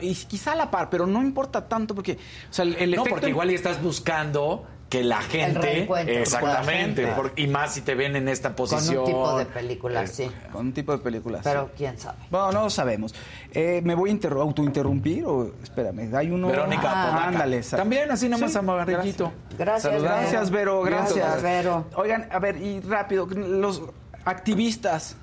Y quizá a la par, pero no importa tanto porque. O sea, el, el
no,
efecto-
porque igual y estás buscando que la gente.
reencuentro con la
exactamente.
gente.
por- y más si te ven en esta
Con
posición.
un tipo de película,
Eh,
sí.
Con un tipo de película.
Pero
sí.
quién sabe.
Bueno, no lo sabemos. Eh, ¿Me voy a interru- autointerrumpir o espérame? Hay uno.
Verónica
Ah, ándale.
También así nada más
Sí,
amarillito.
Gracias,
Saludando.
Gracias, Vero, gracias.
Gracias, Vero.
Oigan, a ver, y rápido, los, activistas,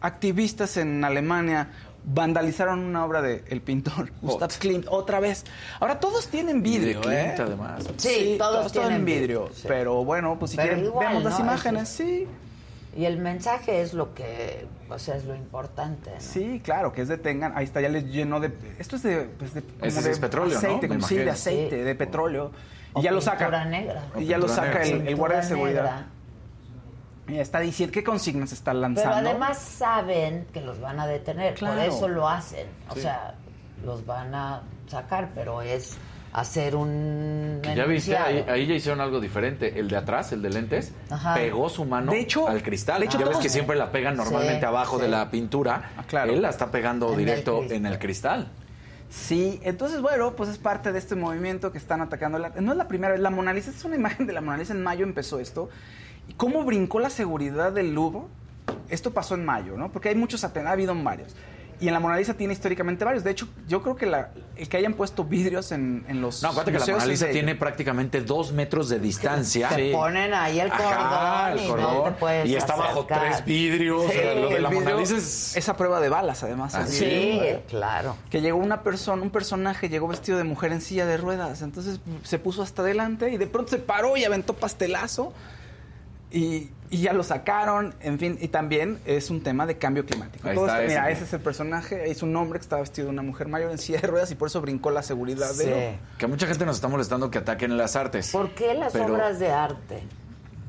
activistas en Alemania vandalizaron una obra de el pintor Gustav Klimt otra vez. Ahora todos tienen vidrio,
de Klimt,
¿eh?
además.
Sí, todos tienen
vidrio.
vidrio, sí.
Pero bueno, pues si
Pero
quieren
igual,
veamos las
¿no?
imágenes, sí.
Y el mensaje es lo que, o sea, es lo importante. ¿no?
Sí, claro, que es detengan. Ahí está, ya les llenó de. Esto es de. Pues de como
Ese
de
es petróleo, ¿no?
aceite, como- sí, de aceite,
Sí.
de petróleo.
O
Y ya lo saca.
negra.
Y ya lo saca el,
negra.
el guardia de seguridad.
negra.
Está diciendo qué consignas está
Pero
lanzando.
además saben que los van a detener, por eso lo hacen. O
Sí.
sea, los van a sacar, pero es hacer un
Ya viste, ahí, ya hicieron algo diferente. El de atrás, el de lentes,
Ajá.
pegó su mano
De hecho-
al cristal.
de hecho,
ya ves que siempre la pegan normalmente
Sí,
abajo
sí.
de la pintura.
Ah, claro.
Él la está pegando
En
directo en el cristal.
Sí, entonces, bueno, pues es parte de este movimiento que están atacando. La, no es la primera vez. La Mona Lisa, esta es una imagen de la Mona Lisa. En mayo empezó esto. ¿Y cómo brincó la seguridad del Louvre? Esto pasó en mayo, ¿no? Porque hay muchos, ha habido varios. Y en la Mona Lisa tiene históricamente varios. De hecho, yo creo que la- el que hayan puesto vidrios en, en los.
No, acuérdate que la Mona Lisa tiene prácticamente dos metros de distancia.
Te ponen ahí el cordón,
Ajá, el
y no
cordón.
te puedes
y está bajo tres vidrios. o sea, lo de
el
la Mona Lisa es...
Esa prueba de balas, además.
Ah.
Sí, claro.
que llegó una persona, un personaje llegó vestido de mujer en silla de ruedas, entonces se puso hasta adelante y de pronto se paró y aventó pastelazo y, y ya lo sacaron, en fin, y también es un tema de cambio climático.
Ahí
Todo
está
mira, ese es el personaje, es un hombre que estaba vestido de una mujer mayor en silla de ruedas y por eso brincó la seguridad de él.
Que mucha gente nos está molestando que ataquen las artes.
¿Por qué las
Pero-
obras de arte?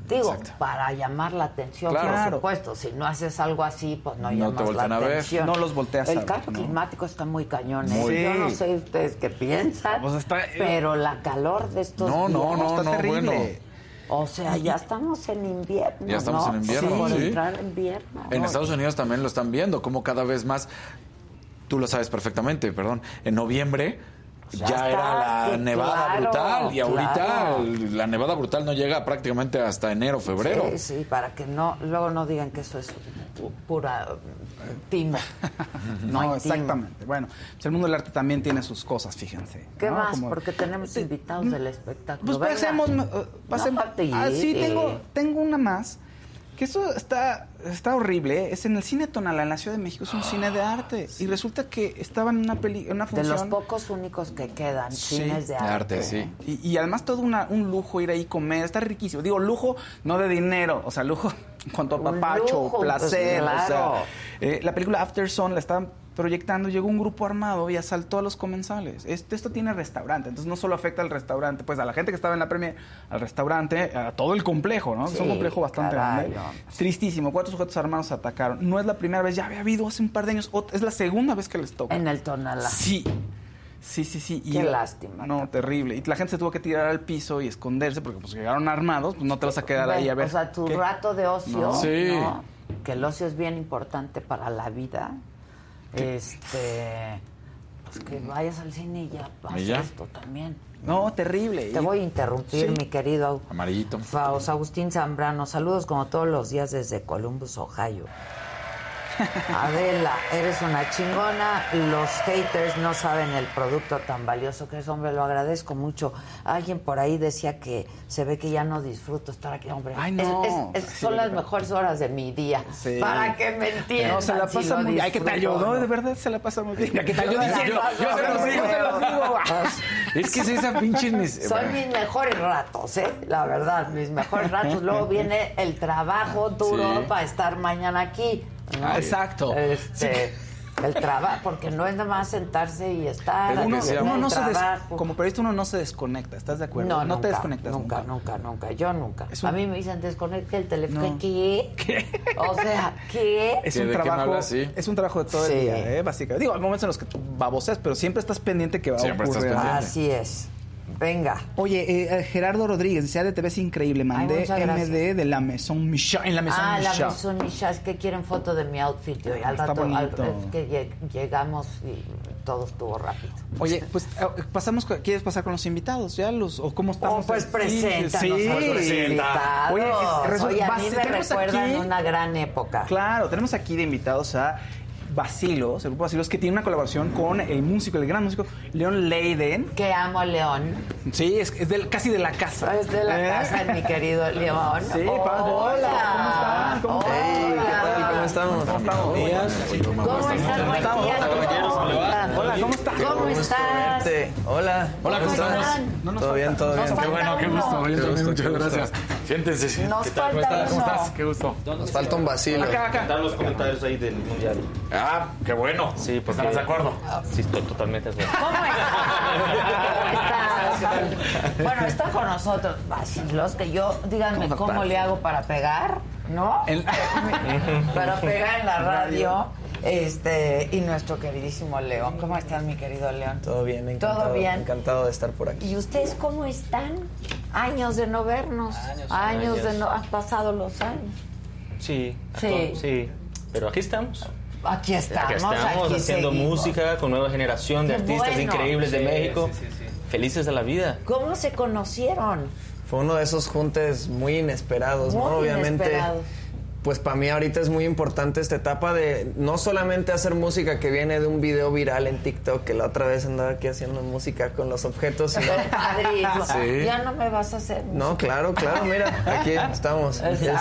Digo,
Exacto.
para llamar la atención,
Claro.
por supuesto. Si no haces algo así, pues no,
No te
llamas la
a
atención.
No los volteas a
El
ver,
cambio
¿no?
climático está muy cañón. ¿eh?
Muy.
Yo no sé ustedes qué piensan,
Pues está-
pero la calor de estos
No, no,
días-
no,
está
no,
terrible.
bueno.
O sea, ya estamos en invierno,
Ya estamos
¿no?
en invierno,
Por
sí.
entrar en invierno.
En. Estados Unidos también lo están viendo, como cada vez más, tú lo sabes perfectamente, perdón, en noviembre
Ya
ya,
está,
era la nevada
claro,
brutal y ahorita
claro.
la nevada brutal no llega prácticamente hasta enero, febrero.
Sí, sí, para que no, luego no digan que eso es pu- pura eh, timo.
No,
timo.
exactamente. Bueno, pues el mundo del arte también tiene sus cosas, fíjense.
¿Qué
¿no?
más?
Como-
Porque tenemos invitados del espectáculo.
Pues pasemos, eh, pasemos.
No, te-
ah, sí, tengo, tengo una más. Que eso está, está horrible. ¿eh? Es en el cine Tonala, en la Ciudad de México. Es un cine de arte. Y resulta que estaban en una, peli, en una
De
función.
los pocos únicos que quedan,
Sí.
cines de
De
arte.
arte, sí.
Y, y además todo una- un lujo ir ahí comer, está riquísimo. Digo, lujo no de dinero, o sea, lujo en cuanto a papacho,
lujo,
placer.
pues,
o sea, eh, la película After Sun la estaban proyectando, llegó un grupo armado y asaltó a los comensales. Este- esto tiene restaurante, entonces no solo afecta al restaurante, pues a la gente que estaba en la premier, al restaurante, a todo el complejo, ¿no? es un complejo bastante
caray,
grande.
no.
Tristísimo, cuatro sujetos armados se atacaron. No es la primera vez, ya había habido hace un par de años, es la segunda vez que les toca.
En el Tonalá.
Sí. Sí, sí, sí.
Qué lástima,
No, terrible. Y la gente se tuvo que tirar al piso y esconderse porque pues llegaron armados, pues no te vas a quedar ahí a ver.
O sea, tu
qué-
rato de ocio,
No.
Sí.
¿no? que el ocio es bien importante para la vida. Este, pues que vayas al cine y ya pasa
Y ya.
esto también.
No, terrible.
Te voy a interrumpir,
Sí.
mi querido
Amarillito.
Faust Agustín Zambrano. Saludos como todos los días desde Columbus, Ohio. Adela, eres una chingona. Los haters no saben el producto tan valioso que es, hombre, lo agradezco mucho. Alguien por ahí decía que se ve que ya no disfruto estar aquí, hombre.
Ay, no.
Es- son las mejores horas de mi día.
Sí.
Para que me entiendan.
No, se la pasa muy bien. Ay, ¿qué tal yo? No, de verdad se la pasa muy bien. ¿Qué tal yo diciendo?
se los
Yo se los digo, se los digo.
Es que es esa pinche... mis-
Son mis mejores ratos, ¿eh? La verdad, mis mejores ratos. Luego viene el trabajo duro
Sí.
para estar mañana aquí. ¿No?
Ah, exacto.
Este, el trabajo, porque no es nada más sentarse y estar.
Uno, uno no se des- como periodista uno no se desconecta, ¿estás de acuerdo?
No,
no
nunca,
te desconectas
nunca,
nunca.
nunca, nunca. Yo nunca.
Un-
A mí me dicen desconecta el teléfono.
No.
¿Qué? O sea, ¿qué?
Es
¿Que
un
qué
trabajo,
hablas? Sí.
es un trabajo de todo
Sí.
el día, ¿eh? básicamente. Digo, hay momentos en los que baboseas, pero siempre estás pendiente que va
Siempre
a
estás
ocurrir.
pendiente.
Así es. Venga.
Oye, eh, eh, Gerardo Rodríguez, dice, ADTV es increíble. Mandé
gracias.
MD de la Maison Micha, en la Maison
Ah, la. Maison Micha, es que quieren foto de mi outfit. Yo, al
Está
rato, al- es que lleg- llegamos y todo estuvo rápido.
Oye, pues eh, pasamos, ¿quieres pasar con los invitados? ¿Ya los, o cómo estamos?
Oh, pues
Sí,
preséntanos
sí.
a los invitados.
Oye,
Oye, a mí me
tenemos
recuerdan
aquí-
una gran época.
Claro, tenemos aquí de invitados a Vacilos, el grupo Vacilos, que tiene una colaboración con el músico, el gran músico Leon Leiden.
Que amo a León.
Sí, es, es del- casi de la casa.
Es de la
¿Eh?
casa mi querido León.
Sí, padre.
Hola.
¿Cómo están?
Hey, ¿qué tal?
¿Cómo estamos?
¿Cómo estás? Buen día.
Hola, ¿cómo están?
¿Cómo están?
Hola.
Hola, ¿cómo están?
Todo bien, todo bien.
Qué bueno, qué gusto.
Qué gusto,
muchas
qué gusto.
gracias. Siéntense.
Nos
¿Qué tal? ¿Cómo
falta
estás? ¿Cómo estás? Qué gusto.
Nos falta un vacilo.
Acá, acá.
Dar los comentarios ahí del mundial.
Ah, qué bueno.
Sí, porque...
¿Estarás de acuerdo?
Sí, estoy totalmente de acuerdo.
¿Cómo estás? Bueno, está con nosotros Vacilos, que yo, díganme
¿Cómo
cómo
estás?
le hago para pegar, ¿no?
El-
para pegar en la radio. Este, y nuestro queridísimo León. ¿Cómo estás, mi querido León?
Todo bien, encantado.
Todo bien.
Encantado de estar por aquí.
¿Y ustedes cómo están? Años de no vernos.
Años,
Años, de no. Han pasado los años.
Sí,
Sí.
sí. Pero aquí estamos.
Aquí estamos.
Aquí estamos
aquí
haciendo
seguimos.
música con nueva generación de
Qué
artistas
bueno.
increíbles de México.
sí, sí,
Felices de la vida.
¿Cómo se conocieron?
Fue uno de esos juntes muy inesperados, ¿no?
Muy
Obviamente.
inesperados.
Pues para mí ahorita es muy importante esta etapa de no solamente hacer música que viene de un video viral en TikTok, que la otra vez andaba aquí haciendo música con los objetos, sino
Padrísimo.
Sí.
Ya no me vas a hacer.
No, claro, claro, mira, aquí estamos. Este,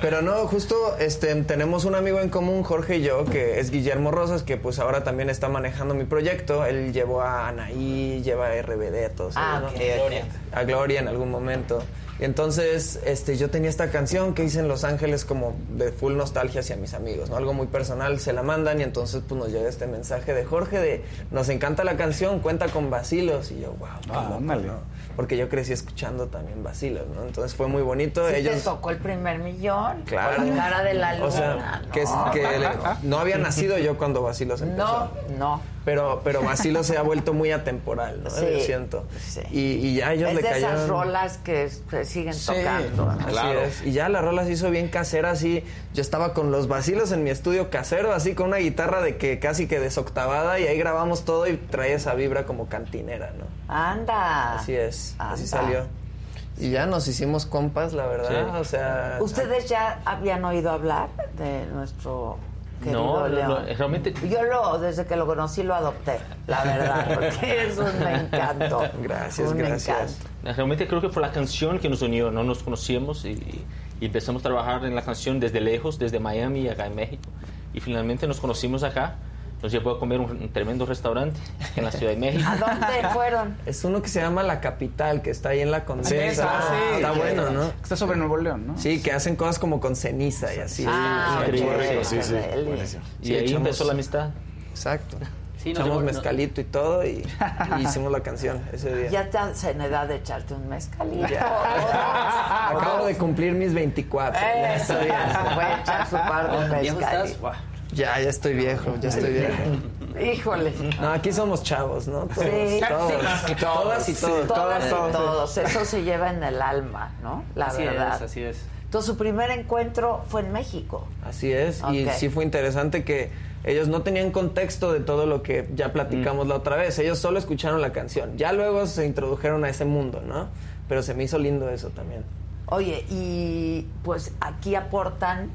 pero no, justo este, tenemos un amigo en común, Jorge y yo, que es Guillermo Rosas, que pues ahora también está manejando mi proyecto. Él llevó a Anaí, lleva a RBD, a todos.
Ah,
ellos, ¿no?
Gloria.
A Gloria en algún momento. Entonces este, yo tenía esta canción que hice en Los Ángeles como de full nostalgia hacia mis amigos, ¿no? Algo muy personal, se la mandan y entonces pues nos llega este mensaje de Jorge de nos encanta la canción, cuenta con vacilos y yo, wow, qué
Ah,
loco,
ándale.
¿no? Porque yo crecí escuchando también vacilos, ¿no? Entonces fue muy bonito.
Sí
Ellos
te tocó el primer millón.
Claro.
Con la cara de la luna.
o sea,
¿no?
que no había nacido yo cuando Vacilos empezó.
No, no.
Pero, pero Vacilo se ha vuelto muy atemporal, ¿no?
Sí,
Yo siento.
sí.
Y, y ya ellos
es
le
de esas
cayeron.
rolas que se siguen
Sí,
tocando.
así
Claro.
es. Y ya la rola se hizo bien casera, así. Yo estaba con los vacilos en mi estudio casero, así con una guitarra de que casi que desoctavada, y ahí grabamos todo y traía esa vibra como cantinera, ¿no?
Anda.
Así es, así salió. Y ya nos hicimos compas, la verdad.
Sí.
O sea.
¿Ustedes ya habían oído hablar de nuestro querido
No, no,
León?
no, realmente-
Yo lo, desde que lo conocí lo adopté, la verdad, porque es un me encanto.
Gracias,
un
gracias.
encanto.
Realmente creo que fue la canción que nos unió, no nos conocíamos y, y empezamos a trabajar en la canción desde lejos, desde Miami acá en México. Y finalmente nos conocimos acá, nos llevó a comer un, un tremendo restaurante en la Ciudad de México.
¿A dónde fueron?
Es uno que se llama La Capital, que está ahí en la Condesa.
Ah, sí.
Está bueno, ¿no?
Está sobre Nuevo León, ¿no?
Sí, que hacen cosas como con ceniza y así.
Ah,
Sí,
increíble, sí,
sí, sí.
Y ahí
echamos-
empezó la amistad.
Exacto.
Sí, nos
Echamos mezcalito y todo y, y hicimos la canción ese día.
Ya estás en edad de echarte un mezcalito.
Acabo de cumplir mis 24. ya
Eso, ya se puede echar su par de mezcalitos.
Ya, ya estoy viejo, ya estoy viejo.
Híjole.
No, aquí somos chavos, ¿no? Todos,
Sí,
todos,
sí.
todas y todos,
Todas y
todos,
todos. Eso se lleva en el alma, ¿no? La
Así
verdad.
es, así es.
Entonces, su primer encuentro fue en México.
Así es, y sí fue interesante que ellos no tenían contexto de todo lo que ya platicamos la otra vez, ellos solo escucharon la canción, ya luego se introdujeron a ese mundo, ¿no? Pero se me hizo lindo eso también.
Oye, y pues aquí aportan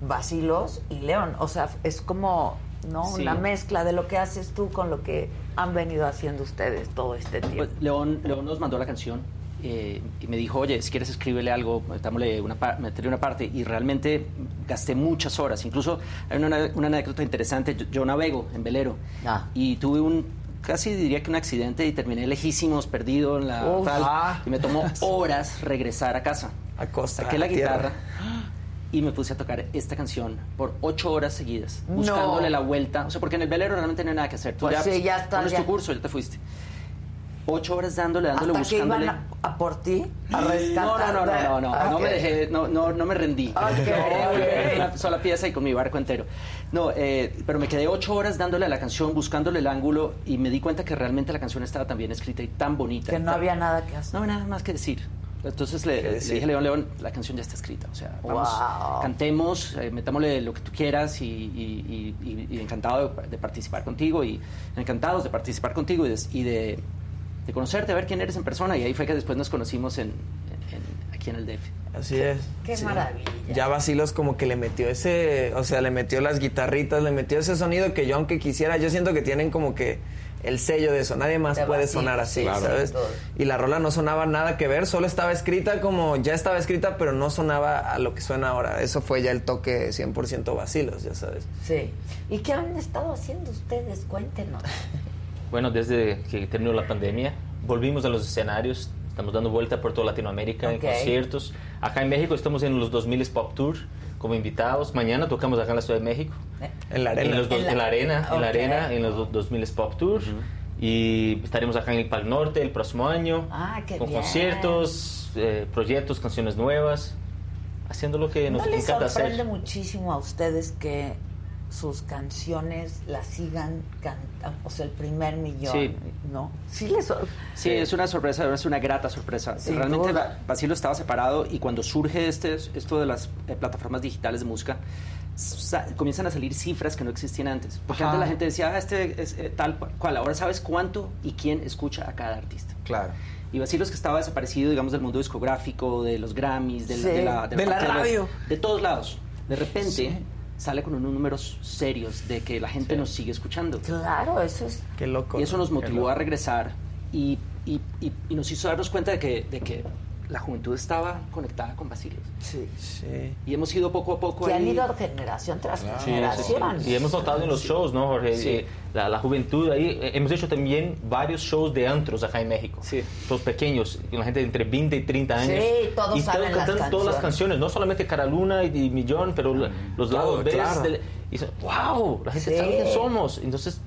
Basilos y León. O sea, es como, ¿no?
Sí.
Una mezcla de lo que haces tú con lo que han venido haciendo ustedes todo este tiempo.
Pues, León, León nos mandó la canción eh, y me dijo, oye, si quieres escríbele algo, metámosle una, meterle una parte. Y realmente gasté muchas horas. Incluso hay una, una anécdota interesante. Yo, yo navego en velero
Ah.
y tuve un, casi diría que un accidente y terminé lejísimos, perdido en la
Uf.
tal,
Ah.
y me tomó horas regresar a casa.
A costa,
Saqué la
a tierra.
y me puse a tocar esta canción por ocho horas seguidas,
No.
buscándole la vuelta. O sea, porque en el velero realmente no hay nada que hacer. Tú
Pues sí, ya está, ya.
tu curso, ya te fuiste. Ocho horas dándole, dándole,
Hasta que
buscándole.
iban a, a por ti, a
No,
rescatar.
no, no, no, no, no, no
Ok.
me dejé, no, no, no me rendí.
Ok, ok.
Una sola pieza y con mi barco entero. No, eh, pero me quedé ocho horas dándole a la canción, buscándole el ángulo y me di cuenta que realmente la canción estaba tan bien escrita y tan bonita.
Que no había nada que hacer.
No había nada más que decir. Entonces le, dije a León, León, la canción ya está escrita. O sea, vamos,
Wow.
cantemos, eh, metámosle lo que tú quieras y, y- y- y- y encantado de, de participar contigo y encantados de participar contigo y de, y de- de conocerte, a ver quién eres en persona. Y ahí fue que después nos conocimos en, en- aquí en el DF.
Así es.
Qué
sí.
maravilla.
Ya Basilos como que le metió ese, o sea, le metió las guitarritas, le metió ese sonido que yo aunque quisiera, yo siento que tienen como que el sello de eso, nadie más
De
puede sonar así,
claro.
¿sabes? Y la rola no sonaba nada que ver, solo estaba escrita como, ya estaba escrita, pero no sonaba a lo que suena ahora. Eso fue ya el toque 100% Basilos, ya sabes.
Sí. ¿Y qué han estado haciendo ustedes? Cuéntenos.
Bueno, desde que terminó la pandemia, volvimos a los escenarios, estamos dando vuelta por toda Latinoamérica
Ok.
en conciertos. Acá en México estamos en los 2000 Pop Tour como invitados. Mañana tocamos acá en la Ciudad de México.
En la
En,
arena.
los dos-
En la-
en la arena, en la arena, en los do- 2000 Pop Tour. Y estaremos acá en el Pal Norte el próximo año.
Ah, qué
con
bien.
conciertos, eh, proyectos, canciones nuevas, haciendo lo que nos
¿No les
encanta
sorprende
hacer.
muchísimo a ustedes que sus canciones las sigan cantando? O sea, el primer millón,
Sí.
¿no? Sí les...
Sí, es una sorpresa, es una grata sorpresa.
Sin
Realmente. Ba- Basilo estaba separado y cuando surge este, esto de las eh, plataformas digitales de música, comienzan a salir cifras que no existían antes. Porque
Ajá.
antes la gente decía, ah, este es eh, tal cual. Ahora sabes cuánto y quién escucha a cada artista.
Claro.
Y Basilo es que estaba desaparecido, digamos, del mundo discográfico, de los Grammys, de, la-
Sí.
de la,
De la
parte
radio.
De todos lados. De repente sale con unos números serios de que la gente nos sigue escuchando.
Claro, eso es...
Qué loco.
Y eso
¿no?
nos motivó a regresar y, y- y- y nos hizo darnos cuenta de que, de que la juventud estaba conectada con Basilio.
Sí.
Sí.
Y hemos ido poco a poco
Que han
ahí.
ido generación tras
Sí, sí, sí.
generación.
Y hemos notado en los shows, ¿no, Jorge?
Sí.
Eh, la, la juventud ahí. eh, hemos hecho también varios shows de antros acá en México.
Sí.
Todos pequeños, con la gente de entre 20 y 30 años.
Sí, todos
y
saben las
cantando todas las
canciones.
no solamente Cara Luna y, y Millón, pero la- los lados B.
claro.
Y dicen, wow, la gente
Sí.
sabe quién somos. Entonces,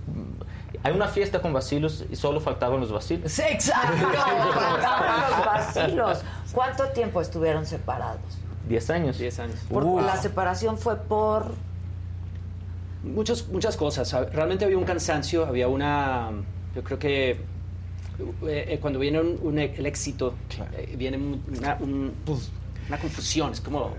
hay una fiesta con vacilos y solo faltaban los vacilos.
Sí, exacto. Faltaban los vacilos. ¿Cuánto tiempo estuvieron separados?
10 años.
10 años.
Por-. La separación fue por...
Muchas, muchas cosas. Realmente había un cansancio, había una... Yo creo que eh, eh, cuando viene un, un e- el éxito, eh, viene un- una, un- una confusión. Es como...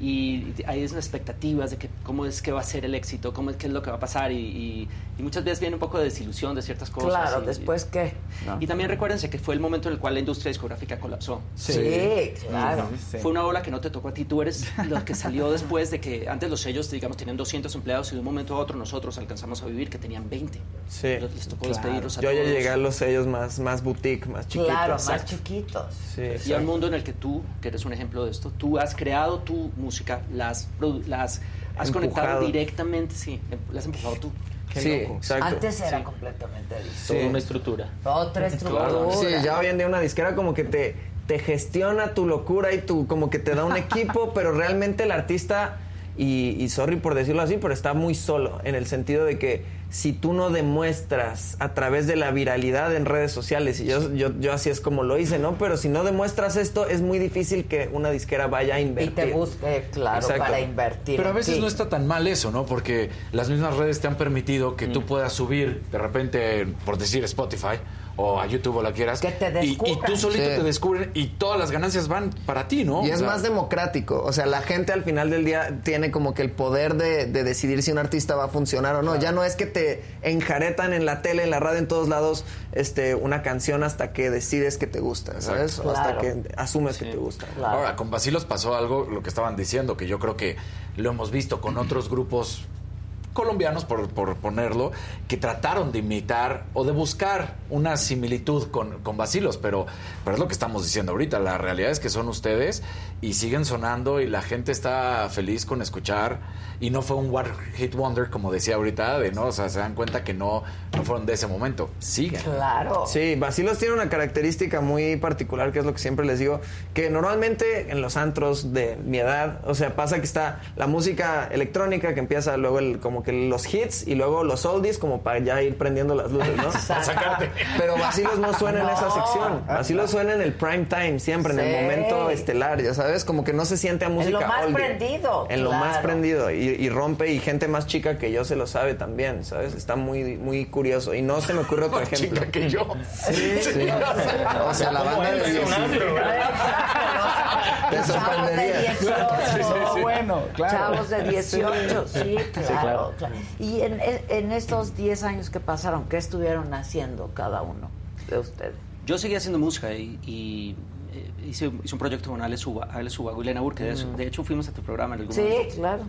Y hay unas expectativas de que cómo es que va a ser el éxito, cómo es, qué es lo que va a pasar. Y, y- y muchas veces viene un poco de desilusión de ciertas cosas.
Claro,
y-
después qué. ¿no?
Y también recuérdense que fue el momento en el cual la industria discográfica colapsó.
Sí, claro.
Sí.
Fue una ola que no te tocó a ti. Tú eres lo que salió después de que antes los sellos, digamos, tenían 200 empleados y de un momento a otro nosotros alcanzamos a vivir que tenían 20.
Sí.
Les, les tocó despedirlos a
Yo ya
todos.
llegué a los sellos más, más boutique, más chiquitos.
Claro, más chiquitos.
Sí,
Y a
exacto.
un mundo en el que tú, que eres un ejemplo de esto, tú has creado tu música, las, produ- las has conectado directamente, sí, em- las has empujado tú.
Qué Sí, loco. exacto.
Antes era
Sí.
completamente distinto.
Toda
Sí.
una estructura.
Otra estructura.
Sí, ya hoy en día una disquera como que te, te gestiona tu locura y tu, como que te da un equipo, pero realmente el artista, y, y sorry por decirlo así, pero está muy solo, en el sentido de que si tú no demuestras a través de la viralidad en redes sociales, y yo, yo, yo así es como lo hice, ¿no? Pero si no demuestras esto, es muy difícil que una disquera vaya a
Y
invertir.
te busque, claro,
Exacto.
para invertir.
Pero a veces
ti.
no está tan mal eso, ¿no? Porque las mismas redes te han permitido que
Mm.
tú puedas subir de repente, por decir Spotify o a YouTube o la quieras.
Que te
y, y tú solito
Sí.
te descubren y todas las ganancias van para ti, ¿no?
Y
O
es
sea,
más democrático. O sea, la gente al final del día tiene como que el poder de, de decidir si un artista va a funcionar o no. Ya no es que te enjaretan en la tele, en la radio, en todos lados, este, una canción hasta que decides que te gusta, ¿sabes? O hasta que asumes que te gusta.
Claro.
Ahora, con Basilos pasó algo, lo que estaban diciendo, que yo creo que lo hemos visto con otros grupos colombianos, por, por ponerlo, que trataron de imitar o de buscar una similitud con, con Basilos, pero, pero es lo que estamos diciendo ahorita. La realidad es que son ustedes y siguen sonando y la gente está feliz con escuchar y no fue un One Hit Wonder, como decía ahorita, de no, o sea, se dan cuenta que no, no fueron de ese momento. Siguen.
Claro.
Sí, Basilos tiene una característica muy particular, que es lo que siempre les digo, que normalmente en los antros de mi edad, o sea, pasa que está la música electrónica que empieza luego el, como que los hits y luego los oldies como para ya ir prendiendo las luces, ¿no?
Sacarte.
Pero Basilos no suena en esa
No.
sección. Basilos suena en el prime time, siempre, en
Sí.
el momento estelar, ya sabes, como que no se siente a música
lo más
oldie.
prendido,
En lo más prendido. Y, y rompe, y gente más chica que yo se lo sabe también, ¿sabes? Está muy, muy curioso. Y no se me ocurre otro
Más
ejemplo.
chica que yo.
Sí, sí. O sea, la banda de 18. Te
Chavos de
sorprendería.
18.
bueno, claro.
Chavos de 18, sí, claro.
claro.
claro. Y en, en estos 10 años que pasaron, ¿qué estuvieron haciendo cada uno de ustedes?
Yo seguí haciendo música y, y, hice, hice un proyecto con Ale, Suba, Ale Subago y Lena Burke. De,
Mm.
de hecho, fuimos a tu programa en algún
Sí,
momento.
claro.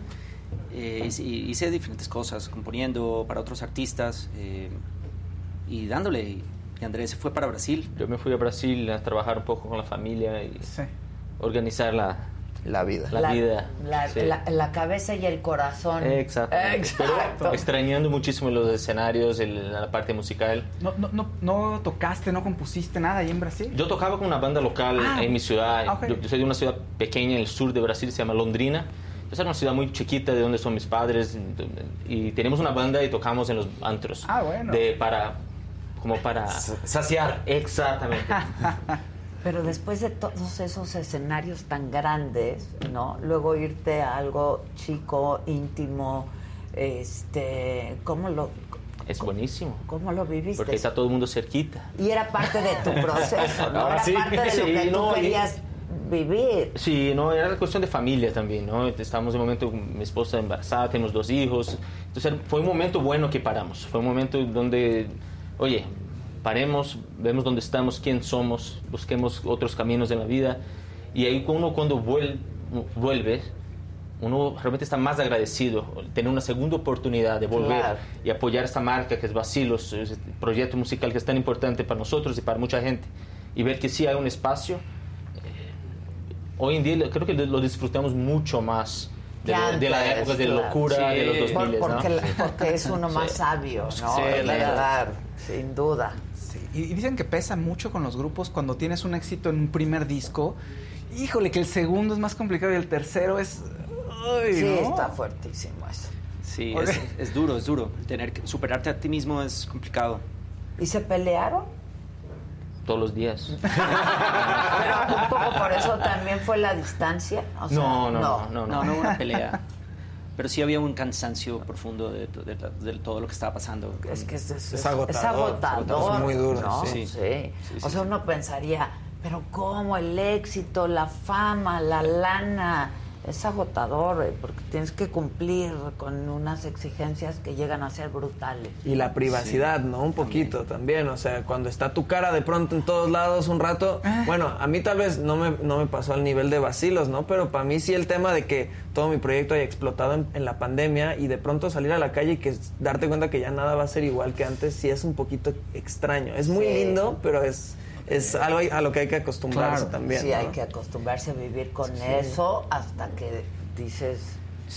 Eh, hice, hice diferentes cosas, componiendo para otros artistas eh, y dándole. Y, y Andrés se fue para Brasil.
Yo me fui a Brasil a trabajar un poco con la familia y organizar la,
la vida.
La, vida.
La,
sí.
la- la cabeza y el corazón.
Exacto. Pero extrañando muchísimo los escenarios, el- la parte musical.
No, no, no, no tocaste, no compusiste nada ahí en Brasil.
Yo tocaba con una banda local
Ah.
en mi ciudad.
Ah, ok.
yo, yo soy de una ciudad pequeña en el sur de Brasil, se llama Londrina. Es una ciudad muy chiquita de donde son mis padres y tenemos una banda y tocamos en los antros.
Ah, bueno.
De para como para saciar. Exactamente.
Pero después de todos esos escenarios tan grandes, ¿no? Luego irte a algo chico, íntimo, este, ¿cómo lo,
es buenísimo.
cómo lo viviste?
Porque está todo el mundo cerquita.
Y era parte de tu proceso, ¿no?
Ahora
Era
sí.
parte de lo que tú
no, y-
querías vivir.
Sí, no, era cuestión de familia también, ¿no? Estábamos de momento con mi esposa embarazada, tenemos dos hijos. Entonces fue un momento bueno que paramos. Fue un momento donde, oye, paremos, vemos dónde estamos, quién somos, busquemos otros caminos en la vida. Y ahí uno cuando vuel- vuelve, uno realmente está más agradecido, tener una segunda oportunidad de volver
Claro.
y apoyar esta marca que es Vacilos, este proyecto musical que es tan importante para nosotros y para mucha gente. Y ver que sí hay un espacio hoy en día creo que lo disfrutamos mucho más de, lo- de la
antes,
época de
claro.
locura de los
Sí.
2000,
Por- porque,
¿no?
la- porque es uno más
Sí.
sabio, ¿no?
Sí, claro.
verdad, sin duda.
Y, y dicen que pesa mucho con los grupos cuando tienes un éxito en un primer disco. Híjole, que el segundo es más complicado y el tercero es. Ay,
Sí,
¿no?
está fuertísimo eso.
Sí, es, es duro, es duro. Tener que superarte a ti mismo es complicado.
¿Y se pelearon?
Todos los días.
Pero un poco por eso también fue la distancia. O sea,
no, no, no, no, no, no hubo una pelea. Pero sí había un cansancio profundo de, de- de- de todo lo que estaba pasando.
Es que es, es-
Es
es
agotador. Es muy duro,
¿no?
sí.
Sí. O sea, uno pensaría, pero ¿cómo el éxito, la fama, la lana? Es agotador, porque tienes que cumplir con unas exigencias que llegan a ser brutales.
Y la privacidad, ¿no? Un poquito también. O sea, cuando está tu cara de pronto en todos lados un rato. Bueno, a mí tal vez no me, no me pasó al nivel de vacilos, ¿no? Pero para mí sí el tema de que todo mi proyecto haya explotado en, en la pandemia y de pronto salir a la calle y que darte cuenta que ya nada va a ser igual que antes, sí es un poquito extraño. Es muy
Sí.
lindo, pero es, es algo a lo que hay que acostumbrarse también.
Sí,
¿no?
hay que acostumbrarse a vivir con
Sí.
eso hasta que dices,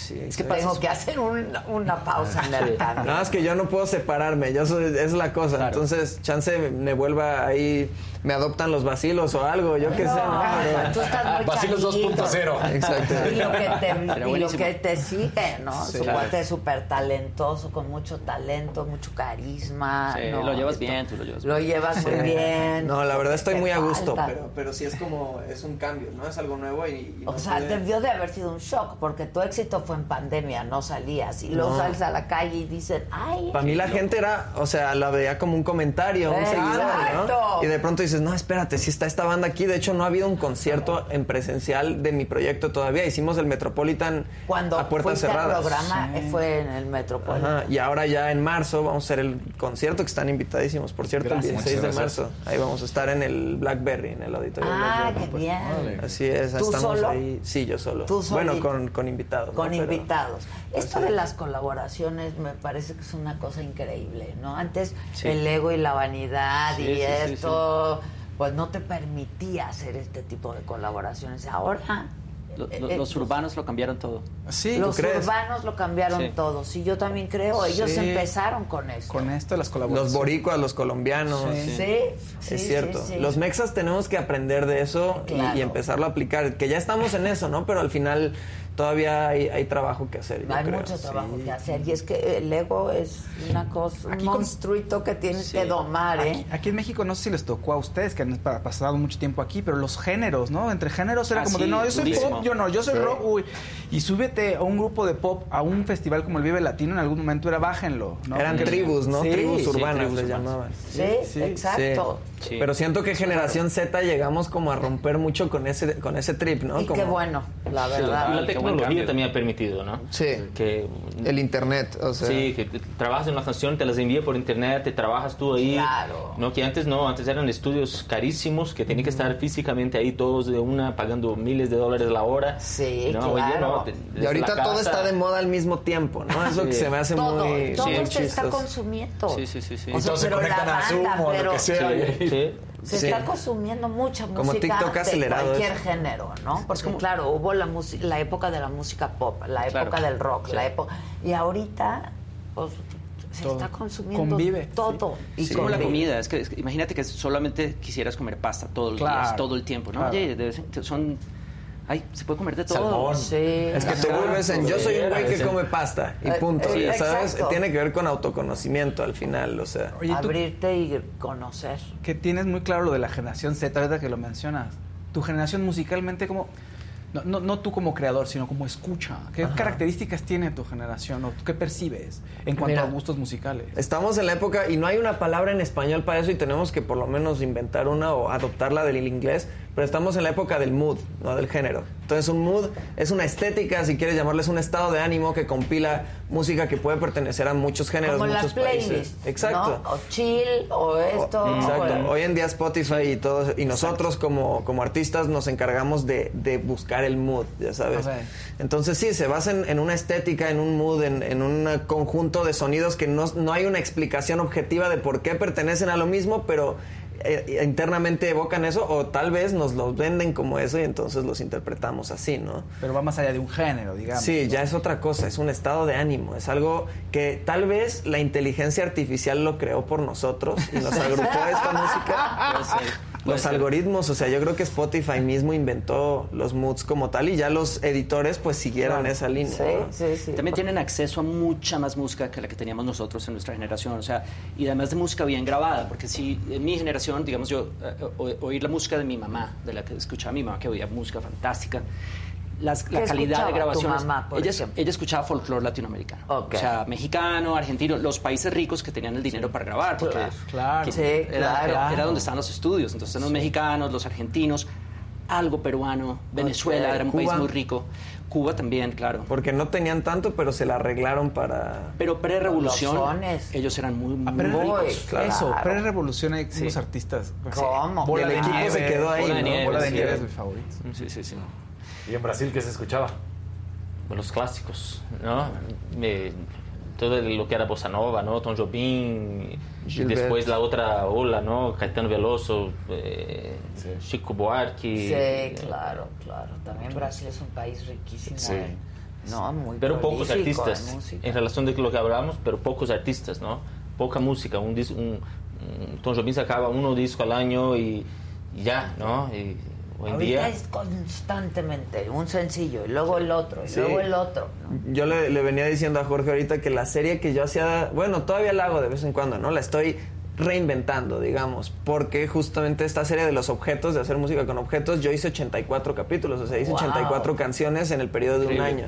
es
que tengo que hacer un- una pausa en el.
Nada, es que yo no puedo separarme, yo soy, es la cosa. Entonces, chance me vuelva ahí, me adoptan los vacilos o algo, yo qué sé. ¿no? Pero-
tú estás muy
Vacilos
chavito.
2.0. Exacto.
Y lo que te,
Era
y lo
buenísimo.
que te sigue, ¿no?
Sí.
Su
Claro.
cuate es súper talentoso, con mucho talento, mucho carisma.
Sí,
¿no?
lo llevas
Esto-
bien, tú lo llevas
Lo
bien.
llevas muy
Sí.
bien.
No, la verdad estoy muy a gusto, pero, pero sí es como, es un cambio, ¿no? Es algo nuevo y... y
O
no
sea, debió de haber sido un shock, porque tu éxito fue en pandemia, no salías. Y luego
No.
sales a la calle y dicen, ay.
Para mí la gente era, o sea, la veía como un comentario, un seguidor,
Exacto.
¿no? Y de pronto dices, no, espérate, si está esta banda aquí. De hecho, no ha habido un concierto en presencial de mi proyecto todavía. Hicimos el Metropolitan
Cuando
a puertas cerradas.
al programa eh, fue en el Metropolitan.
Ajá, y ahora ya en marzo vamos a hacer el concierto que están invitadísimos, por cierto,
Gracias.
el 16 de marzo. Ahí vamos a estar en el Blackberry, en el auditorio
Ah,
Blackberry.
qué bien.
Así es,
¿Tú
estamos
solo?
ahí. Sí, yo solo.
¿Tú
bueno, con, con invitados.
Con
¿no? Pero-
invitados. Esto de las colaboraciones me parece que es una cosa increíble, ¿no? Antes
Sí.
el ego y la vanidad
Sí,
y
sí, sí,
esto, pues no te permitía hacer este tipo de colaboraciones. Ahora
Lo-
eh,
lo-
eh,
los urbanos lo cambiaron todo.
Sí,
los urbanos lo cambiaron
Sí.
todo. Sí, yo también creo. Ellos
Sí.
empezaron con esto.
Con esto, las colaboraciones.
Los boricuas, los colombianos.
Sí, sí, sí,
es cierto.
sí, sí.
Los mexas tenemos que aprender de eso y, empezarlo a aplicar. Que ya estamos en eso, ¿no? Pero al final todavía hay, hay trabajo que hacer. yo
Hay
creo.
mucho trabajo que hacer y es que el ego es una cosa, un
Aquí con-
monstruito que tienes que domar, ¿eh?
Aquí, aquí en México no sé si les tocó a ustedes que han pa- pasado mucho tiempo aquí, pero los géneros, ¿no? Entre géneros era
Ah,
como
sí,
de no, yo soy pop, yo no, yo soy
Sí.
rock, uy. Y súbete a un grupo de pop a un festival como el Vive Latino, en algún momento era bájenlo, ¿no?
Eran
Porque-
tribus, ¿no?
Sí,
tribus
sí,
urbanas
tribus
les
urbanas.
llamaban.
Sí, exacto.
Sí. Pero siento que generación Z llegamos como a romper mucho con ese con ese trip, ¿no?
Y
como,
qué bueno, la verdad.
Y la tecnología también ha permitido, ¿no?
Sí.
Que,
El internet, o sea.
Sí, que trabajas en una canción, te las envía por internet, te trabajas tú ahí.
Claro.
No, que antes no, antes eran estudios carísimos que tenían que estar físicamente ahí todos de una, pagando miles de dólares la hora.
Sí,
no, hoy día
claro.
no,
Y ahorita todo está de moda al mismo tiempo, ¿no? Eso que
Sí.
se me hace
todo,
muy,
todo se está
chistoso.
consumiendo.
Sí, sí, sí, sí.
O sea,
Entonces se
pero la
conectan a Zoom
banda,
o lo
pero
que sea.
Sí, sí.
se
Sí.
está consumiendo mucha
Como
música
TikTok
de
acelerado
cualquier
eso.
género, ¿no? Porque claro, hubo la música, la época de la música pop, la
Claro.
época del rock,
Sí.
la época y ahorita pues, se
Todo.
está consumiendo
Convive,
todo y
Es como la comida, es que, es que imagínate que solamente quisieras comer pasta todos los
Claro,
días, todo el tiempo, ¿no?
claro.
Oye, de son... Ay, se puede comer de todo.
Salmón.
Sí.
Es que te vuelves en yo soy un güey que come pasta y
Eh,
punto,
eh,
ya ¿sabes?
exacto.
Tiene que ver con autoconocimiento al final, o sea.
Oye, tú
abrirte y conocer.
que tienes muy claro lo de la generación Z, ahorita que lo mencionas. Tu generación musicalmente como... No, no, no tú como creador, sino como escucha. ¿Qué características tiene tu generación o tú qué percibes en cuanto
Mira,
a gustos musicales?
Estamos en la época y no hay una palabra en español para eso y tenemos que por lo menos inventar una o adoptarla del inglés, pero estamos en la época del mood, no del género. Entonces un mood es una estética, si quieres llamarles un estado de ánimo que compila música que puede pertenecer a muchos géneros,
Como
muchos
las playlists,
países. Exacto.
¿no? O chill, o esto.
O- Exacto.
o-
Hoy en día Spotify y todos y nosotros como, como artistas nos encargamos de, de buscar el mood, ya sabes. Entonces sí, se basa en, en una estética, en un mood, en, en un conjunto de sonidos que no, no hay una explicación objetiva de por qué pertenecen a lo mismo, pero eh, internamente evocan eso o tal vez nos los venden como eso y entonces los interpretamos así, ¿no?
Pero va más allá de un género, digamos.
Sí, ya es otra cosa, es un estado de ánimo, es algo que tal vez la inteligencia artificial lo creó por nosotros y nos agrupó esta música. Los
ser.
algoritmos, o sea, yo creo que Spotify mismo inventó los moods como tal y ya los editores pues siguieron esa línea.
Sí,
¿no?
sí, sí.
También tienen acceso a mucha más música que la que teníamos nosotros en nuestra generación, o sea, y además de música bien grabada, porque si en mi generación, digamos yo, eh, oír la música de mi mamá, de la que escuchaba mi mamá, que oía música fantástica, las- la
¿Qué
calidad de
tu
grabaciones.
mamá, por
ella, ella escuchaba folclore latinoamericano,
Ok.
o sea, mexicano, argentino, los países ricos que tenían el dinero para grabar, porque
Claro,
claro.
que
Sí,
era,
claro.
era- era donde estaban los estudios, entonces los mexicanos, los argentinos, algo peruano, Venezuela
Ok.
era un
Cuba.
país muy rico, Cuba también, claro.
Porque no tenían tanto, pero se la arreglaron para...
Pero pre-revolución, ellos eran muy, muy
Pre-
ricos.
claro.
Eso, pre-revolución hay
Sí.
unos artistas.
¿Cómo?
Bola de
equipo
nieve,
se quedó ahí,
Bola de
¿no?
nieve, Bola de
Sí.
nieve es mi favorito.
Sí, sí, sí.
¿Y en Brasil qué se escuchaba?
los clásicos, ¿no? Me- todo lo que era bossa nova, ¿no? Tom Jobim, y
Gilberto.
después la otra ola, ¿no? Caetano Veloso, eh, Chico Buarque.
Sí, claro, claro. También Brasil es un país riquísimo.
Sí.
en- No, muy
Pero pocos artistas, en relación de lo que hablábamos, pero pocos artistas, ¿no? Poca música, un, un, un- Tom Jobim sacaba uno disco al año y, y ya, ¿no? Y hoy
Ahorita
día...
es constantemente un sencillo y luego el otro y
Sí.
luego el otro. ¿no?
Yo le, le venía diciendo a Jorge ahorita que la serie que yo hacía, bueno, todavía la hago de vez en cuando, ¿no? La estoy reinventando, digamos, porque justamente esta serie de los objetos, de hacer música con objetos, yo hice 84 capítulos, o sea, hice
Wow.
84 canciones en el periodo de un año.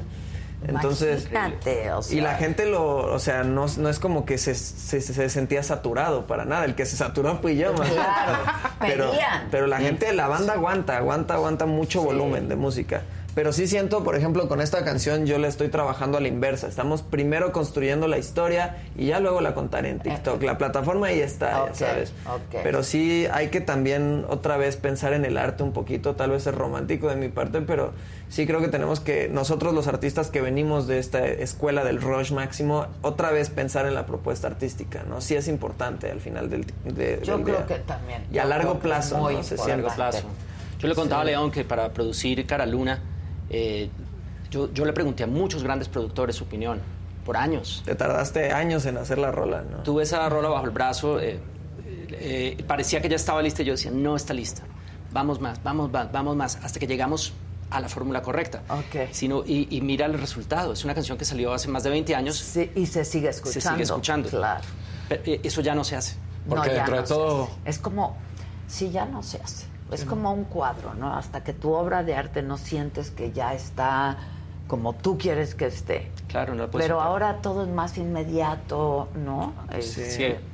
Entonces,
Imagínate, o sea,
y la gente lo, o sea, no, no es como que se, se, se sentía saturado para nada. El que se saturó fui yo, más.
Claro,
pero, pero la gente, la banda aguanta, aguanta, aguanta mucho
Sí.
volumen de música. Pero sí siento, por ejemplo, con esta canción yo le estoy trabajando a la inversa. Estamos primero construyendo la historia y ya luego la contaré en TikTok. La plataforma ahí está, ya sabes. Pero sí hay que también otra vez pensar en el arte un poquito. Tal vez es romántico de mi parte, pero sí creo que tenemos que, nosotros los artistas que venimos de esta escuela del rush máximo, otra vez pensar en la propuesta artística, ¿no? Sí es importante al final del, de-
yo
del
creo que también.
Y a largo plazo,
muy
¿no? Se
a largo plazo. Yo le contaba a León que para producir Cara Luna, eh, yo, yo le pregunté a muchos grandes productores su opinión, por años.
Te tardaste años en hacer la rola, ¿no?
Tuve esa rola bajo el brazo, eh, eh, parecía que ya estaba lista y yo decía, no está lista, vamos más, vamos más, vamos más, hasta que llegamos a la fórmula correcta.
Ok.
Sino, y, y mira el resultado, es una canción que salió hace más de 20 años,
Sí, y se sigue escuchando.
se sigue escuchando.
Claro.
Pero, eh, eso ya no se hace.
Porque
ya
dentro de
no
todo-
hace. Es como, sí, ya no se hace. Es como un cuadro, ¿no? Hasta que tu obra de arte no sientes que ya está como tú quieres que esté.
Claro, no
Pero ahora todo es más inmediato, ¿no?
Sí.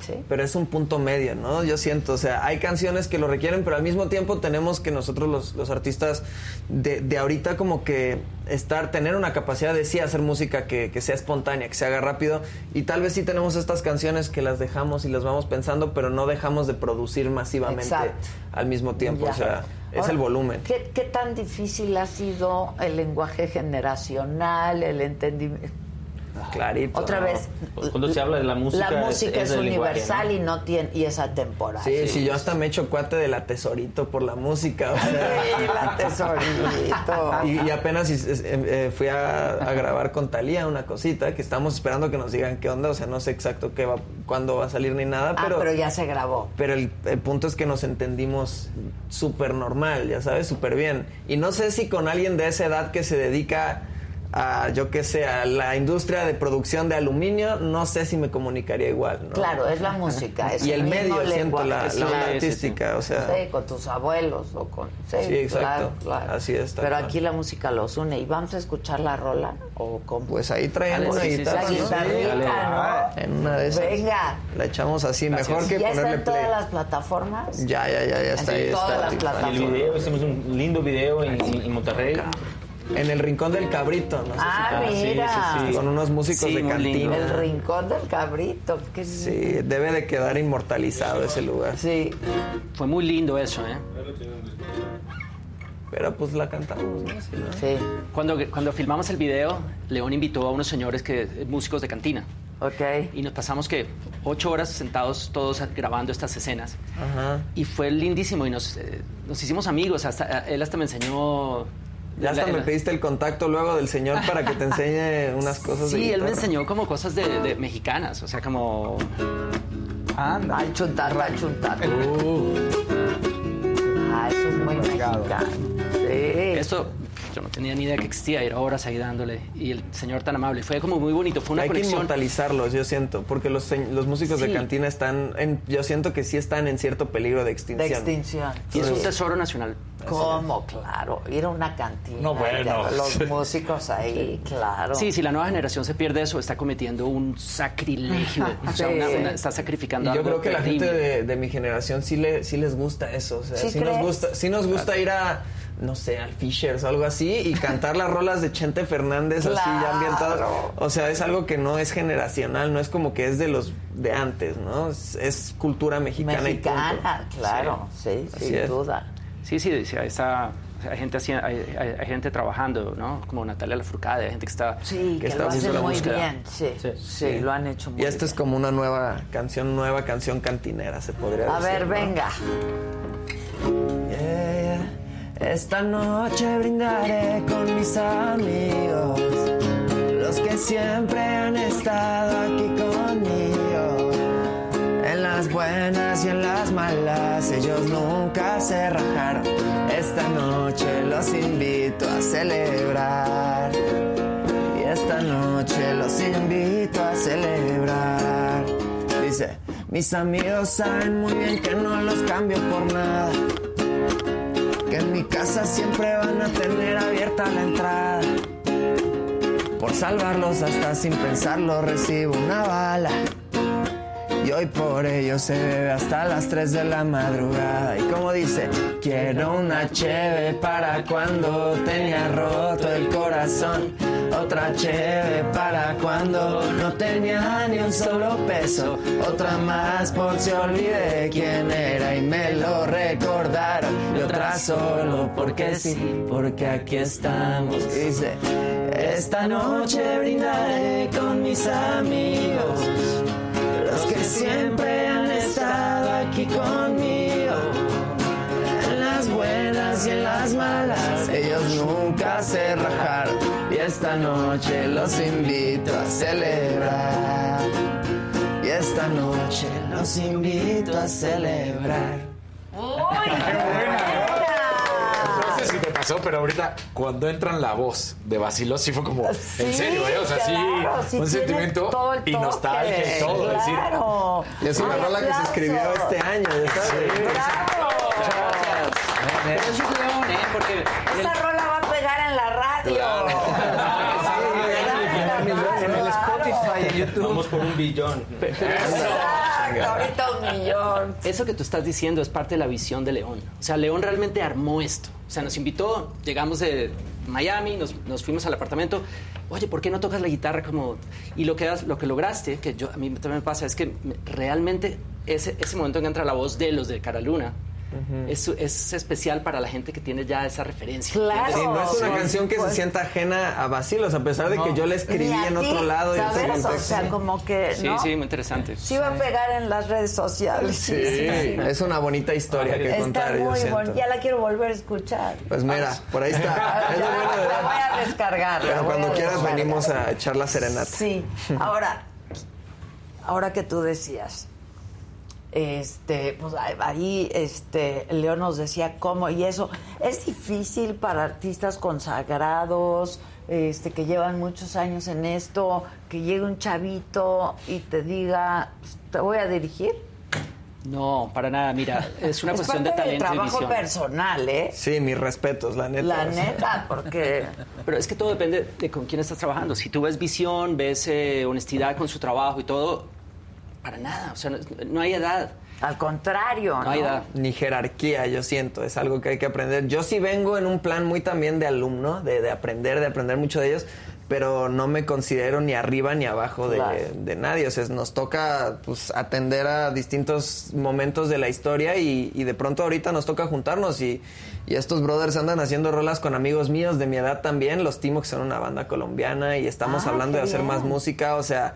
Sí.
Pero es un punto medio, ¿no? Yo siento, o sea, hay canciones que lo requieren, pero al mismo tiempo tenemos que nosotros los, los artistas de, de ahorita como que estar, tener una capacidad de sí hacer música que, que sea espontánea, que se haga rápido. Y tal vez sí tenemos estas canciones que las dejamos y las vamos pensando, pero no dejamos de producir masivamente
Exacto.
Al mismo tiempo.
Ya.
O sea, es
Ahora,
el volumen.
¿qué, qué tan difícil ha sido el lenguaje generacional, el entendimiento?
Clarito.
Otra vez,
Pues Cuando se habla de la música,
la música
es
es,
el lenguaje,
universal
¿no?
y no tiene y es atemporal.
Sí, sí, yo hasta me he hecho cuate de la tesorito por la música. o sea.
Sí, la tesorito.
Y, y apenas es- eh, fui a, a grabar con Talía una cosita que estamos esperando que nos digan qué onda, o sea, no sé exacto qué va, cuándo va a salir ni nada,
Ah,
pero
pero ya se grabó.
pero el, el punto es que nos entendimos súper normal, ya sabes, súper bien. Y no sé si con alguien de esa edad que se dedica a, yo qué sé, a la industria de producción de aluminio, no sé si me comunicaría igual, ¿no?
Claro, es la música. Es
y el medio, siento, la, la
sí.
onda
Sí, sí,
artística, o sea...
Sí, con tus abuelos o con... Sí,
Sí, exacto.
claro, claro.
Así es,
Pero
cual.
aquí la música los une. ¿Y vamos a escuchar la rola? ¿O cómo?
Pues ahí traen
Dale,
una
sí, sí,
guitarra,
sí,
¿no?
¿no?
En una de esas.
Venga.
La echamos así, mejor que
¿Ya está
ponerle
en todas
play.
las plataformas?
Ya, ya, ya, ya está
En todas
está,
las plataformas.
Y el video, hicimos un lindo video en, en Monterrey.
En el Rincón del Cabrito, no sé
Ah,
si-
mira.
Con unos músicos
Sí,
de cantina.
El rincón del cabrito. ¿qué?
Sí, debe de quedar inmortalizado ese lugar.
Sí.
Fue muy lindo eso, ¿eh?
Pero pues la cantamos, ¿no? Sí, ¿no?
Sí.
Cuando, cuando filmamos el video, León invitó a unos señores que músicos de cantina.
Ok.
Y nos pasamos que ocho horas sentados todos grabando estas escenas.
Ajá.
Y fue lindísimo y nos, eh, nos hicimos amigos. Hasta, él hasta me enseñó...
Ya hasta
la-
me
la-
pediste el contacto luego del señor para que te enseñe unas cosas de
Sí, él me enseñó como cosas de, de mexicanas, o sea, como...
Anda.
Al chuntar, al chuntar.
Uh.
Ah, eso es muy mexicano. Sí.
Esto yo no tenía ni idea que existía, era horas ahí dándole. Y el señor tan amable, fue como muy bonito, fue una
Hay que inmortalizarlos, yo siento, porque los, los músicos de cantina están, en, yo siento que sí están en cierto peligro de
De
extinción.
extinción.
Y es un tesoro nacional.
¿Cómo? Claro. Ir a una cantina.
No, bueno.
Los músicos ahí, claro.
Sí, si la nueva generación se pierde eso, está cometiendo un sacrilegio. O sea, una- una- está sacrificando
Y yo
algo
creo que la gente de, de mi generación sí, le, sí les gusta eso. O sea,
¿Sí
sí, nos gusta, sí nos gusta ir a, no sé, al Fishers o algo así y cantar las rolas de Chente Fernández así ya
Claro.
ambientado. O sea, es algo que no es generacional, no es como que es de los de antes, ¿no? Es, es cultura mexicana. y.
Mexicana, claro. Sí, sin
es.
duda.
Sí, sí, sí, esa- hay gente así, hay, hay- hay gente trabajando, ¿no? Como Natalia Lafourcade, hay gente que está
Sí, que,
está
lo
haciendo
hacen
la
muy
búsqueda.
bien. Sí, sí, lo han hecho muy
Y esta es como una nueva canción, nueva canción cantinera, se podría.
A
decir.
ver,
¿no?
venga.
Yeah. Esta noche brindaré con mis amigos, los que siempre han estado aquí conmigo. En las buenas y en las malas, ellos nunca se rajaron. Esta noche los invito a celebrar. Y esta noche los invito a celebrar. Dice, mis amigos saben muy bien que no los cambio por nada. Que en mi casa siempre van a tener abierta la entrada. Por salvarlos hasta sin pensarlo recibo una bala. Y hoy por ello se bebe hasta las 3 de la madrugada. Y como dice, quiero una cheve para cuando tenía roto el corazón. Otra cheve para cuando no tenía ni un solo peso. Otra más por si olvidé quién era y me lo recordaron. Y otra solo porque sí, porque aquí estamos. Dice, esta noche brindaré con mis amigos los que siempre han estado aquí conmigo. En las buenas y en las malas, ellos nunca se rajaron. Y esta noche los invito a celebrar. Y esta noche los invito a celebrar.
Sé si te pero ahorita cuando entran la voz de Basilos, sí fue como, en serio, ¿eh? O sea, sí, un sentimiento y nostalgia y todo.
Claro.
Decir, es una rola que se escribió este año.
Sí.
Esta rola va a pegar en la radio.
Claro. En el Spotify, en YouTube.
Exacto, ahorita un millón.
Eso que tú estás diciendo es parte de la visión de León. O sea, León realmente armó esto. O sea, nos invitó, llegamos de Miami, nos, nos fuimos al apartamento. Oye, ¿por qué no tocas la guitarra como...? Y lo que, lo que lograste, que yo, a mí también me pasa, es que me- realmente ese, ese momento en que entra la voz de los de Cara Luna, es, es especial para la gente que tiene ya esa referencia.
Sí, no es una canción que se sienta ajena a vacilos, a pesar de que yo la escribí en otro lado. y otro
¿sabes? O sea, como que,
Sí,
¿no?
sí, muy interesante.
Sí va a pegar en las redes sociales.
Sí, es una bonita historia que
Está
contar,
muy bonita. Ya la quiero volver a escuchar.
Pues mira, por ahí está. Es lo bueno de
La voy a descargar.
Pero cuando
a
quieras
descargar.
venimos a echar la serenata.
Sí. Ahora, ahora que tú decías, este, pues ahí- este, Leo nos decía cómo y eso es difícil para artistas consagrados, este, que llevan muchos años en esto, que llegue un chavito y te diga, pues, te voy a dirigir.
No, para nada. Mira, es una
es
cuestión de
parte del
talento y
trabajo personal, ¿eh?
Sí, mis respetos, la neta.
La neta, porque
Pero es que todo depende de con quién estás trabajando. Si tú ves visión, ves eh, honestidad con su trabajo y todo, para nada. O sea, no, no hay edad.
Al contrario,
No hay edad.
Ni jerarquía, yo siento, es algo que hay que aprender. Yo sí vengo en un plan muy también de alumno, de, de aprender, de aprender mucho de ellos, pero no me considero ni arriba ni abajo de,
Claro.
de nadie. O sea, nos toca pues, atender a distintos momentos de la historia y, y de pronto ahorita nos toca juntarnos y, y estos brothers andan haciendo rolas con amigos míos de mi edad también, los Timo, que son una banda colombiana y estamos
Ah,
hablando de hacer más música, o sea...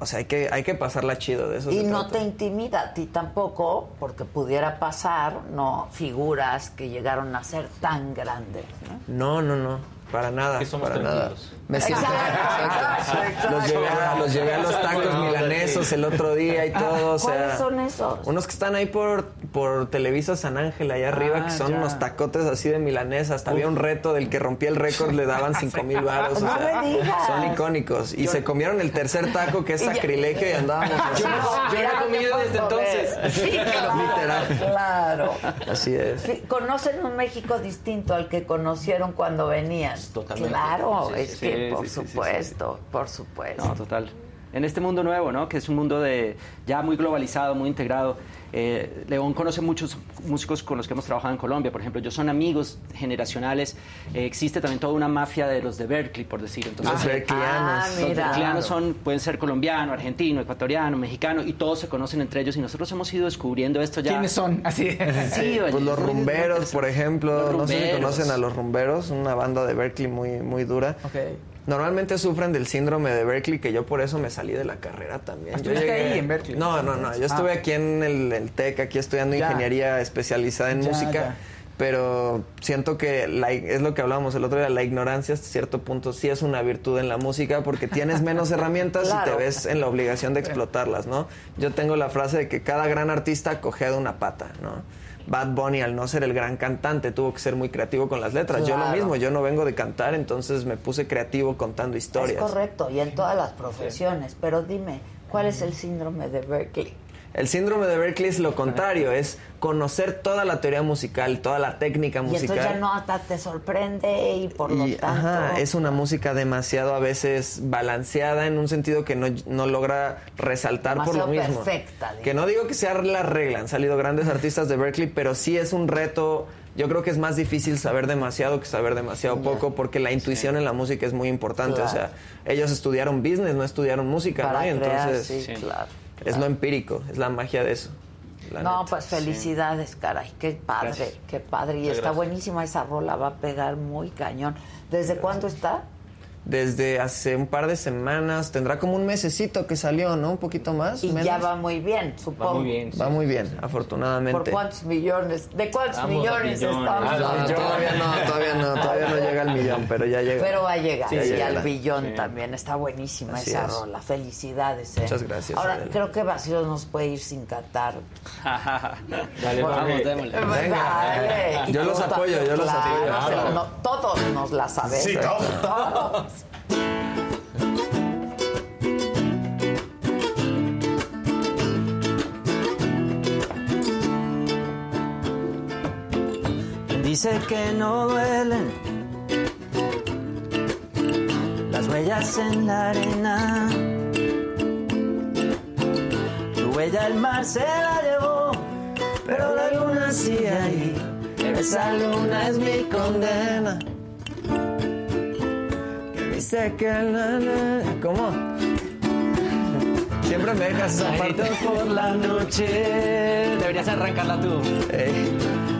O sea, hay que, hay que pasarla chido de eso.
Y no
trata.
te intimida a ti tampoco, porque pudiera pasar, no figuras que llegaron a ser tan grandes. ¿no?
No, no, no, para nada,
Que somos
para nada. Me siento
Exacto, exacto.
los llevé, a, los llevé a los tacos milanesos el otro día y todo, o sea,
¿Cuáles son esos?
unos que están ahí por por Televisa San Ángel allá arriba
Ah,
que son
ya.
unos tacotes así de milanesa, hasta había un reto del que rompía el récord le daban cinco mil varos, o
No
sea,
me digas.
son icónicos y se comieron el tercer taco que es sacrilegio y andábamos así.
Yo no he comido desde entonces.
Sí, claro,
Literal.
claro.
Así es.
Sí, Conocen un México distinto al que conocieron cuando venían.
Totalmente.
Claro,
Sí,
es
sí,
que
sí,
por
sí, sí, sí,
supuesto, por supuesto.
No, total. En este mundo nuevo, ¿no? Que es un mundo de ya muy globalizado, muy integrado. Eh, León conoce muchos músicos con los que hemos trabajado en Colombia. Por ejemplo, ellos son amigos generacionales. Eh, existe también toda una mafia de los de Berkeley, por decir. Entonces,
Los berkeleyanos.
Ah,
los
mira.
berkeleyanos son, pueden ser colombiano, argentino, ecuatoriano, mexicano, y todos se conocen entre ellos. Y nosotros hemos ido descubriendo esto ya.
¿Quiénes son? Así.
Sí, oye,
Pues los rumberos, por ejemplo,
Los
no sé si
Rumberos.
conocen a los rumberos, una banda de Berkeley muy, muy dura.
Ok.
Normalmente sufren del síndrome de Berkeley, que yo por eso me salí de la carrera también. Yo
¿Estuviste ahí en Berkeley?
No, no, no. Yo estuve
Ah.
aquí en el, el TEC, aquí estudiando
Ya.
ingeniería especializada en
Ya,
música.
ya.
Pero siento que la- es lo que hablábamos el otro día, la ignorancia hasta cierto punto sí es una virtud en la música porque tienes menos herramientas y te ves en la obligación de explotarlas, ¿no? Yo tengo la frase de que cada gran artista cogea de una pata, ¿no? Bad Bunny, al no ser el gran cantante, tuvo que ser muy creativo con las letras. Yo lo mismo, yo no vengo de cantar, entonces me puse creativo contando historias.
Es correcto, y en todas las profesiones. Pero dime, ¿cuál es el síndrome de Berkeley?
El síndrome de Berkeley es lo contrario, es conocer toda la teoría musical, toda la técnica
Y
musical.
entonces ya no hasta te sorprende y por lo
Y,
tanto...
ajá, es una música demasiado a veces balanceada en un sentido que no, no logra resaltar por lo mismo.
perfecta, digamos.
que no digo que sea la regla, han salido grandes artistas de Berkeley, pero sí es un reto. Yo creo que es más difícil saber demasiado que saber demasiado poco, porque la intuición en la música es muy importante.
Claro.
O sea, ellos estudiaron business, no estudiaron música,
Para
¿no? Y
crear,
entonces
sí, claro.
Es lo empírico, es la magia de eso. la
No,
neta.
pues felicidades, caray, qué padre,
Gracias.
qué padre. Y
Muchas
está
gracias.
buenísima esa rola, va a pegar muy cañón. ¿Desde cuándo está?
Desde hace un par de semanas, tendrá como un mesecito que salió, ¿no? Un poquito más.
Y
menos.
ya va muy bien, supongo.
Va muy bien, afortunadamente.
¿Por cuántos millones? ¿De cuántos
Vamos
millones
millones.
estamos?
Ah, no,
hablando?
todavía no, todavía no, todavía no llega al millón, pero ya llega.
Pero va a llegar,
Sí,
y
llega.
al billón
Sí.
también. Está buenísima
Así
esa
es.
rola. Felicidades. ¿eh?
Muchas gracias,
Ahora,
Adela.
creo que Vacío nos puede ir sin cantar.
Dale,
Bueno,
vamos, démosle.
Dale.
Yo los apoyo, yo los apoyo.
no, todos nos la sabemos.
Sí, todos.
Dice que no duelen las huellas en la arena. huella el mar se la llevó, pero la luna sigue ahí. Esa luna es mi condena. Que dice que la, la- ¿Cómo? Siempre me dejas esa parte. por la noche.
Deberías arrancarla tú.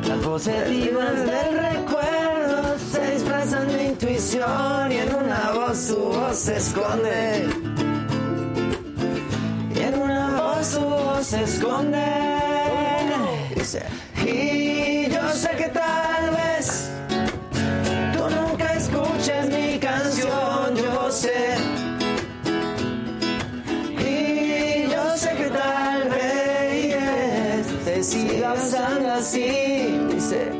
Las voces vivas del recuerdo se disfrazan de intuición y en una voz su voz se esconde. Y en una voz su voz se esconde. Y yo sé que tal vez tú nunca escuches mi usando así. Dice,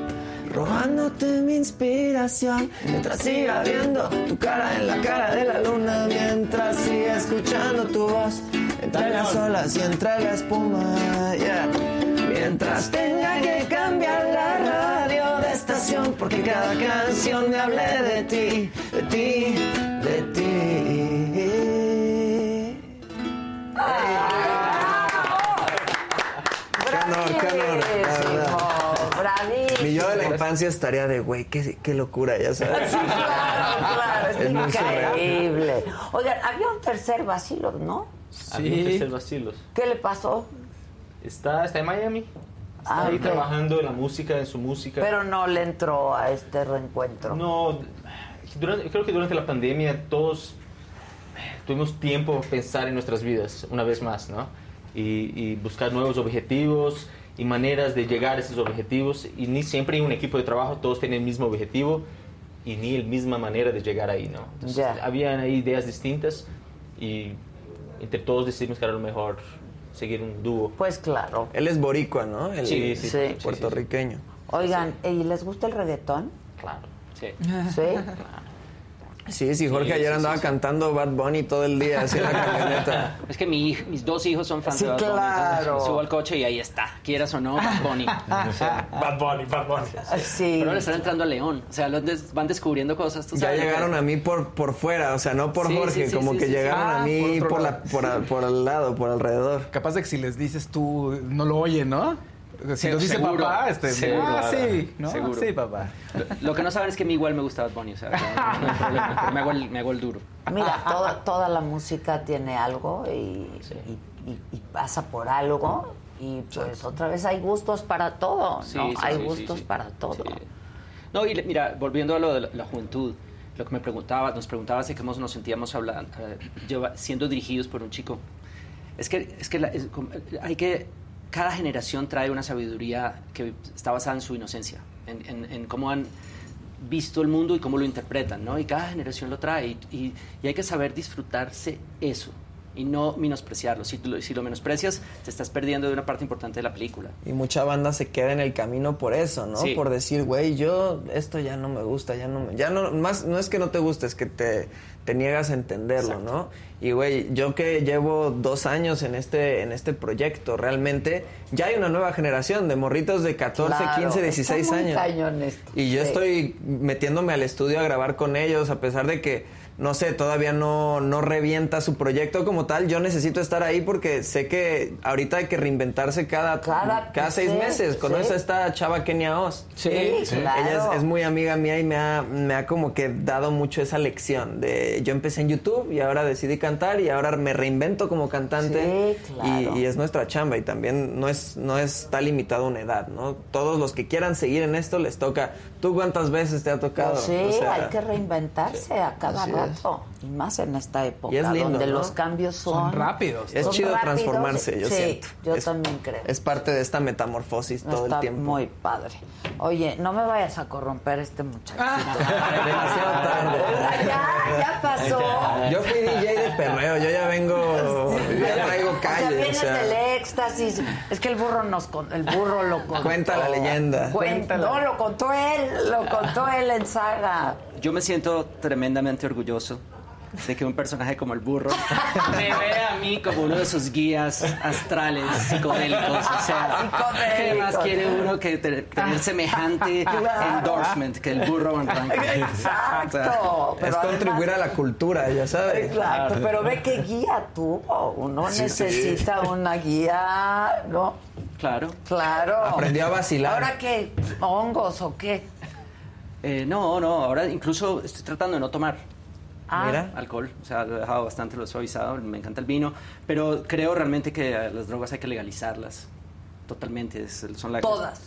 robándote mi inspiración. Mientras siga viendo tu cara en la cara de la luna. Mientras siga escuchando tu voz entre las olas y entre la espuma. yeah. Mientras tenga que cambiar la radio de estación. Porque cada canción me hable de ti, de ti, de ti. Qué honor, qué honor.
Bravísimo.
Mi yo de la infancia estaría de, güey, qué, qué locura, ya sabes.
Sí, claro, claro, es,
Es
increíble. Oigan, había un tercer vacilo, ¿no?
Había un tercer vacilos.
¿Qué le pasó?
Está, está en Miami. Está
Ah,
ahí trabajando en la música, en su música.
Pero no le entró a este reencuentro.
No, durante- creo que durante la pandemia todos tuvimos tiempo para pensar en nuestras vidas una vez más, ¿no? Y, y buscar nuevos objetivos y maneras de llegar a esos objetivos. Y ni siempre en un equipo de trabajo todos tienen el mismo objetivo y ni la misma manera de llegar ahí, ¿no? Entonces,
Ya.
habían ahí ideas distintas y entre todos decidimos que era lo mejor seguir un dúo.
Pues claro.
Él es boricua, ¿no? El
Sí, sí, sí,
puertorriqueño.
Oigan, ¿y les gusta el reggaetón?
Claro, sí.
¿Sí?
Sí, sí, Jorge
Sí,
ayer
sí,
andaba
sí, sí.
cantando Bad Bunny todo el día, así en la camioneta.
Es que mi mis dos hijos son fans
Sí,
de Bad Bunny.
claro.
entonces me Subo al coche y ahí está. Quieras o no, Bad Bunny.
Bad Bunny, Bad Bunny.
Sí.
Pero ahora están entrando a León. O sea, los des- van descubriendo cosas. ¿tú
Ya
sabes?
llegaron a mí por, por fuera, o sea, no por
Sí,
Jorge,
sí, sí,
como
sí,
que llegaron
Ah,
a mí
por
por, la,
lado.
por, a- por al lado, por alrededor.
Capaz de que si les dices tú, no lo oyen, ¿no? Si lo dice
seguro,
papá, este,
seguro.
ah, sí, ¿no?
Seguro.
Sí, papá.
Lo que no saben es que a mí igual me gusta Bad Bunny. O sea, no, no hay problema, pero me, hago el, me hago el duro.
Mira, toda, toda la música tiene algo y, y- y- y pasa por algo. Y pues otra vez hay gustos para todo,
Sí,
¿no?
sí,
hay
sí, sí,
gustos
sí.
para todo.
No, y mira, volviendo a lo de la, la juventud, lo que me preguntaba, nos preguntaba si cómo nos sentíamos hablando, eh, siendo dirigidos por un chico. Es que, es que la- es hay que, cada generación trae una sabiduría que está basada en su inocencia, en, en- en cómo han visto el mundo y cómo lo interpretan, ¿no? Y cada generación lo trae y, y- y hay que saber disfrutarse eso y no menospreciarlo. Si, lo- si lo menosprecias, te estás perdiendo de una parte importante de la película.
Y mucha banda se queda en el camino por eso, ¿no?
Sí.
Por decir, güey, yo esto ya no me gusta, ya no me, ya no más no es que no te guste, es que te, te niegas a entenderlo, ¿no? Y güey, yo que llevo dos años en este en este proyecto, realmente ya hay una nueva generación de morritos de 14,
Claro,
15,
está
16
muy
años.
cañón esto.
Y yo
Sí.
estoy metiéndome al estudio a grabar con ellos, a pesar de que, no sé, todavía no, no revienta su proyecto como tal. Yo necesito estar ahí porque sé que ahorita hay que reinventarse cada,
Cada-
seis
sí,
meses. Conoces
sí.
a esta chava Kenia Oz.
Sí, Sí. claro.
Ella es, es muy amiga mía y me ha, me ha como que dado mucho esa lección de yo empecé en YouTube y ahora decidí cantar y ahora me reinvento como cantante.
Sí, claro.
y, y es nuestra chamba y también no es no está limitado a una edad, ¿no? Todos los que quieran seguir en esto les toca. ¿Tú cuántas veces te ha tocado?
Pues sí,
O sea,
hay que reinventarse a cada
Así
Y más en esta época
Y es lindo,
donde
¿no?
los cambios son,
Son rápidos.
Es
son
chido
rápidos.
transformarse, yo
sí,
siento.
Yo
Es-
también creo.
Es parte de esta metamorfosis todo
Está
el tiempo.
muy padre. Oye, no me vayas a corromper este muchachito.
Demasiado tarde.
ya, ya pasó.
Yo fui DJ de perreo, yo ya vengo, ya traigo
O sea,
calle.
vienes
o sea.
del éxtasis. Es que el burro nos con- el burro lo contó.
Cuenta la leyenda.
No, lo contó él, lo contó él en saga.
Yo me siento tremendamente orgulloso de que un personaje como el burro me vea a mí como uno de sus guías astrales psicodélicos. O sea, ¿qué más quiere uno que te- tener semejante
Claro.
endorsement que el burro Van?
Exacto.
es contribuir a la cultura, ya sabes.
Exacto, pero ve qué guía tuvo. Uno
Sí,
necesita una guía, ¿no?
Claro.
Claro.
Aprendió a vacilar.
¿Ahora qué? ¿Hongos o qué?
Eh, no, no, ahora incluso estoy tratando de no tomar.
Ah.
Alcohol, o sea, lo he dejado bastante, lo he suavizado, me encanta el vino, pero creo realmente que las drogas hay que legalizarlas totalmente, es- son la...
Todas.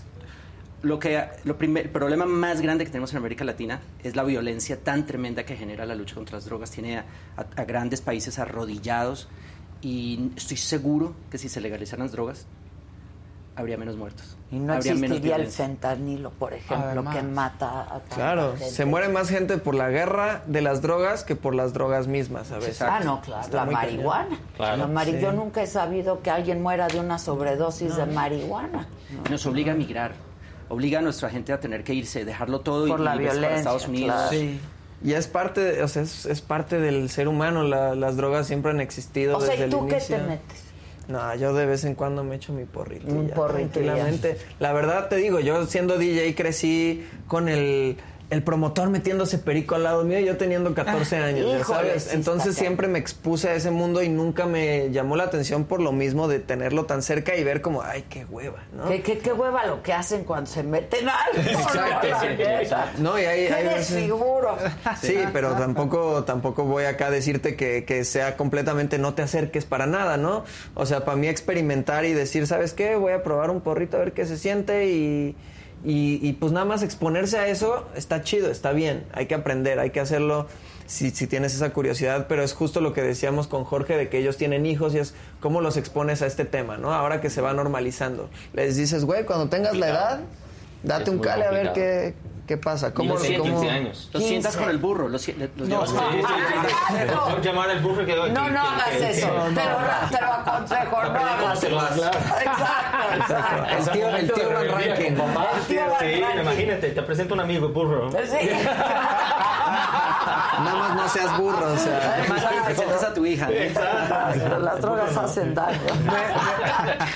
Lo que, lo primer- el problema más grande que tenemos en América Latina es la violencia tan tremenda que genera la lucha contra las drogas. Tiene a, a- a grandes países arrodillados y estoy seguro que si se legalizaran las drogas, habría menos muertos.
Y no
habría menos
existiría el fentanilo, por ejemplo,
Además.
que mata a tanta
Claro,
gente.
se muere más gente por la guerra de las drogas que por las drogas mismas a veces.
Ah, no, claro.
Está
La marihuana.
Claro.
La mari-
Sí.
Yo nunca he sabido que alguien muera de una sobredosis de marihuana.
Nos obliga a migrar, obliga a nuestra gente a tener que irse, dejarlo todo y
Por la
irse para
violencia,
Estados Unidos.
claro.
Sí. Y es parte, o sea, es, es parte del ser humano. la- las drogas siempre han existido
O sea,
desde
¿y tú
el
qué
inicio.
te metes?
No, yo de vez en cuando me echo mi porrito.
Un porrito.
Tranquilamente. La verdad te digo, yo siendo DJ crecí con el, el promotor metiéndose perico al lado mío y yo teniendo 14
Ah,
años, ya
híjole,
sabes. Entonces siempre me expuse a ese mundo y nunca me llamó la atención por lo mismo de tenerlo tan cerca y ver como, ay, qué hueva, ¿no?
¿Qué, qué, qué hueva lo que hacen cuando se meten algo.
Exacto,
¿no?
y hay,
Qué
hay
desfiguro.
Sí, pero tampoco, tampoco voy acá a decirte que, que sea completamente no te acerques para nada, ¿no? O sea, para mí experimentar y decir, ¿sabes qué? Voy a probar un porrito a ver qué se siente y, y, y, pues nada más exponerse a eso está chido, está bien, hay que aprender, hay que hacerlo si, si tienes esa curiosidad, pero es justo lo que decíamos con Jorge de que ellos tienen hijos y es cómo los expones a este tema, ¿no? Ahora que se va normalizando. Les dices, güey, cuando tengas la edad, date un cale a ver
complicado.
qué, qué pasa. ¿Cómo,
los
cómo-
15 años.
Los sientas con el burro, los, los
No,
llevas-
sí, sí, sí, sí.
Mejor llamar al burro que
No, no hagas eso. Te lo, lo aconsejo, no hagas
lo
eso.
hagas.
Exacto, exacto.
El tío, el tío Van Rankin.
Papá,
El tío Van
sí, imagínate, te presento un amigo burro.
Sí.
Nada más no seas burro, o sea.
Además, que presentas a tu hija. ¿no?
Las drogas hacen daño.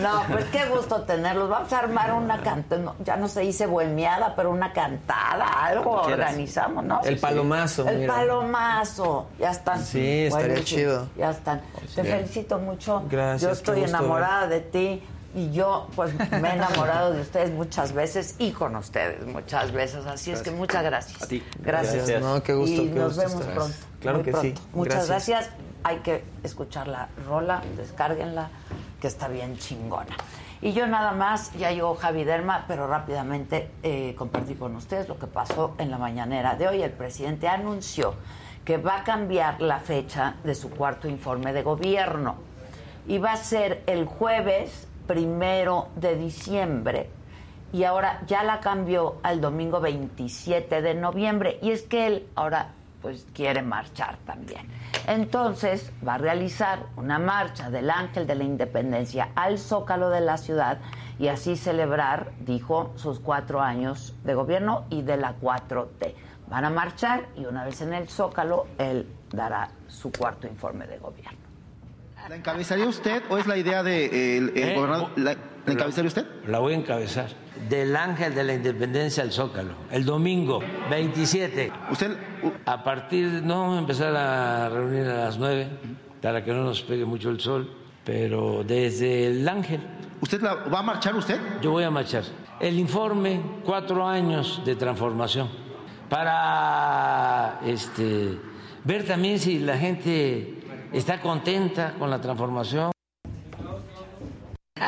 No, pues qué gusto tenerlos. Vamos a armar una cantada, ya no se dice bohemiada, pero una cantada, algo organizamos, ¿no?
El palomazo,
El
mira.
palomazo. Ya están.
Sí, estaría chido.
Ya están. Te felicito mucho.
Gracias,
Yo estoy enamorada de ti. Y yo, pues, me he enamorado de ustedes muchas veces y con ustedes muchas veces. Así es que muchas gracias.
A ti.
Gracias.
Gracias. No, qué gusto,
Y
qué
nos
gusto
vemos
estar.
pronto.
Claro
muy
que
pronto.
sí.
Muchas
Gracias.
gracias. Hay que escuchar la rola, descárguenla, que está bien chingona. Y yo nada más, ya llegó Javi Derma, pero rápidamente eh, compartí con ustedes lo que pasó en la mañanera de hoy. El presidente anunció que va a cambiar la fecha de su cuarto informe de gobierno. Y va a ser el jueves primero de diciembre y ahora ya la cambió al domingo 27 de noviembre y es que él ahora pues quiere marchar también. Entonces va a realizar una marcha del Ángel de la Independencia al Zócalo de la ciudad y así celebrar, dijo, sus cuatro años de gobierno y de la 4T. Van a marchar y una vez en el Zócalo él dará su cuarto informe de gobierno.
¿La encabezaría usted o es la idea de el, el
¿Eh?
gobernador? ¿La, la encabezaría usted?
La voy a encabezar. Del Ángel de la Independencia al Zócalo. El domingo 27.
Usted.
A partir. No vamos a empezar a reunir a las 9 para que no nos pegue mucho el sol. Pero desde el Ángel.
¿Usted la, va a marchar usted?
Yo voy a marchar. El informe, cuatro años de transformación. Para este, ver también si la gente está contenta con la transformación.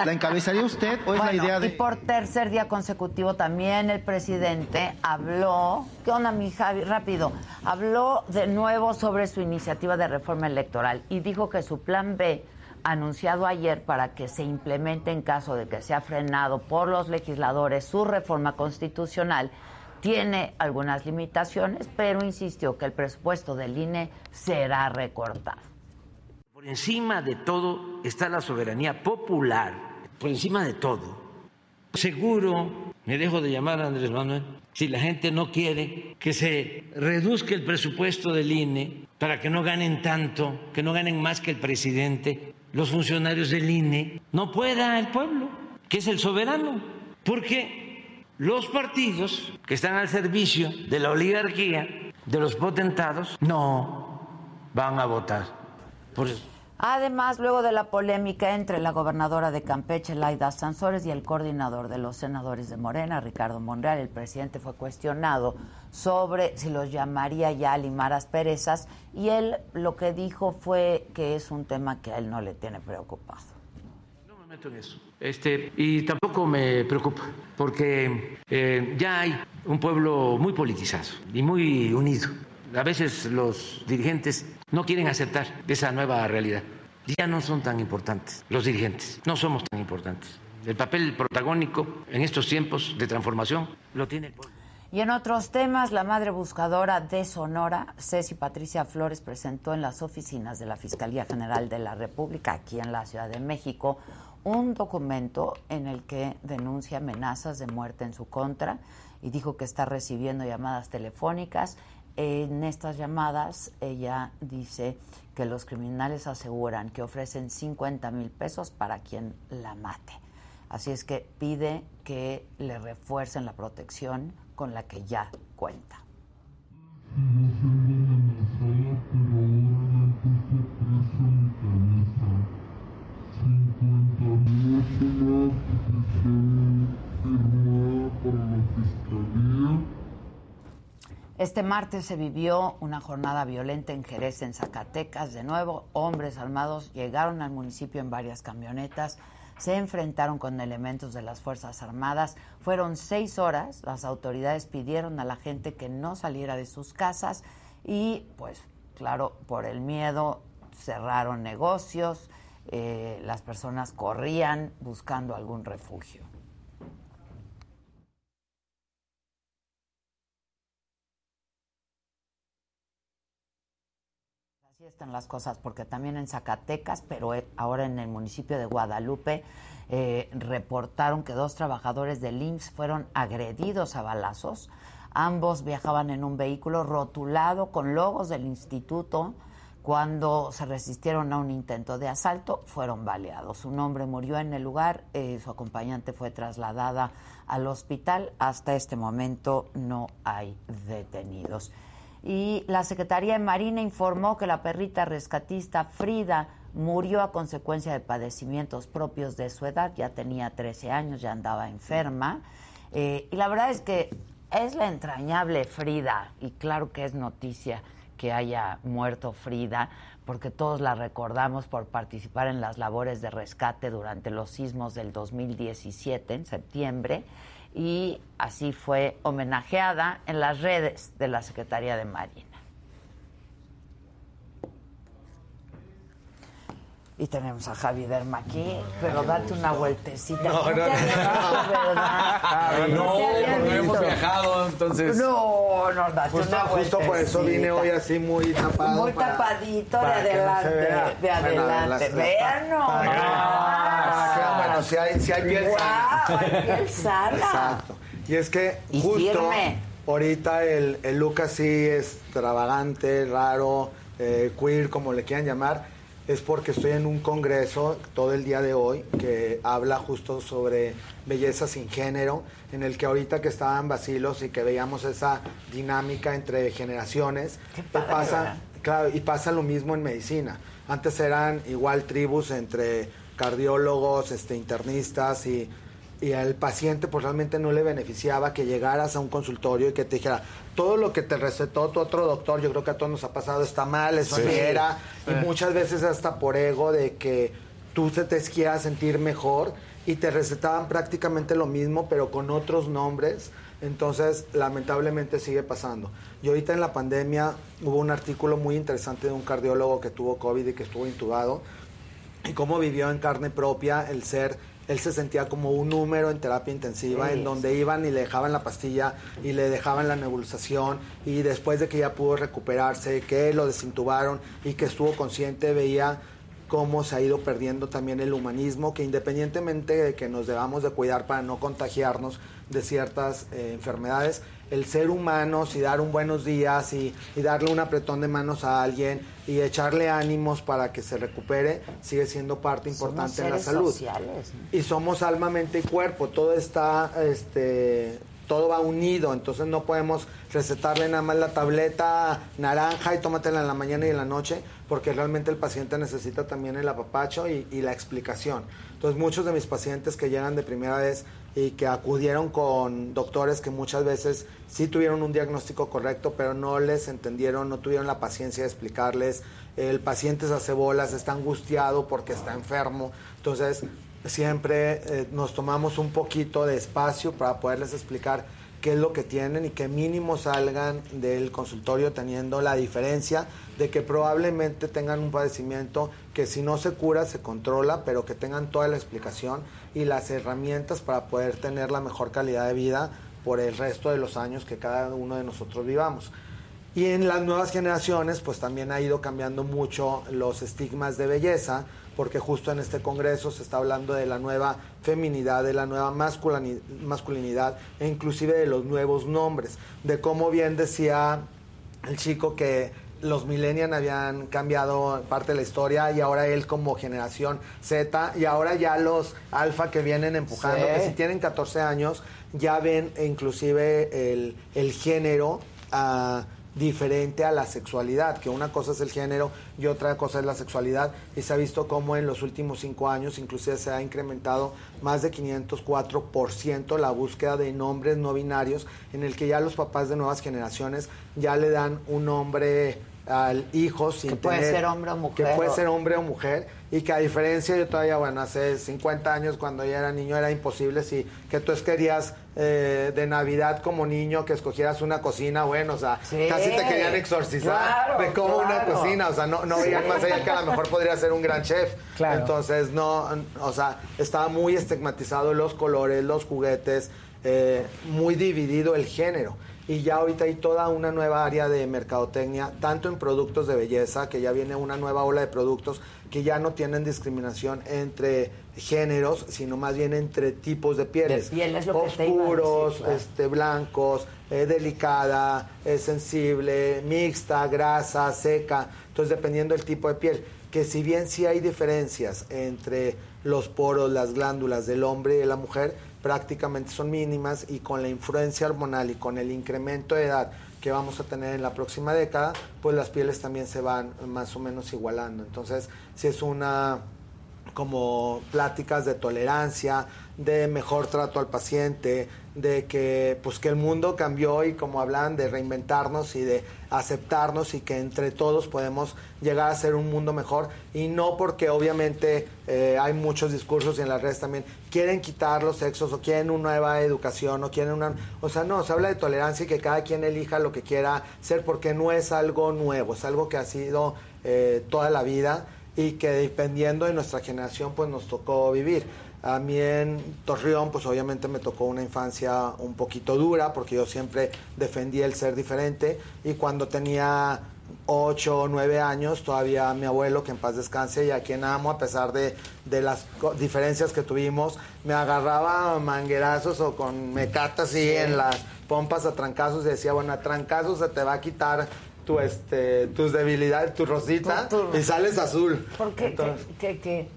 ¿La encabezaría usted o es la idea
Y
de.?
por tercer día consecutivo también el presidente habló, ¿qué onda mi Javi? Rápido, habló de nuevo sobre su iniciativa de reforma electoral y dijo que su plan B, anunciado ayer para que se implemente en caso de que sea frenado por los legisladores su reforma constitucional, tiene algunas limitaciones, pero insistió que el presupuesto del INE será recortado.
Por encima de todo está la soberanía popular, por encima de todo. Seguro me dejo de llamar a Andrés Manuel si la gente no quiere que se reduzca el presupuesto del INE para que no ganen tanto, que no ganen más que el presidente, los funcionarios del INE, no pueda el pueblo, que es el soberano, porque los partidos que están al servicio de la oligarquía, de los potentados, no van a votar. Por eso.
Además, luego de la polémica entre la gobernadora de Campeche, Laida Sansores, y el coordinador de los senadores de Morena, Ricardo Monreal, el presidente fue cuestionado sobre si los llamaría ya a limar asperezas y él lo que dijo fue que es un tema que a él no le tiene preocupado.
No me meto en eso. Este, y tampoco me preocupa, porque eh, ya hay un pueblo muy politizado y muy unido. A veces los dirigentes no quieren aceptar esa nueva realidad. Ya no son tan importantes los dirigentes, no somos tan importantes. El papel protagónico en estos tiempos de transformación lo tiene el pueblo.
Y en otros temas, la madre buscadora de Sonora, Ceci Patricia Flores, presentó en las oficinas de la Fiscalía General de la República, aquí en la Ciudad de México, un documento en el que denuncia amenazas de muerte en su contra y dijo que está recibiendo llamadas telefónicas en estas llamadas ella dice que los criminales aseguran que ofrecen 50 mil pesos para quien la mate. Así es que pide que le refuercen la protección con la que ya cuenta. Este martes se vivió una jornada violenta en Jerez, en Zacatecas. De nuevo, hombres armados llegaron al municipio en varias camionetas, se enfrentaron con elementos de las Fuerzas Armadas. Fueron seis horas, las autoridades pidieron a la gente que no saliera de sus casas y, pues, claro, por el miedo cerraron negocios, eh, las personas corrían buscando algún refugio. Están las cosas, porque también en Zacatecas, pero eh, ahora en el municipio de Guadalupe, eh, reportaron que dos trabajadores del IMSS fueron agredidos a balazos. Ambos viajaban en un vehículo rotulado con logos del instituto. Cuando se resistieron a un intento de asalto, fueron baleados. Un hombre murió en el lugar, eh, su acompañante fue trasladada al hospital. Hasta este momento no hay detenidos y la Secretaría de Marina informó que la perrita rescatista Frida murió a consecuencia de padecimientos propios de su edad, ya tenía 13 años, ya andaba enferma. Eh, y la verdad es que es la entrañable Frida, y claro que es noticia que haya muerto Frida, porque todos la recordamos por participar en las labores de rescate durante los sismos del 2017, en septiembre y así fue homenajeada en las redes de la Secretaría de Marina. Y tenemos a Javi Derma aquí, pero date una vueltecita.
No, no, no. No, no hemos viajado, entonces.
No, no, date
justo,
una
Justo por eso vine hoy así muy tapado.
Muy
para-
tapadito de
no
adelante, de
Bueno,
adelante.
para que- Bueno, si hay, si hay piel
Guau,
sana.
hay piel sana.
Exacto. Y es que
Y
justo
firme.
ahorita el, el look así extravagante, raro, eh, queer, como le quieran llamar, es porque estoy en un congreso todo el día de hoy que habla justo sobre belleza sin género, en el que ahorita que estaban vacilos y que veíamos esa dinámica entre generaciones,
padre,
pasa,
¿verdad?
claro, y pasa lo mismo en medicina. Antes eran igual tribus entre cardiólogos, este, internistas y, y al paciente pues realmente no le beneficiaba que llegaras a un consultorio y que te dijera todo lo que te recetó tu otro doctor, yo creo que a todos nos ha pasado, está mal, eso
Sí.
era,
Sí.
y muchas veces hasta por ego de que tú se te quieras sentir mejor y te recetaban prácticamente lo mismo pero con otros nombres. Entonces, lamentablemente sigue pasando. Y ahorita en la pandemia hubo un artículo muy interesante de un cardiólogo que tuvo COVID y que estuvo intubado y cómo vivió en carne propia el ser, él se sentía como un número en terapia intensiva,
Sí.
en donde iban y le dejaban la pastilla y le dejaban la nebulización y después de que ya pudo recuperarse, que lo desintubaron y que estuvo consciente, veía cómo se ha ido perdiendo también el humanismo, que independientemente de que nos debamos de cuidar para no contagiarnos de ciertas eh, enfermedades, el ser humanos y dar un buenos días y, y darle un apretón de manos a alguien y echarle ánimos para que se recupere sigue siendo parte importante
Somos
en la
seres
salud.
sociales, ¿no?
Y somos alma, mente y cuerpo, todo está, este, todo va unido, entonces no podemos recetarle nada más la tableta naranja y tómatela en la mañana y en la noche, porque realmente el paciente necesita también el apapacho y, y la explicación. Entonces muchos de mis pacientes que llegan de primera vez y que acudieron con doctores que muchas veces sí tuvieron un diagnóstico correcto, pero no les entendieron, no tuvieron la paciencia de explicarles. El paciente se hace bolas, está angustiado porque está enfermo. Entonces, siempre eh, nos tomamos un poquito de espacio para poderles explicar qué es lo que tienen y que mínimo salgan del consultorio teniendo la diferencia de que probablemente tengan un padecimiento que si no se cura se controla, pero que tengan toda la explicación y las herramientas para poder tener la mejor calidad de vida por el resto de los años que cada uno de nosotros vivamos. Y en las nuevas generaciones, pues también ha ido cambiando mucho los estigmas de belleza, porque justo en este congreso se está hablando de la nueva feminidad, de la nueva masculini- masculinidad e inclusive de los nuevos nombres, de cómo bien decía el chico que los millennials habían cambiado parte de la historia y ahora él como generación Z y ahora ya los alfa que vienen empujando,
Sí.
que si tienen 14 años ya ven inclusive el, el género ah, diferente a la sexualidad, que una cosa es el género y otra cosa es la sexualidad y se ha visto como en los últimos cinco años inclusive se ha incrementado más de 504% la búsqueda de nombres no binarios en el que ya los papás de nuevas generaciones ya le dan un nombre al hijo sin
Que puede
tener-
ser hombre o mujer,
que puede
o-
ser hombre o mujer y que a diferencia yo todavía bueno hace 50 años cuando yo era niño era imposible si que tú querías eh, de navidad como niño que escogieras una cocina bueno o sea
Sí,
casi te querían exorcizar
claro,
de cómo una cocina o sea no, no veían más allá que a lo mejor podría ser un gran chef.
Claro.
entonces no o sea estaba muy estigmatizado los colores los juguetes eh, muy dividido el género y ya ahorita hay toda una nueva área de mercadotecnia, tanto en productos de belleza, que ya viene una nueva ola de productos que ya no tienen discriminación entre géneros, sino más bien entre tipos de pieles.
De piel, es lo que decir,
Oscuros, este, blancos, eh, delicada, eh, sensible, mixta, grasa, seca. Entonces, dependiendo del tipo de piel. Que si bien sí hay diferencias entre los poros, las glándulas del hombre y de la mujer, prácticamente son mínimas y con la influencia hormonal y con el incremento de edad que vamos a tener en la próxima década, pues las pieles también se van más o menos igualando. Entonces, si es una como pláticas de tolerancia, de mejor trato al paciente, de que pues que el mundo cambió y como hablan de reinventarnos y de aceptarnos y que entre todos podemos llegar a ser un mundo mejor y no porque obviamente eh, hay muchos discursos y en las redes también quieren quitar los sexos o quieren una nueva educación o quieren una o sea no se habla de tolerancia y que cada quien elija lo que quiera ser porque no es algo nuevo es algo que ha sido eh, toda la vida y que dependiendo de nuestra generación pues nos tocó vivir. A mí en Torreón pues obviamente me tocó una infancia un poquito dura porque yo siempre defendí el ser diferente. Y cuando tenía 8 o 9 años todavía mi abuelo que en paz descanse y a quien amo a pesar de, de las diferencias que tuvimos me agarraba a manguerazos o con mecatas así
Sí.
en las pompas a trancazos y decía bueno a trancazos se te va a quitar tu este tus debilidades tu rosita
Tu- tu-
y sales azul Entonces-
que, que- que, eh,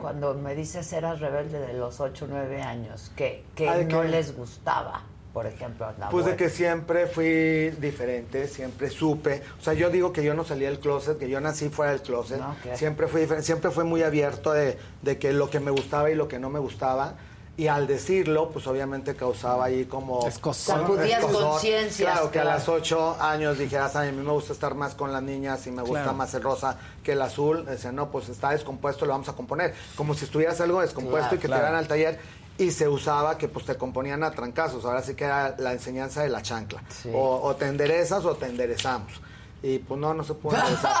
cuando me dices eras rebelde de los 8 o 9 años, que, que
Ah,
no
que-
les gustaba, por ejemplo, la
Pues de que siempre fui diferente, siempre supe. O sea, yo digo que yo no salí del closet, que yo nací fuera del closet.
No.
Siempre fui diferente, siempre fui muy abierto de, de que lo que me gustaba y lo que no me gustaba. Y al decirlo, pues obviamente causaba ahí como...
Escozor. Sacudías conciencias,
Claro, que a las ocho años dijeras, "Ay, a mí me gusta estar más con las niñas y me gusta
Claro.
más el rosa que el azul. Decía, no, pues está descompuesto, lo vamos a componer. Como si estuvieras algo descompuesto
Claro,
y que
claro.
te llevaran al taller y se usaba que pues te componían a trancazos. Ahora sí que era la enseñanza de la chancla.
Sí.
O, o te enderezas o te enderezamos. Y pues no, no se puede enderezar.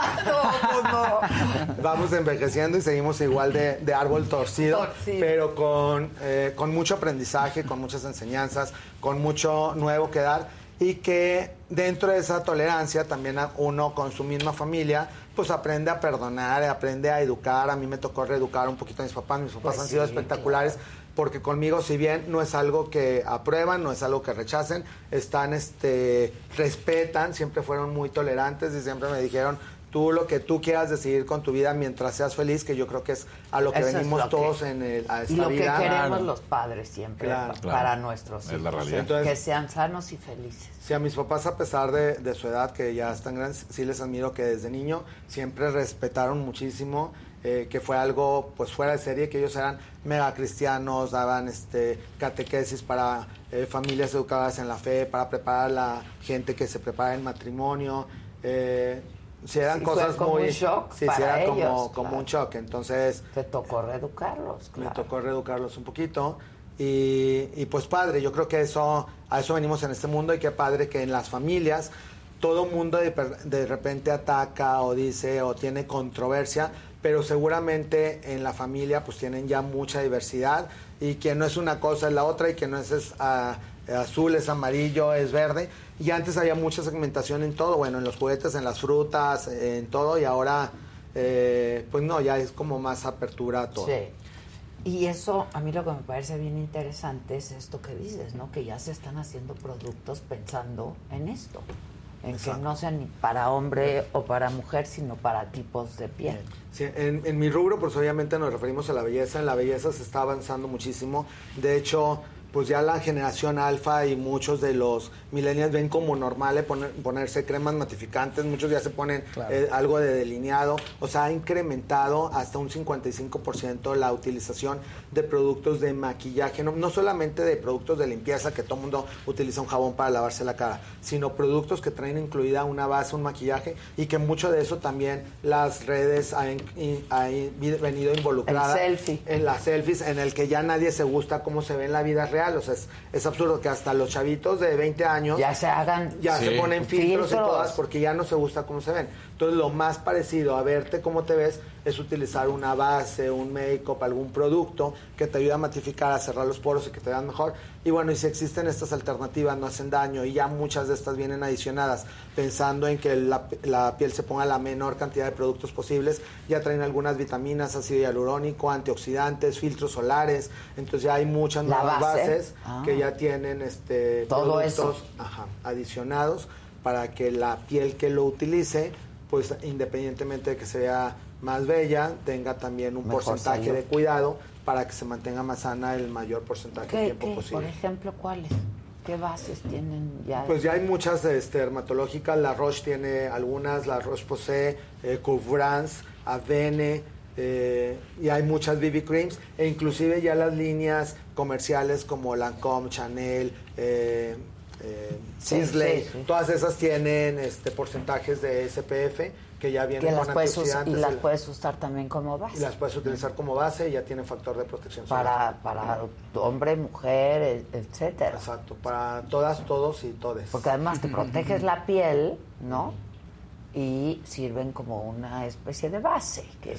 Vamos envejeciendo y seguimos igual de, de árbol torcido,
Torcido.
pero con, eh, con mucho aprendizaje, con muchas enseñanzas, con mucho nuevo que dar y que dentro de esa tolerancia también uno con su misma familia pues aprende a perdonar, aprende a educar. A mí me tocó reeducar un poquito a mis papás, mis papás
Pues
han sido
sí,
espectaculares, porque conmigo si bien no es algo que aprueban, no es algo que rechacen, están, este, respetan, siempre fueron muy tolerantes y siempre me dijeron, tú lo que tú quieras decidir con tu vida mientras seas feliz, que yo creo que es a lo que
Eso
venimos
lo que-
todos en el, a esta
Y lo
vida.
que queremos los padres siempre
Claro.
pa-
Claro.
para nuestros
Es la
hijos.
realidad. Entonces-
que sean sanos y felices.
Sí, a mis papás, a pesar de, de su edad, que ya están grandes, sí les admiro que desde niño siempre respetaron muchísimo, eh, que fue algo pues fuera de serie, que ellos eran mega cristianos, daban este catequesis para eh, familias educadas en la fe, para preparar a la gente que se prepara en matrimonio. Eh, sí, eran
Sí,
cosas
como
muy...
un shock
sí, sí,
para
era como,
ellos,
como
claro.
un shock. Entonces...
Te tocó reeducarlos,
Me
claro.
tocó reeducarlos un poquito. Y, y pues padre, yo creo que eso, a eso venimos en este mundo y qué padre que en las familias todo mundo de, de repente ataca o dice o tiene controversia, pero seguramente en la familia pues tienen ya mucha diversidad y que no es una cosa es la otra y que no es, es, ah, azul, es amarillo, es verde. Y antes había mucha segmentación en todo, bueno, en los juguetes, en las frutas, en todo y ahora eh, pues no, ya es como más apertura a todo.
Sí. Y eso, a mí lo que me parece bien interesante es esto que dices, ¿no? Que ya se están haciendo productos pensando en esto. En
Exacto.
que no sean ni para hombre o para mujer, sino para tipos de piel.
Sí, en, en mi rubro, pues obviamente nos referimos a la belleza. En la belleza se está avanzando muchísimo. De hecho, pues ya la generación alfa y muchos de los millennials ven como normal poner- ponerse cremas matificantes. Muchos ya se ponen
Claro.
eh, algo de delineado. O sea, ha incrementado hasta un 55% la utilización de productos de maquillaje. No, no solamente de productos de limpieza, que todo el mundo utiliza un jabón para lavarse la cara, sino productos que traen incluida una base, un maquillaje y que mucho de eso también las redes han, han venido involucradas.
El selfie.
En las selfies, en el que ya nadie se gusta cómo se ve en la vida real. O sea, es, es absurdo que hasta los chavitos de 20 años
Ya se hagan
ya se ponen filtros, y
filtros.
todas porque ya no se gusta cómo se ven. Entonces, lo más parecido a verte cómo te ves es utilizar una base, un make-up, algún producto que te ayude a matificar, a cerrar los poros y que te vean mejor. Y bueno, y si existen estas alternativas, no hacen daño y ya muchas de estas vienen adicionadas, pensando en que la, la piel se ponga la menor cantidad de productos posibles, ya traen algunas vitaminas, ácido hialurónico, antioxidantes, filtros solares, entonces ya hay muchas nuevas
base.
bases
Ah.
que ya tienen este
Todo
productos
eso.
ajá, adicionados para que la piel que lo utilice, pues independientemente de que sea más bella, tenga también un
Mejor
porcentaje
salud.
de cuidado para que se mantenga más sana el mayor porcentaje de
¿Qué,
tiempo
qué,
posible.
por ejemplo, cuáles? ¿Qué bases tienen ya?
Pues ya hay muchas este, dermatológicas. La Roche tiene algunas, la Roche Posay, eh, Couvrance, Avene, eh, y hay muchas BB creams, e inclusive ya las líneas comerciales como Lancome, Chanel, eh, eh, Sisley,
sí, sí.
todas esas tienen este, porcentajes de SPF que ya vienen
que las
con
puedes y las puedes usar también como base.
y las puedes utilizar como base y ya tienen factor de protección solar.
para, para hombre, mujer, e- etcétera.
Exacto, para todas, todos y todes.
Porque además te proteges la piel, ¿no? Y sirven como una especie de base. Que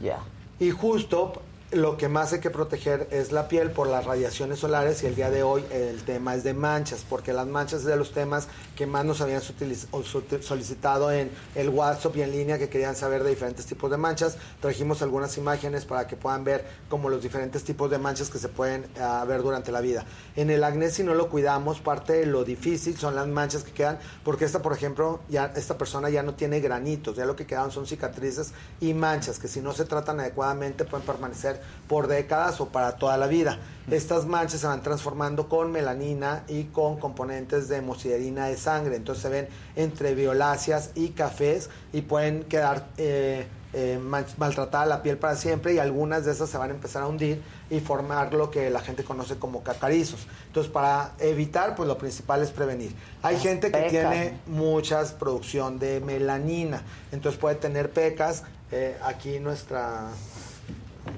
Ya.
Y justo lo que más hay que proteger es la piel por las radiaciones solares y el día de hoy el tema es de manchas, porque las manchas es de los temas que más nos habían solicitado en el WhatsApp y en línea que querían saber de diferentes tipos de manchas. Trajimos algunas imágenes para que puedan ver como los diferentes tipos de manchas que se pueden ah, ver durante la vida. En el acné si no lo cuidamos, parte de lo difícil son las manchas que quedan, porque esta, por ejemplo, ya esta persona ya no tiene granitos, ya lo que quedan son cicatrices y manchas que si no se tratan adecuadamente pueden permanecer por décadas o para toda la vida. Estas manchas se van transformando con melanina y con componentes de hemosiderina de sangre, entonces se ven entre violáceas y cafés y pueden quedar eh, eh, maltratada la piel para siempre y algunas de esas se van a empezar a hundir y formar lo que la gente conoce como cacarizos. Entonces, para evitar, pues lo principal es prevenir. Hay
Las
gente que
pecas,
tiene muchas producción de melanina, entonces puede tener pecas. Eh, aquí nuestra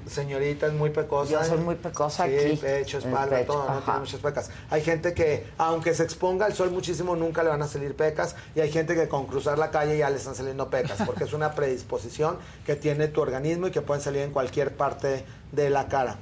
señorita es muy pecosa.
Yo soy muy pecosa
Sí,
aquí.
pecho, espalda,
pecho,
todo, no tiene muchas pecas. Hay gente que, aunque se exponga al sol muchísimo, nunca le van a salir pecas. Y hay gente que con cruzar la calle ya le están saliendo pecas, porque es una predisposición que tiene tu organismo y que pueden salir en cualquier parte de la cara.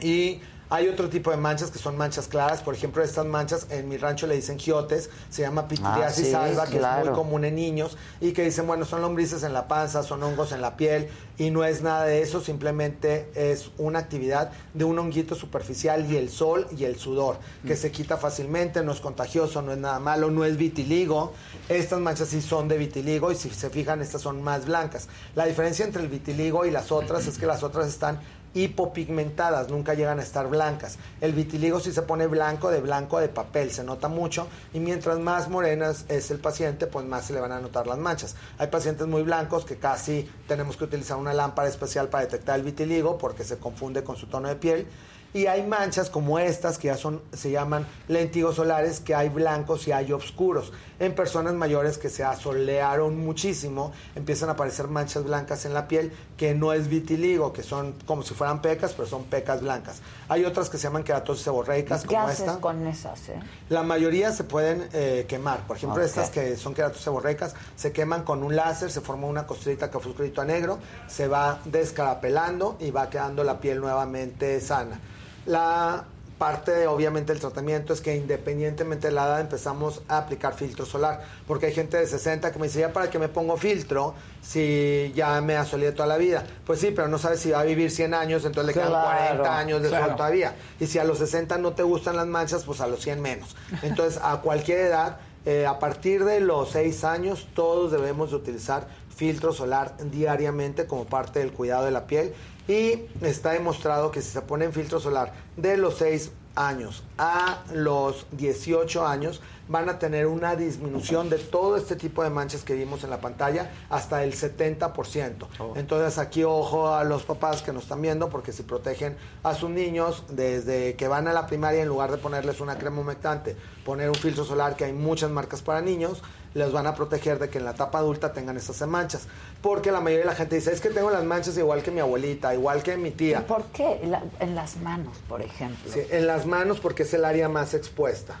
Y Hay otro tipo de manchas que son manchas claras. Por ejemplo, estas manchas en mi rancho le dicen giotes, se llama pitiliasis
Ah, sí,
alba, que es muy común en niños y que dicen, bueno, son lombrices en la panza, son hongos en la piel y no es nada de eso, simplemente es una actividad de un honguito superficial y el sol y el sudor, que se quita fácilmente, no es contagioso, no es nada malo, no es vitiligo. Estas manchas sí son de vitiligo y si se fijan, estas son más blancas. La diferencia entre el vitiligo y las otras es que las otras están hipopigmentadas, nunca llegan a estar blancas. El vitiligo sí se pone blanco, de blanco de papel, se nota mucho y mientras más morenas es el paciente, pues más se le van a notar las manchas. Hay pacientes muy blancos que casi tenemos que utilizar una lámpara especial para detectar el vitiligo porque se confunde con su tono de piel. Y hay manchas como estas que ya son, se llaman lentigos solares, que hay blancos y hay oscuros. En personas mayores que se asolearon muchísimo, empiezan a aparecer manchas blancas en la piel que no es vitiligo, que son como si fueran pecas, pero son pecas blancas. Hay otras que se llaman queratosis seborreicas,
¿Qué
como
haces
esta.
con esas, eh?
La mayoría se pueden eh, quemar. Por ejemplo, estas que son queratosis seborreicas se queman con un láser, se forma una costrita cafuscrito a negro, se va descarapelando y va quedando la piel nuevamente sana. La parte, de, obviamente, del tratamiento es que independientemente de la edad empezamos a aplicar filtro solar. Porque hay gente de 60 que me dice, ya para que me pongo filtro si ya me asolé toda la vida. Pues sí, pero no sabes si va a vivir 100 años, entonces le quedan
Claro,
40 años de sol todavía. Y si a los 60 no te gustan las manchas, pues a los 100 menos. Entonces, a cualquier edad, eh, a partir de los 6 años, todos debemos de utilizar filtro solar diariamente como parte del cuidado de la piel. Y está demostrado que si se pone en filtro solar de los 6 años a los 18 años, van a tener una disminución de todo este tipo de manchas que vimos en la pantalla hasta el 70%. Entonces aquí ojo a los papás que nos están viendo porque si protegen a sus niños desde que van a la primaria en lugar de ponerles una crema humectante, poner un filtro solar que hay muchas marcas para niños, les van a proteger de que en la etapa adulta tengan esas manchas. Porque la mayoría de la gente dice, es que tengo las manchas igual que mi abuelita, igual que mi tía.
¿Por qué? La- en las manos, por ejemplo.
Sí, en las manos porque es el área más expuesta.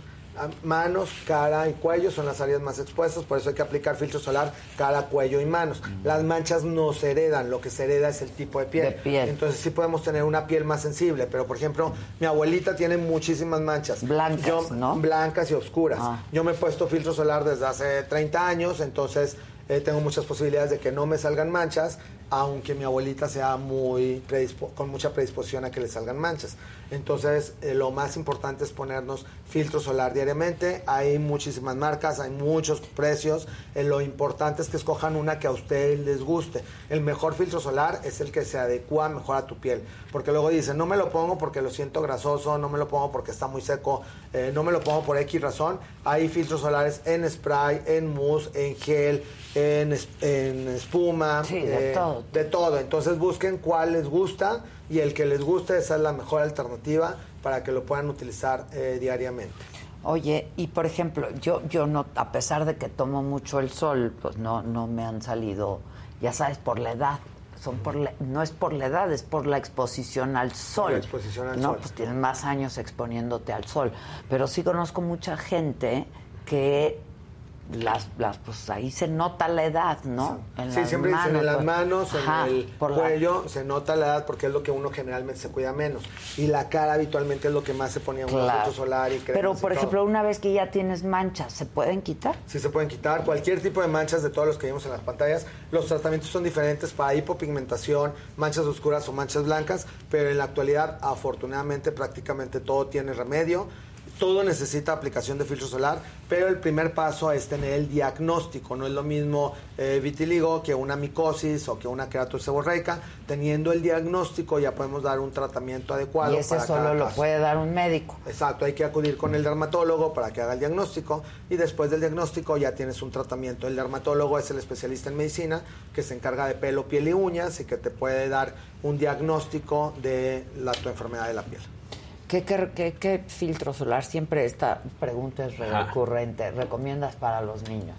Manos, cara y cuello son las áreas más expuestas, por eso hay que aplicar filtro solar cara, cuello y manos. Las manchas no se heredan, lo que se hereda es el tipo de piel.
De piel.
Entonces sí podemos tener una piel más sensible, pero por ejemplo, mi abuelita tiene muchísimas manchas.
Blancas,
¿no? Blancas y oscuras.
Ah.
Yo me he puesto filtro solar desde hace 30 años, entonces eh, tengo muchas posibilidades de que no me salgan manchas, aunque mi abuelita sea muy con mucha predisposición a que le salgan manchas. Entonces, eh, lo más importante es ponernos filtro solar diariamente. Hay muchísimas marcas, hay muchos precios. Eh, lo importante es que escojan una que a ustedes les guste. El mejor filtro solar es el que se adecua mejor a tu piel. Porque luego dicen, no me lo pongo porque lo siento grasoso, no me lo pongo porque está muy seco, no me lo pongo por X razón. Hay filtros solares en spray, en mousse, en gel, en, en espuma.
Sí, de todo.
De todo. Entonces busquen cuál les gusta y el que les guste, esa es la mejor alternativa para que lo puedan utilizar eh, diariamente.
Oye, y por ejemplo, yo, yo no, a pesar de que tomo mucho el sol, pues no, no me han salido, ya sabes, por la edad. Son por la- no es por la edad, es por la exposición al sol.
la exposición al
no,
sol.
pues tienes más años exponiéndote al sol. Pero sí conozco mucha gente que las, las, pues ahí se nota la edad, ¿no? En
sí,
las
siempre dicen en las
pues.
manos,
Ajá,
en el
por la-
cuello, se nota la edad porque es lo que uno generalmente se cuida menos. Y la cara habitualmente es lo que más se ponía un
Claro.
filtro solar y
Pero,
y
por
todo.
ejemplo, una vez que ya tienes manchas, ¿se pueden quitar?
Sí se pueden quitar cualquier tipo de manchas de todos los que vimos en las pantallas. Los tratamientos son diferentes para hipopigmentación, manchas oscuras o manchas blancas, pero en la actualidad afortunadamente prácticamente todo tiene remedio. Todo necesita aplicación de filtro solar, pero el primer paso es tener el diagnóstico. No es lo mismo eh, vitiligo que una micosis o que una queratosis seborreica. Teniendo el diagnóstico ya podemos dar un tratamiento adecuado.
y ese
para
solo
cada
lo
caso.
puede dar un médico.
Exacto, hay que acudir con el dermatólogo para que haga el diagnóstico y después del diagnóstico ya tienes un tratamiento. El dermatólogo es el especialista en medicina que se encarga de pelo, piel y uñas y que te puede dar un diagnóstico de la, tu enfermedad de la piel.
¿Qué, qué, qué- qué filtro solar? Siempre esta pregunta es
Ajá.
recurrente. ¿Recomiendas para los niños?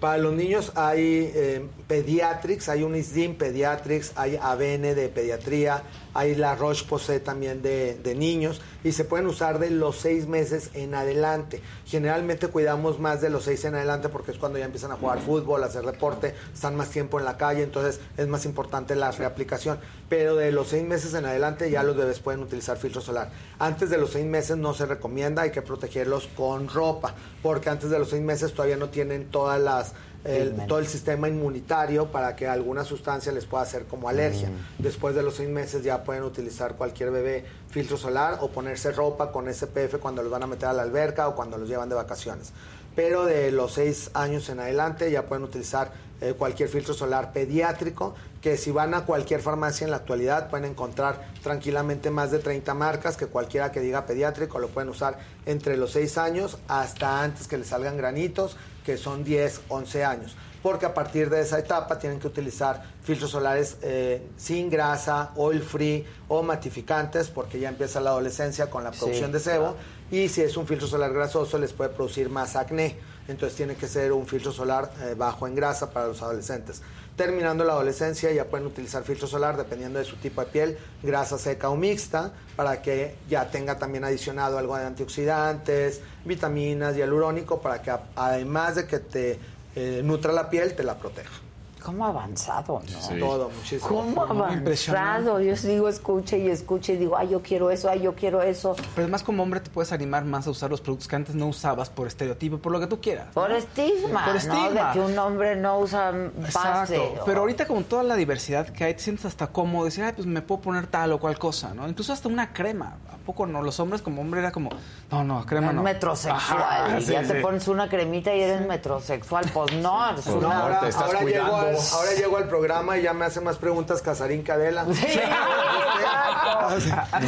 Para los niños hay eh, Pediatrics, hay un ISDIM Pediatrics, hay ABN de pediatría, hay la Roche-Posay también de, de niños. y se pueden usar de los seis meses en adelante. Generalmente cuidamos más de los seis en adelante porque es cuando ya empiezan a jugar fútbol, a hacer deporte, están más tiempo en la calle, entonces es más importante la reaplicación. Pero de los seis meses en adelante ya los bebés pueden utilizar filtro solar. Antes de los seis meses no se recomienda, hay que protegerlos con ropa, porque antes de los seis meses todavía no tienen todas las el- todo el sistema inmunitario para que alguna sustancia les pueda hacer como alergia. Después de los seis meses ya pueden utilizar cualquier bebé filtro solar o ponerse ropa con SPF cuando los van a meter a la alberca o cuando los llevan de vacaciones. Pero de los seis años en adelante ya pueden utilizar eh, cualquier filtro solar pediátrico, que si van a cualquier farmacia en la actualidad pueden encontrar tranquilamente más de 30 marcas, que cualquiera que diga pediátrico lo pueden usar entre los 6 años hasta antes que les salgan granitos, que son 10, 11 años. Porque a partir de esa etapa tienen que utilizar filtros solares eh, sin grasa, oil free o matificantes, porque ya empieza la adolescencia con la
Sí,
producción de sebo. Y si es un filtro solar grasoso, les puede producir más acné. Entonces tiene que ser un filtro solar eh, bajo en grasa para los adolescentes. Terminando la adolescencia ya pueden utilizar filtro solar dependiendo de su tipo de piel, grasa seca o mixta, para que ya tenga también adicionado algo de antioxidantes, vitaminas, hialurónico, para que además de que te eh, nutra la piel, te la proteja.
¿Cómo ha avanzado, no?
Sí. Todo, muchísimo.
¿Cómo ha avanzado? Yo digo, escuche y escuche y digo, ay, yo quiero eso, ay, yo quiero eso.
Pero además como hombre te puedes animar más a usar los productos que antes no usabas por estereotipo, por lo que tú quieras.
Por estigma,
Por
¿no?
estigma.
De que un hombre no usa base.
Exacto.
o-
Pero ahorita con toda la diversidad que hay, te sientes hasta cómodo decir, ay, pues me puedo poner tal o cual cosa, ¿no? Incluso hasta una crema. ¿A poco no? Los hombres como hombre era como, no, no, crema
Es
no.
metrosexual.
Ajá,
y
sí,
ya te pones una cremita y eres metrosexual. Pues no, es
No,
una...
ahora, ahora llego al, ahora llego al programa y ya me hace más preguntas Casarín que Adela.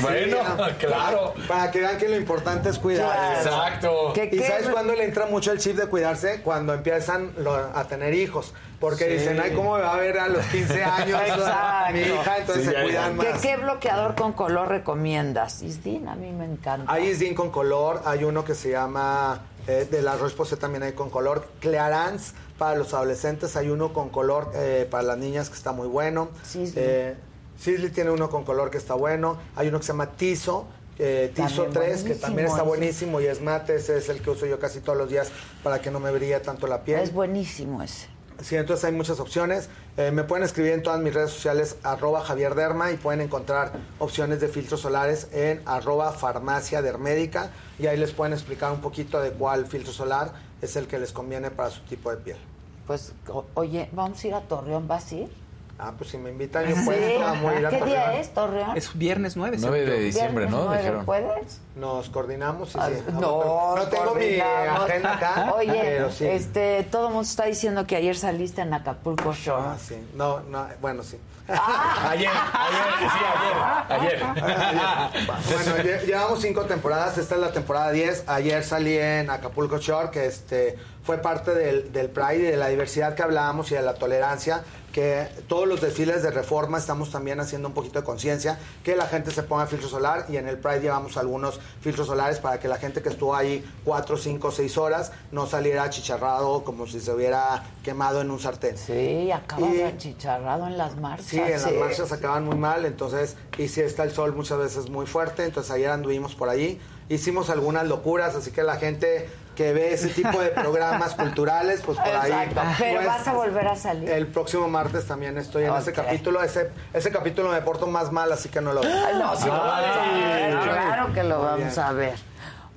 Bueno, claro.
Para que vean que lo importante es cuidar.
Claro. Exacto.
¿Qué-
¿Y
qué-
sabes cuándo le entra mucho el chip de cuidarse? Cuando empiezan lo- a tener hijos. Porque
Sí.
dicen, ay, ¿cómo me va a ver a los 15 años
Exacto.
mi hija? Entonces
Sí,
se
ya,
cuidan
¿Qué,
más.
qué bloqueador con color recomiendas? Isdin, a mí me encanta.
Hay Isdin con color, hay uno que se llama, eh, de la Roche-Posay también hay con color. Clarance para los adolescentes, hay uno con color eh, para las niñas que está muy bueno.
Sisley.
Eh, Sisley tiene uno con color que está bueno. Hay uno que se llama Tizo. eh,
También
3, que también está buenísimo y es mate, ese es el que uso yo casi todos los días para que no me brille tanto la piel.
Es buenísimo ese.
Sí, entonces hay muchas opciones. Eh, me pueden escribir en todas mis redes sociales, arroba Javier Derma, y pueden encontrar opciones de filtros solares en arroba farmacia dermédica, y ahí les pueden explicar un poquito de cuál filtro solar es el que les conviene para su tipo de piel.
Pues, oye, vamos a ir a Torreón, ¿vas a ir?
Ah, pues si me invitan, yo
Sí.
puedo, vamos a ir a
¿Qué día
Torreón.
es, Torreón?
Es viernes 9,
9 de diciembre, ¿no? Dijeron.
¿Puedes?
Nos coordinamos, sí,
Ah,
sí.
No,
no tengo mi agenda acá,
Oye,
pero sí.
este, todo el mundo está diciendo que ayer saliste en Acapulco Show.
Ah, sí. No, no, bueno, sí.
Ayer, ayer, sí, ayer, ayer.
Bueno, lle- llevamos cinco temporadas, esta es la temporada 10. Ayer salí en Acapulco Shore, que este, fue parte del, del Pride y de la diversidad que hablábamos y de la tolerancia, que todos los desfiles de reforma estamos también haciendo un poquito de conciencia, que la gente se ponga filtro solar y en el Pride llevamos algunos filtros solares para que la gente que estuvo ahí cuatro, cinco, seis horas no saliera achicharrado como si se hubiera quemado en un sartén.
Sí, acabas
Y-
achicharrado en las marchas.
Sí, en las marchas acaban muy mal, entonces, y si está el sol muchas veces muy fuerte, entonces ayer anduvimos por allí, hicimos algunas locuras, así que la gente que ve ese tipo de programas culturales, pues por ahí.
Exacto, pero
pues,
vas a volver a salir.
El próximo martes también estoy en ese capítulo, ese, ese capítulo me porto más mal, así que no lo veo.
No, sí lo vamos a ver,
Ay,
claro que lo vamos a ver.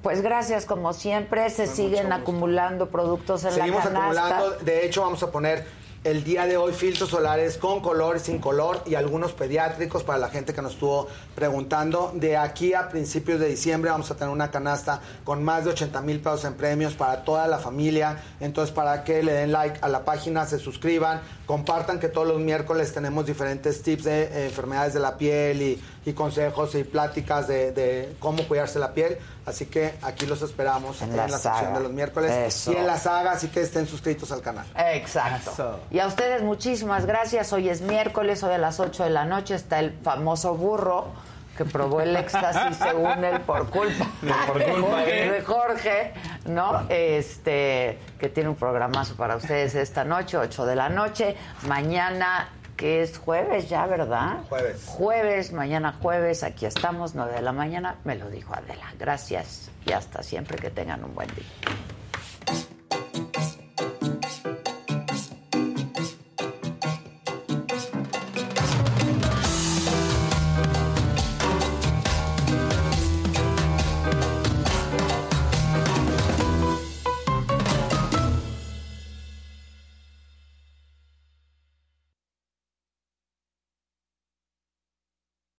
Pues gracias, como siempre, se siguen acumulando productos en
Seguimos
la canasta.
acumulando, de hecho vamos a poner el día de hoy filtros solares con color y sin color y algunos pediátricos para la gente que nos estuvo preguntando. De aquí a principios de diciembre vamos a tener una canasta con más de 80 mil pesos en premios para toda la familia. Entonces para que le den like a la página, se suscriban, compartan que todos los miércoles tenemos diferentes tips de enfermedades de la piel y, y consejos y pláticas de, de cómo cuidarse la piel. Así que aquí los esperamos
En
en,
la
sección de los miércoles
Eso.
y en la saga, así que estén suscritos al canal.
Exacto. Y a ustedes muchísimas gracias. Hoy es miércoles, hoy a las 8 de la noche está el famoso burro que probó el éxtasis según él por culpa,
Por culpa, ¿eh?
de Jorge, ¿no? Este, que tiene un programazo para ustedes esta noche, 8 de la noche. Mañana que es jueves ya, ¿verdad?
Jueves.
Jueves, mañana jueves, aquí estamos, 9 de la mañana, me lo dijo Adela. Gracias y hasta siempre que tengan un buen día.